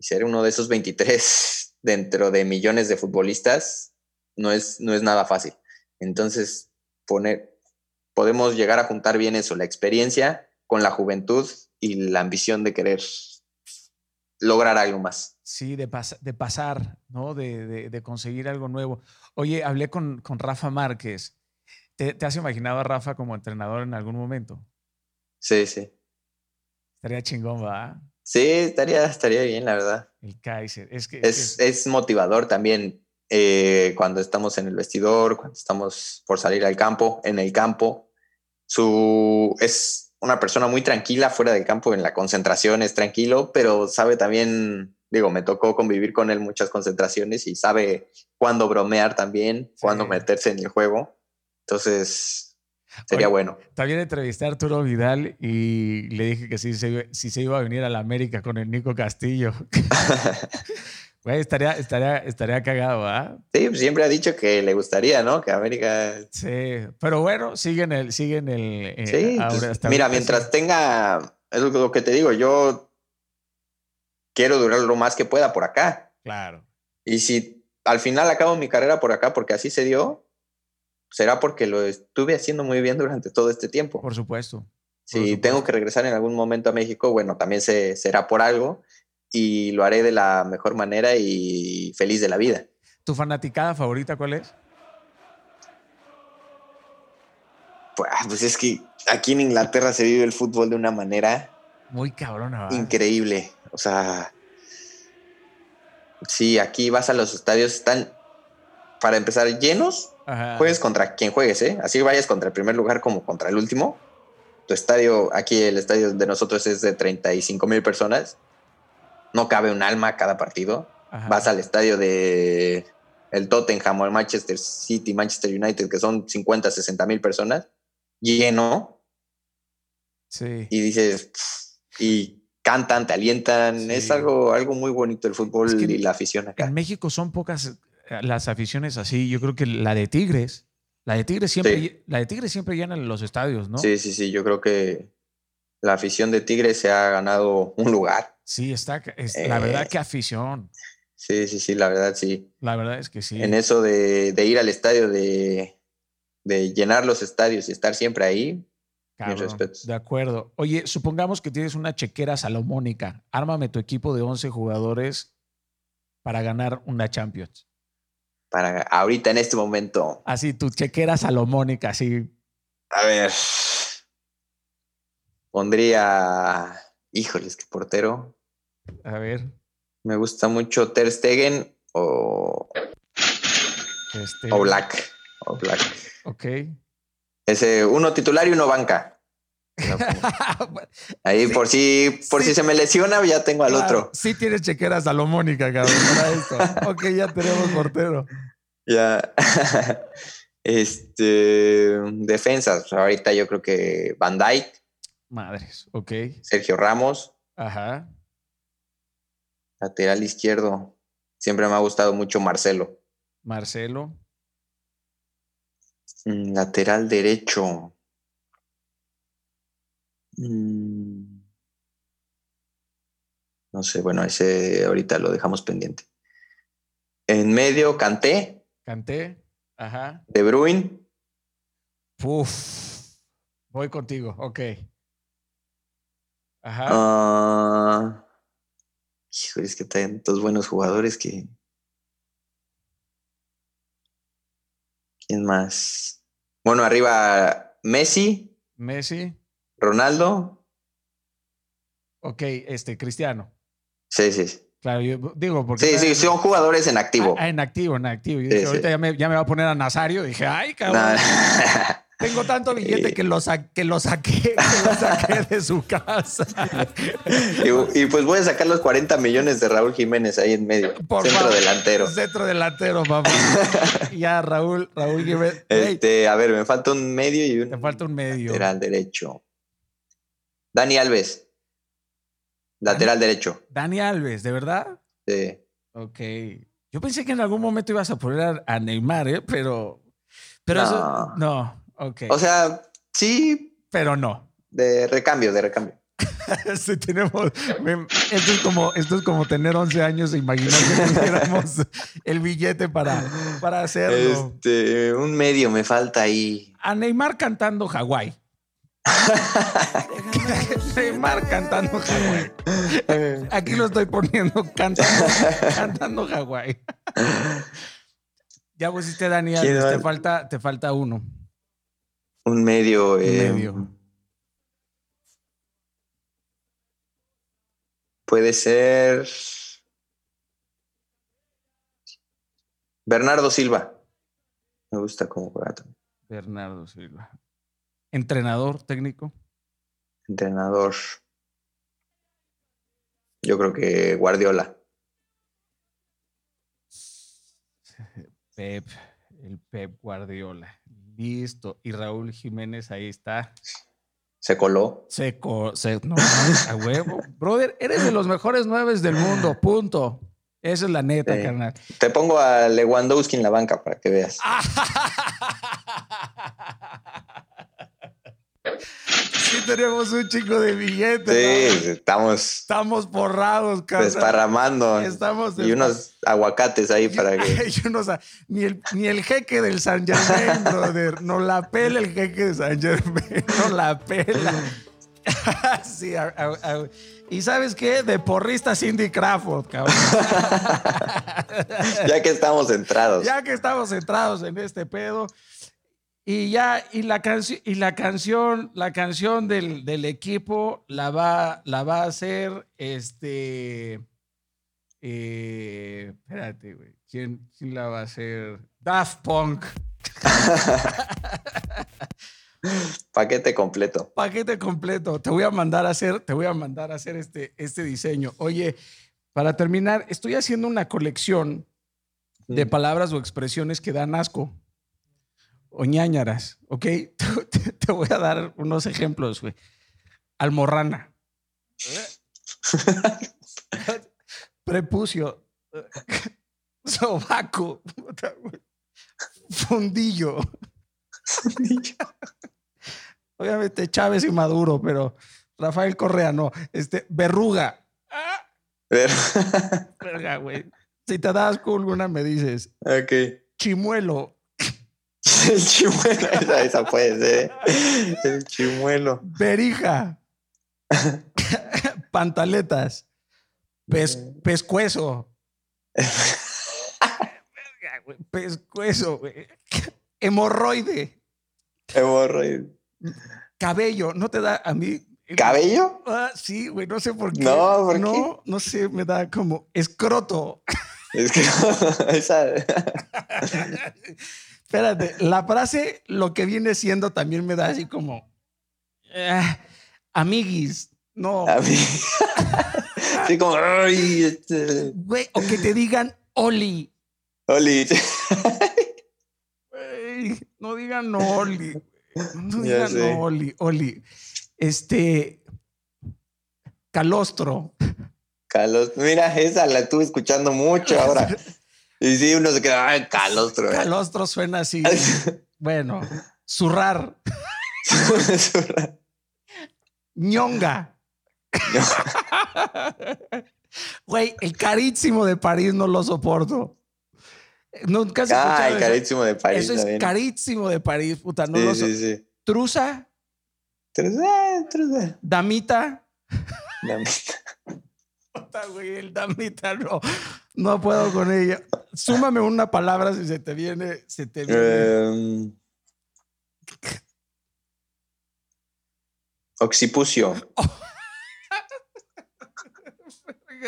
Y ser uno de esos 23 dentro de millones de futbolistas no es, no es nada fácil. Entonces, poner, podemos llegar a juntar bien eso, la experiencia con la juventud y la ambición de querer lograr algo más. Sí, de, de pasar, ¿no? De, de, conseguir algo nuevo. Oye, hablé con, con Rafa Márquez. ¿Te, has imaginado a Rafa como entrenador en algún momento? Sí, sí. Estaría chingón, ¿va? Sí, estaría, estaría bien, la verdad. El Kaiser. Es, que, es, es... motivador también eh, cuando estamos en el vestidor, cuando estamos por salir al campo, en el campo. Su, es, una persona muy tranquila fuera del campo, en la concentración es tranquilo, pero sabe también, digo, me tocó convivir con él muchas concentraciones y sabe cuándo bromear también, cuándo meterse en el juego. Entonces, sería bueno. También entrevisté a Arturo Vidal y le dije que sí, si se iba a venir a la América con el Nico Castillo. estaría, estaría, estaría cagado, ¿ah? Sí, pues siempre ha dicho que le gustaría, ¿no? Que América. Sí, pero bueno, siguen el. Siguen el eh, sí, pues, mira, mientras tenga. Es lo que te digo, yo quiero durar lo más que pueda por acá. Claro. Y si al final acabo mi carrera por acá porque así se dio, será porque lo estuve haciendo muy bien durante todo este tiempo. Por supuesto. si tengo que regresar en algún momento a México, bueno, también se, será por algo y lo haré de la mejor manera y feliz de la vida. ¿Tu fanaticada favorita cuál es? Pues, ah, pues es que aquí en Inglaterra se vive el fútbol de una manera muy cabrona. Increíble. O sea, sí, aquí vas a los estadios, están para empezar llenos. Juegues contra quien juegues, ¿eh? Así vayas contra el primer lugar como contra el último. Tu estadio, aquí el estadio de nosotros es de 35 mil personas no cabe un alma cada partido. Vas al estadio de el Tottenham o el Manchester City, Manchester United, que son 50, 60 mil personas, lleno. Sí. Y dices, y cantan, te alientan. Es algo, algo muy bonito el fútbol y la afición acá. En México son pocas las aficiones así. Yo creo que la de Tigres, la de Tigres siempre, la de Tigres siempre llena los estadios, ¿no? Sí, sí, sí. Yo creo que la afición de Tigres se ha ganado un lugar. Sí, está, la verdad eh, que afición. Sí, sí, sí, la verdad sí. La verdad es que sí. En eso de, ir al estadio, de, llenar los estadios y estar siempre ahí, De acuerdo. Oye, supongamos que tienes una chequera salomónica. Ármame tu equipo de 11 jugadores para ganar una Champions. Para ahorita en este momento. Así, tu chequera salomónica, así. A ver. Pondría. Híjoles, qué portero. A ver. Me gusta mucho Ter Stegen o. Este... O Black. O Black. Ok. Ese, uno titular y uno banca. Ahí por si por si se me lesiona ya tengo al otro. Sí tienes chequera salomónica, cabrón, ok, ya tenemos portero. Ya. Este defensas, ahorita yo creo que Van Dyke. Madres, ok. Sergio Ramos. Ajá. Lateral izquierdo. Siempre me ha gustado mucho Marcelo. Marcelo. Mm, lateral derecho. Mm. No sé, bueno, ese ahorita lo dejamos pendiente. En medio, Canté. Canté, ajá. De Bruin. Uf, voy contigo, ok. Ajá. Uh, es que traen dos buenos jugadores que. ¿Quién más? Bueno, arriba Messi. Messi. Ronaldo. Ok, este, Cristiano. Sí, sí. Claro, yo digo porque. Sí, sí, son jugadores en activo. Ah, en activo, en activo. ahorita Ya, me, ya, me, va a poner a Nazario. Dije, ay, cabrón. Tengo tanto billete que lo, que lo saqué, lo saqué de su casa. Y, pues voy a sacar los 40 millones de Raúl Jiménez ahí en medio. centro delantero. Centro delantero, papá. ya, Raúl, Raúl Jiménez. Este, a ver, me falta un medio y un. Te falta un medio. Lateral derecho. Dani Alves. Lateral derecho. Dani Alves, ¿de verdad? Sí. Ok. Yo pensé que en algún momento ibas a poner a Neymar, ¿eh? Pero. Pero eso. No. Ok. O sea, sí. Pero no. De recambio, de recambio. sí, tenemos. Esto es, como, esto es como tener 11 años e imaginar que tuviéramos el billete para, para hacerlo. Este, un medio me falta ahí. A Neymar cantando Hawái. Neymar cantando Hawái. Aquí lo estoy poniendo cantando, cantando Hawái. Ya pusiste Daniel, te falta, te falta uno. Un medio. Eh, medio. Puede ser. Bernardo Silva. Me gusta cómo juega también. Bernardo Silva. ¿Entrenador técnico? Entrenador. Yo creo que Guardiola. Pep, el Pep Guardiola. Listo. Y Raúl Jiménez ahí está. Se coló. Se coló. no, a huevo. Brother, eres de los mejores nueve del mundo. Punto. Esa es la neta, carnal. Te pongo a Lewandowski en la banca para que veas. Sí, tenemos un chico de billetes. Sí, estamos. Estamos borrados, cara. Desparramando. Estamos y unos aguacates ahí para que. ni, el, ni el jeque del San Germain, brother. No la pela el jeque de San Germain. No la pela. sí, y sabes qué? De porrista Cindy Crawford, cabrón. ya que estamos centrados. Ya que estamos centrados en este pedo. Y ya, y la, canción y la canción, la canción del, del, equipo la va, la va a hacer este. Eh, espérate, güey. ¿Quién, ¿Quién, la va a hacer? Daft Punk. Paquete completo. Paquete completo. Te voy a mandar a hacer, te voy a mandar a hacer este, este diseño. Oye, para terminar, estoy haciendo una colección de palabras o expresiones que dan asco o ñañaras, ¿ok? Te, voy a dar unos ejemplos, güey. Almorrana. Prepucio. Sobaco. Fundillo. Obviamente Chávez y Maduro, pero Rafael Correa no. Este, verruga. Verga, güey. Si te das con alguna me dices. Ok. Chimuelo. el chimuelo, esa, puede ser. El chimuelo. Berija. Pantaletas. Pes, pescuezo. pescuezo, güey. Hemorroide. Hemorroide. Cabello. ¿No te da a mí? ¿Cabello? Ah, sí, güey, no sé por qué. No, ¿por no, qué? no sé, me da como escroto. Es que esa... Espérate, la frase lo que viene siendo también me da así como eh, amiguis, no. sí, como este". Güey, o que te digan Oli. Oli. no digan Oli. No digan Oli, Oli. Este Calostro. Calostro. Mira, esa la estuve escuchando mucho ahora. Y sí, uno se queda, ay, calostro. Eh". Calostro suena así. bueno, zurrar. zurrar. ñonga. Güey, el carísimo de París no lo soporto. Nunca se Ah, el carísimo de París. Eso es carísimo de París, puta. No sí, lo sí, sí. Trusa. Trusa, trusa. Damita. Damita. Güey, el damita no. No puedo con ella. Súmame una palabra si se te viene. Se te viene. Um, occipucio.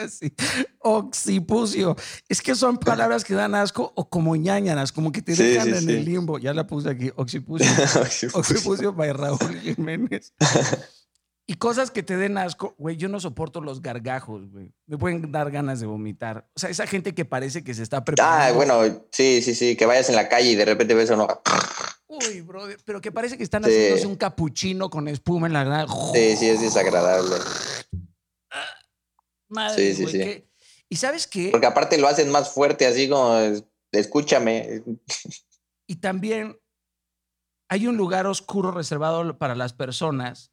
Sí. Occipucio. Es que son palabras que dan asco o como ñañanas, como que te Sí, dejan sí, en el limbo. Ya la puse aquí. Occipucio. Occipucio. Occipucio by Raúl Jiménez. Y cosas que te den asco, güey, yo no soporto los gargajos, güey. Me pueden dar ganas de vomitar. O sea, esa gente que parece que se está preparando. Ah, bueno, sí, sí, sí, que vayas en la calle y de repente ves uno. Uy, brother, pero que parece que están Sí. haciéndose un capuchino con espuma en la gran. Sí, sí, es desagradable. Madre, Sí, sí, sí. que- Y sabes qué? Porque aparte lo hacen más fuerte, así como, escúchame. Y también hay un lugar oscuro reservado para las personas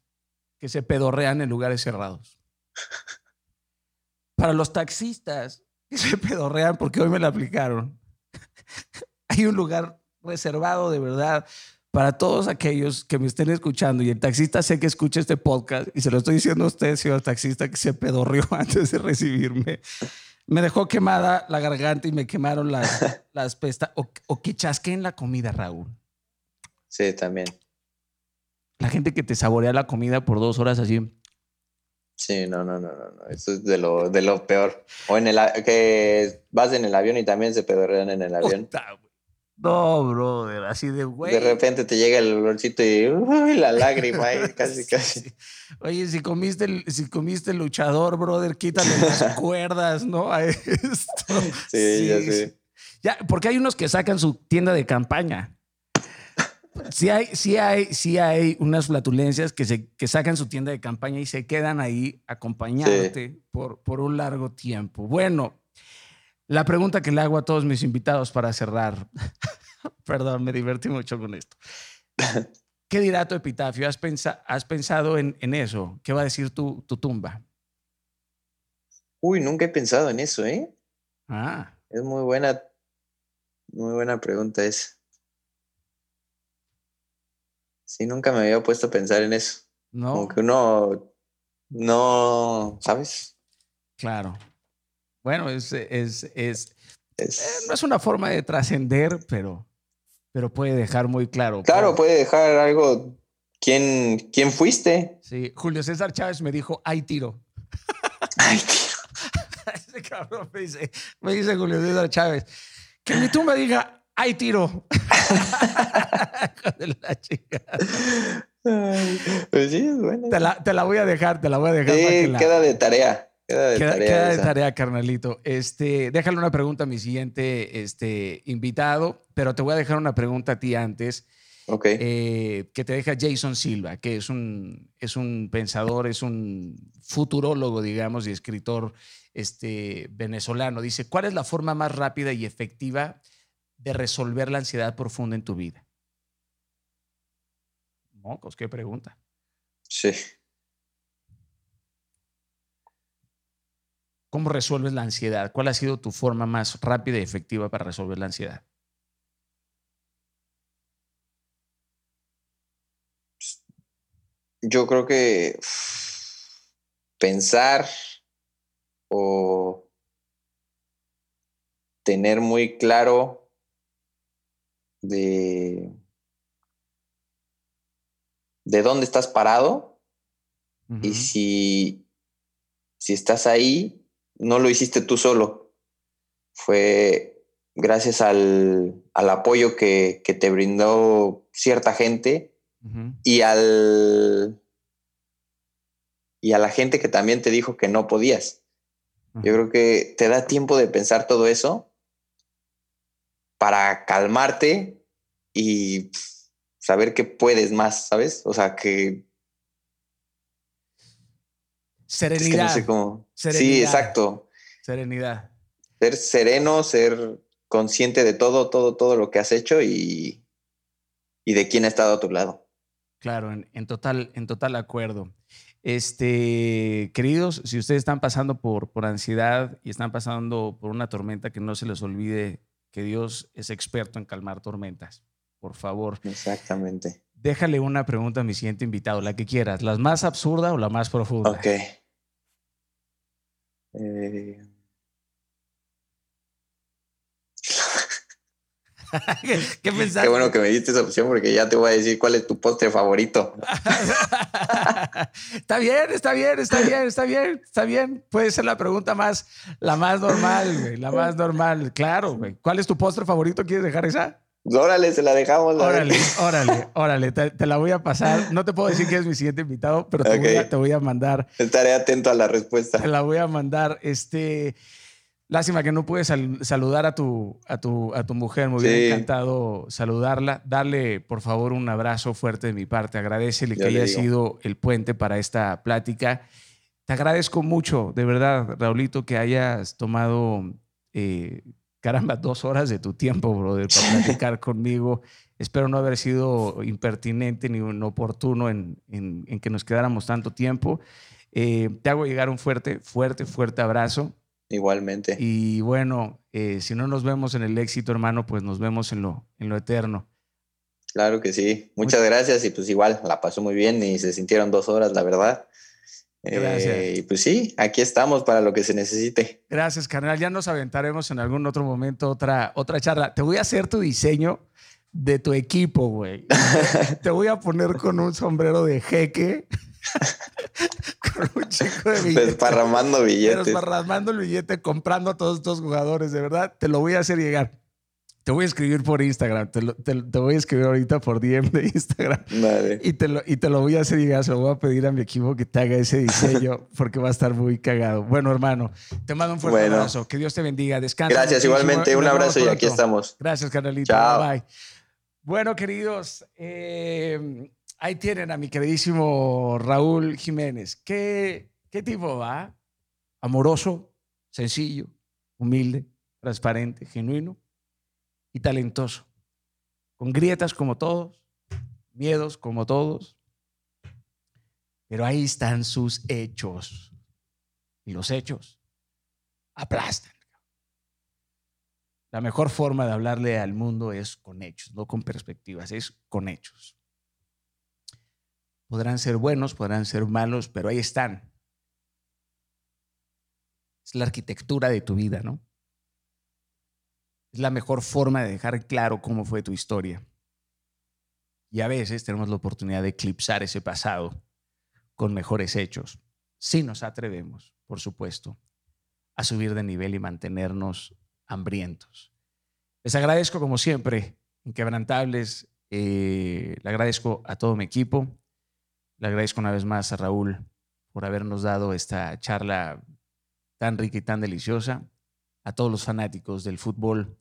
que se pedorrean en lugares cerrados. Para los taxistas que se pedorrean, porque hoy me la aplicaron. Hay un lugar reservado de verdad para todos aquellos que me estén escuchando. Y el taxista sé que escucha este podcast y se lo estoy diciendo a usted, señor taxista, que se pedorreó antes de recibirme. Me dejó quemada la garganta y me quemaron las, las pestañas. O, o que chasqueen la comida, Raúl. Sí, también. La gente que te saborea la comida por dos horas así. Sí, no, no, no, no, no. Eso es de lo, de lo peor. O en el que vas en el avión y también se pedorrean en el avión. No, brother, así de güey. De repente te llega el olorcito y uy, la lágrima ahí, casi, casi. Sí. Oye, si comiste, el- si comiste luchador, brother, quítale las cuerdas, ¿no? A esto. Sí, ya sé. Ya, porque hay unos que sacan su tienda de campaña. Sí hay, sí hay, sí hay unas flatulencias que, se, que sacan su tienda de campaña y se quedan ahí acompañándote por, por un largo tiempo. Bueno, la pregunta que le hago a todos mis invitados para cerrar. Perdón, me divertí mucho con esto. ¿Qué dirá tu epitafio? ¿Has, pensa- has pensado en, en eso? ¿Qué va a decir tu, tu tumba? Uy, nunca he pensado en eso, ¿eh? Ah, Es muy buena, muy buena pregunta esa. Sí, nunca me había puesto a pensar en eso. no. Como que uno no, ¿sabes? Claro. Bueno, es, es, es, eh, Es- no es una forma de trascender, pero, pero puede dejar muy claro. claro, Puede- dejar algo. ¿Quién, quién fuiste? Sí, Julio César Chávez me dijo, hay tiro. Ay, tío. Ese cabrón me dice, me dice Julio César Chávez, que mi tumba diga, hay tiro. La chica. Pues sí, es buena. Te la, te la voy a dejar, te la voy a dejar. para que Sí, la- queda de tarea. Queda de Queda, tarea. queda de tarea, carnalito. Este, déjale una pregunta a mi siguiente este, invitado, pero te voy a dejar una pregunta a ti antes, Ok. eh, que te deja Jason Silva, que es un, es un pensador, es un futurólogo, digamos, y escritor este, venezolano. Dice, ¿cuál es la forma más rápida y efectiva de resolver la ansiedad profunda en tu vida? Mocos, qué pregunta. Sí. ¿Cómo resuelves la ansiedad? ¿Cuál ha sido tu forma más rápida y efectiva para resolver la ansiedad? Yo creo que pensar o tener muy claro de, de dónde estás parado y si, si estás ahí, no lo hiciste tú solo. Fue gracias al, apoyo que, te brindó cierta gente y al y a la gente que también te dijo que no podías. Yo creo que te da tiempo de pensar todo eso para calmarte y saber que puedes más, ¿sabes? O sea, que... Serenidad. Sí, exacto. Serenidad. Ser sereno, ser consciente de todo, todo, todo lo que has hecho y, y de quién ha estado a tu lado. Claro, en, total, en total acuerdo. Este, queridos, si ustedes están pasando por, por ansiedad y están pasando por una tormenta, que no se les olvide que Dios es experto en calmar tormentas. Por favor. Exactamente. Déjale una pregunta a mi siguiente invitado, la que quieras, la más absurda o la más profunda. Ok. Eh... ¿Qué, pensaste? Qué bueno que me diste esa opción porque ya te voy a decir cuál es tu postre favorito. está bien, está bien, está bien, está bien, está bien. Puede ser la pregunta más, la más normal, güey, la más normal. Claro, güey. ¿Cuál es tu postre favorito? ¿Quieres dejar esa? Órale, se la dejamos. órale, órale, órale. Te, la voy a pasar. No te puedo decir que es mi siguiente invitado, pero te, voy, a, te voy a mandar. Estaré atento a la respuesta. Te la voy a mandar. Este. Lástima que no puedes saludar a tu, a tu, a tu mujer. Me hubiera encantado saludarla. Darle, por favor, un abrazo fuerte de mi parte. Agradecele que haya sido el puente para esta plática. Te agradezco mucho, de verdad, Raulito, que hayas tomado, eh, caramba, dos horas de tu tiempo, brother, para platicar conmigo. Espero no haber sido impertinente ni inoportuno en, en, en que nos quedáramos tanto tiempo. Eh, te hago llegar un fuerte, fuerte, fuerte abrazo. Igualmente. Y bueno, eh, si no nos vemos en el éxito, hermano, pues nos vemos en lo, en lo eterno. Claro que sí. Muchas gracias y pues igual la pasó muy bien y se sintieron dos horas, la verdad. Gracias. Eh, y pues sí, aquí estamos para lo que se necesite. Gracias, carnal. Ya nos aventaremos en algún otro momento otra, otra charla. Te voy a hacer tu diseño de tu equipo, güey. Te voy a poner con un sombrero de jeque. con un chico de billetes. Desparramando billetes. Desparramando el billete, comprando a todos estos jugadores, de verdad. Te lo voy a hacer llegar. Te voy a escribir por Instagram. Te, te, voy a escribir ahorita por DM de Instagram. Y, te lo, y te lo voy a hacer llegar. Se lo voy a pedir a mi equipo que te haga ese diseño porque va a estar muy cagado. Bueno, hermano, te mando un fuerte abrazo. Que Dios te bendiga. Descansa. Gracias, igualmente. Un abrazo y aquí estamos. Gracias, carnalito. Bye. Bueno, queridos. Eh, Ahí tienen a mi queridísimo Raúl Jiménez. ¿Qué, tipo va? Amoroso, sencillo, humilde, transparente, genuino y talentoso. Con grietas como todos, miedos como todos. Pero ahí están sus hechos. Y los hechos aplastan. La mejor forma de hablarle al mundo es con hechos, no con perspectivas, es con hechos. Podrán ser buenos, podrán ser malos, pero ahí están. Es la arquitectura de tu vida, ¿no? Es la mejor forma de dejar claro cómo fue tu historia. Y a veces tenemos la oportunidad de eclipsar ese pasado con mejores hechos. Si nos atrevemos, por supuesto, a subir de nivel y mantenernos hambrientos. Les agradezco como siempre, inquebrantables. Eh, le agradezco a todo mi equipo, le agradezco una vez más a Raúl por habernos dado esta charla tan rica y tan deliciosa, a todos los fanáticos del fútbol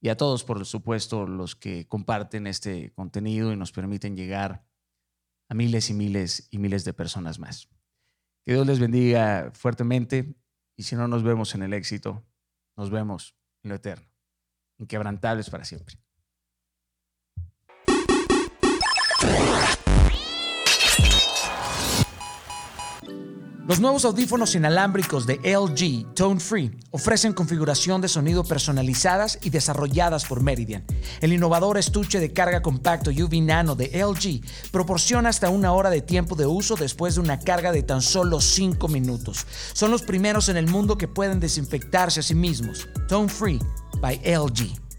y a todos, por supuesto, los que comparten este contenido y nos permiten llegar a miles y miles y miles de personas más. Que Dios les bendiga fuertemente y si no nos vemos en el éxito, nos vemos en lo eterno, inquebrantables para siempre. Los nuevos audífonos inalámbricos de LG Tone Free ofrecen configuración de sonido personalizadas y desarrolladas por Meridian. El innovador estuche de carga compacto UV Nano de LG proporciona hasta una hora de tiempo de uso después de una carga de tan solo 5 minutos. Son los primeros en el mundo que pueden desinfectarse a sí mismos. Tone Free by LG.